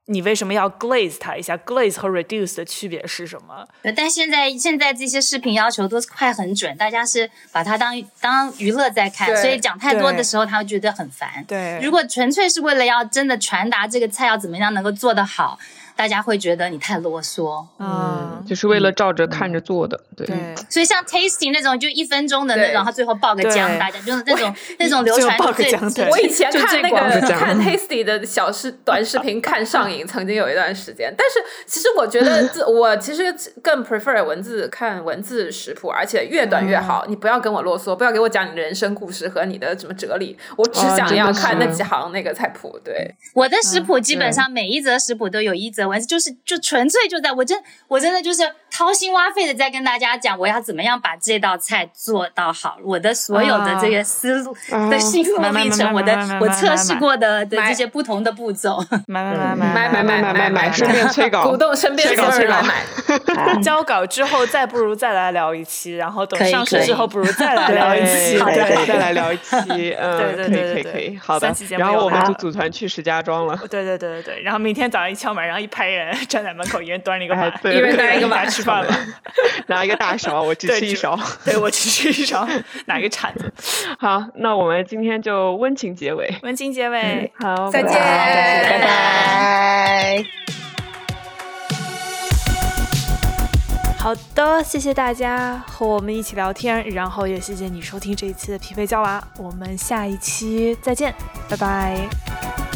D: 你为什么要 glaze 它一下，glaze 和 reduce 的区别是什么？
G: 但现在现在这些视频要求都是快很准，大家是把它当当娱乐在看，所以讲太多的时候他会觉得很烦。
D: 对，
G: 如果纯粹是为了要真的传达这个菜要怎么样能够做得好。大家会觉得你太啰嗦。
D: 嗯，
B: 就是为了照着看着做的，对。
D: 对，
G: 所以像 tasting 那种就一分钟的那
A: 对
G: 种，他最后爆个浆，大家就是那种那种流传
D: 爆个浆对
A: 我以前
G: 就
A: 看那个看 Tasty 的小视短视频看上瘾，曾经有一段时间。但是其实我觉得 [laughs] 这，我其实更 prefer 文字看文字食谱，而且越短越好。你不要跟我啰嗦，不要给我讲你的人生故事和你的什么哲理，我只
B: 哦
A: 想要看那几行那个菜谱。对，
G: 我的食谱基本上每一则食谱都有一则文字，就是就纯粹就在我真我真的就是掏心挖肺的在跟大家讲我要怎么样把这道菜做到好，我的所有的这个思路
B: 啊
G: 的心路历程，我的我测试过的的这些不同的步骤。
D: 买买买
A: 买
D: 买
A: 买买
B: 买买顺便催稿
A: 鼓动身边所有人来买。[laughs]
D: 交稿之后，再不如再来聊一期，然后等上市之后，不如再来聊一期。
B: 再来聊一期，嗯，
D: 对对
B: 可以可以
D: 对对对
B: 可以，好的然后我们就组团去石家庄了。
D: 对对对对对，然后明天早上一敲门，然后一排人站在门口，一人端了一个碗，
A: 一人端一个
D: 大
A: 碗
D: 家吃饭了。[laughs]
B: 拿一个大勺，我只吃一勺。[laughs]
D: 对我只吃一勺，拿一个铲子。[laughs]
B: 好，那我们今天就温情结尾。
D: 温情结尾，
B: 好，
A: 再见
F: 拜拜。
D: 好的，谢谢大家和我们一起聊天，然后也谢谢你收听这一期的匹配娇娃，我们下一期再见，拜拜。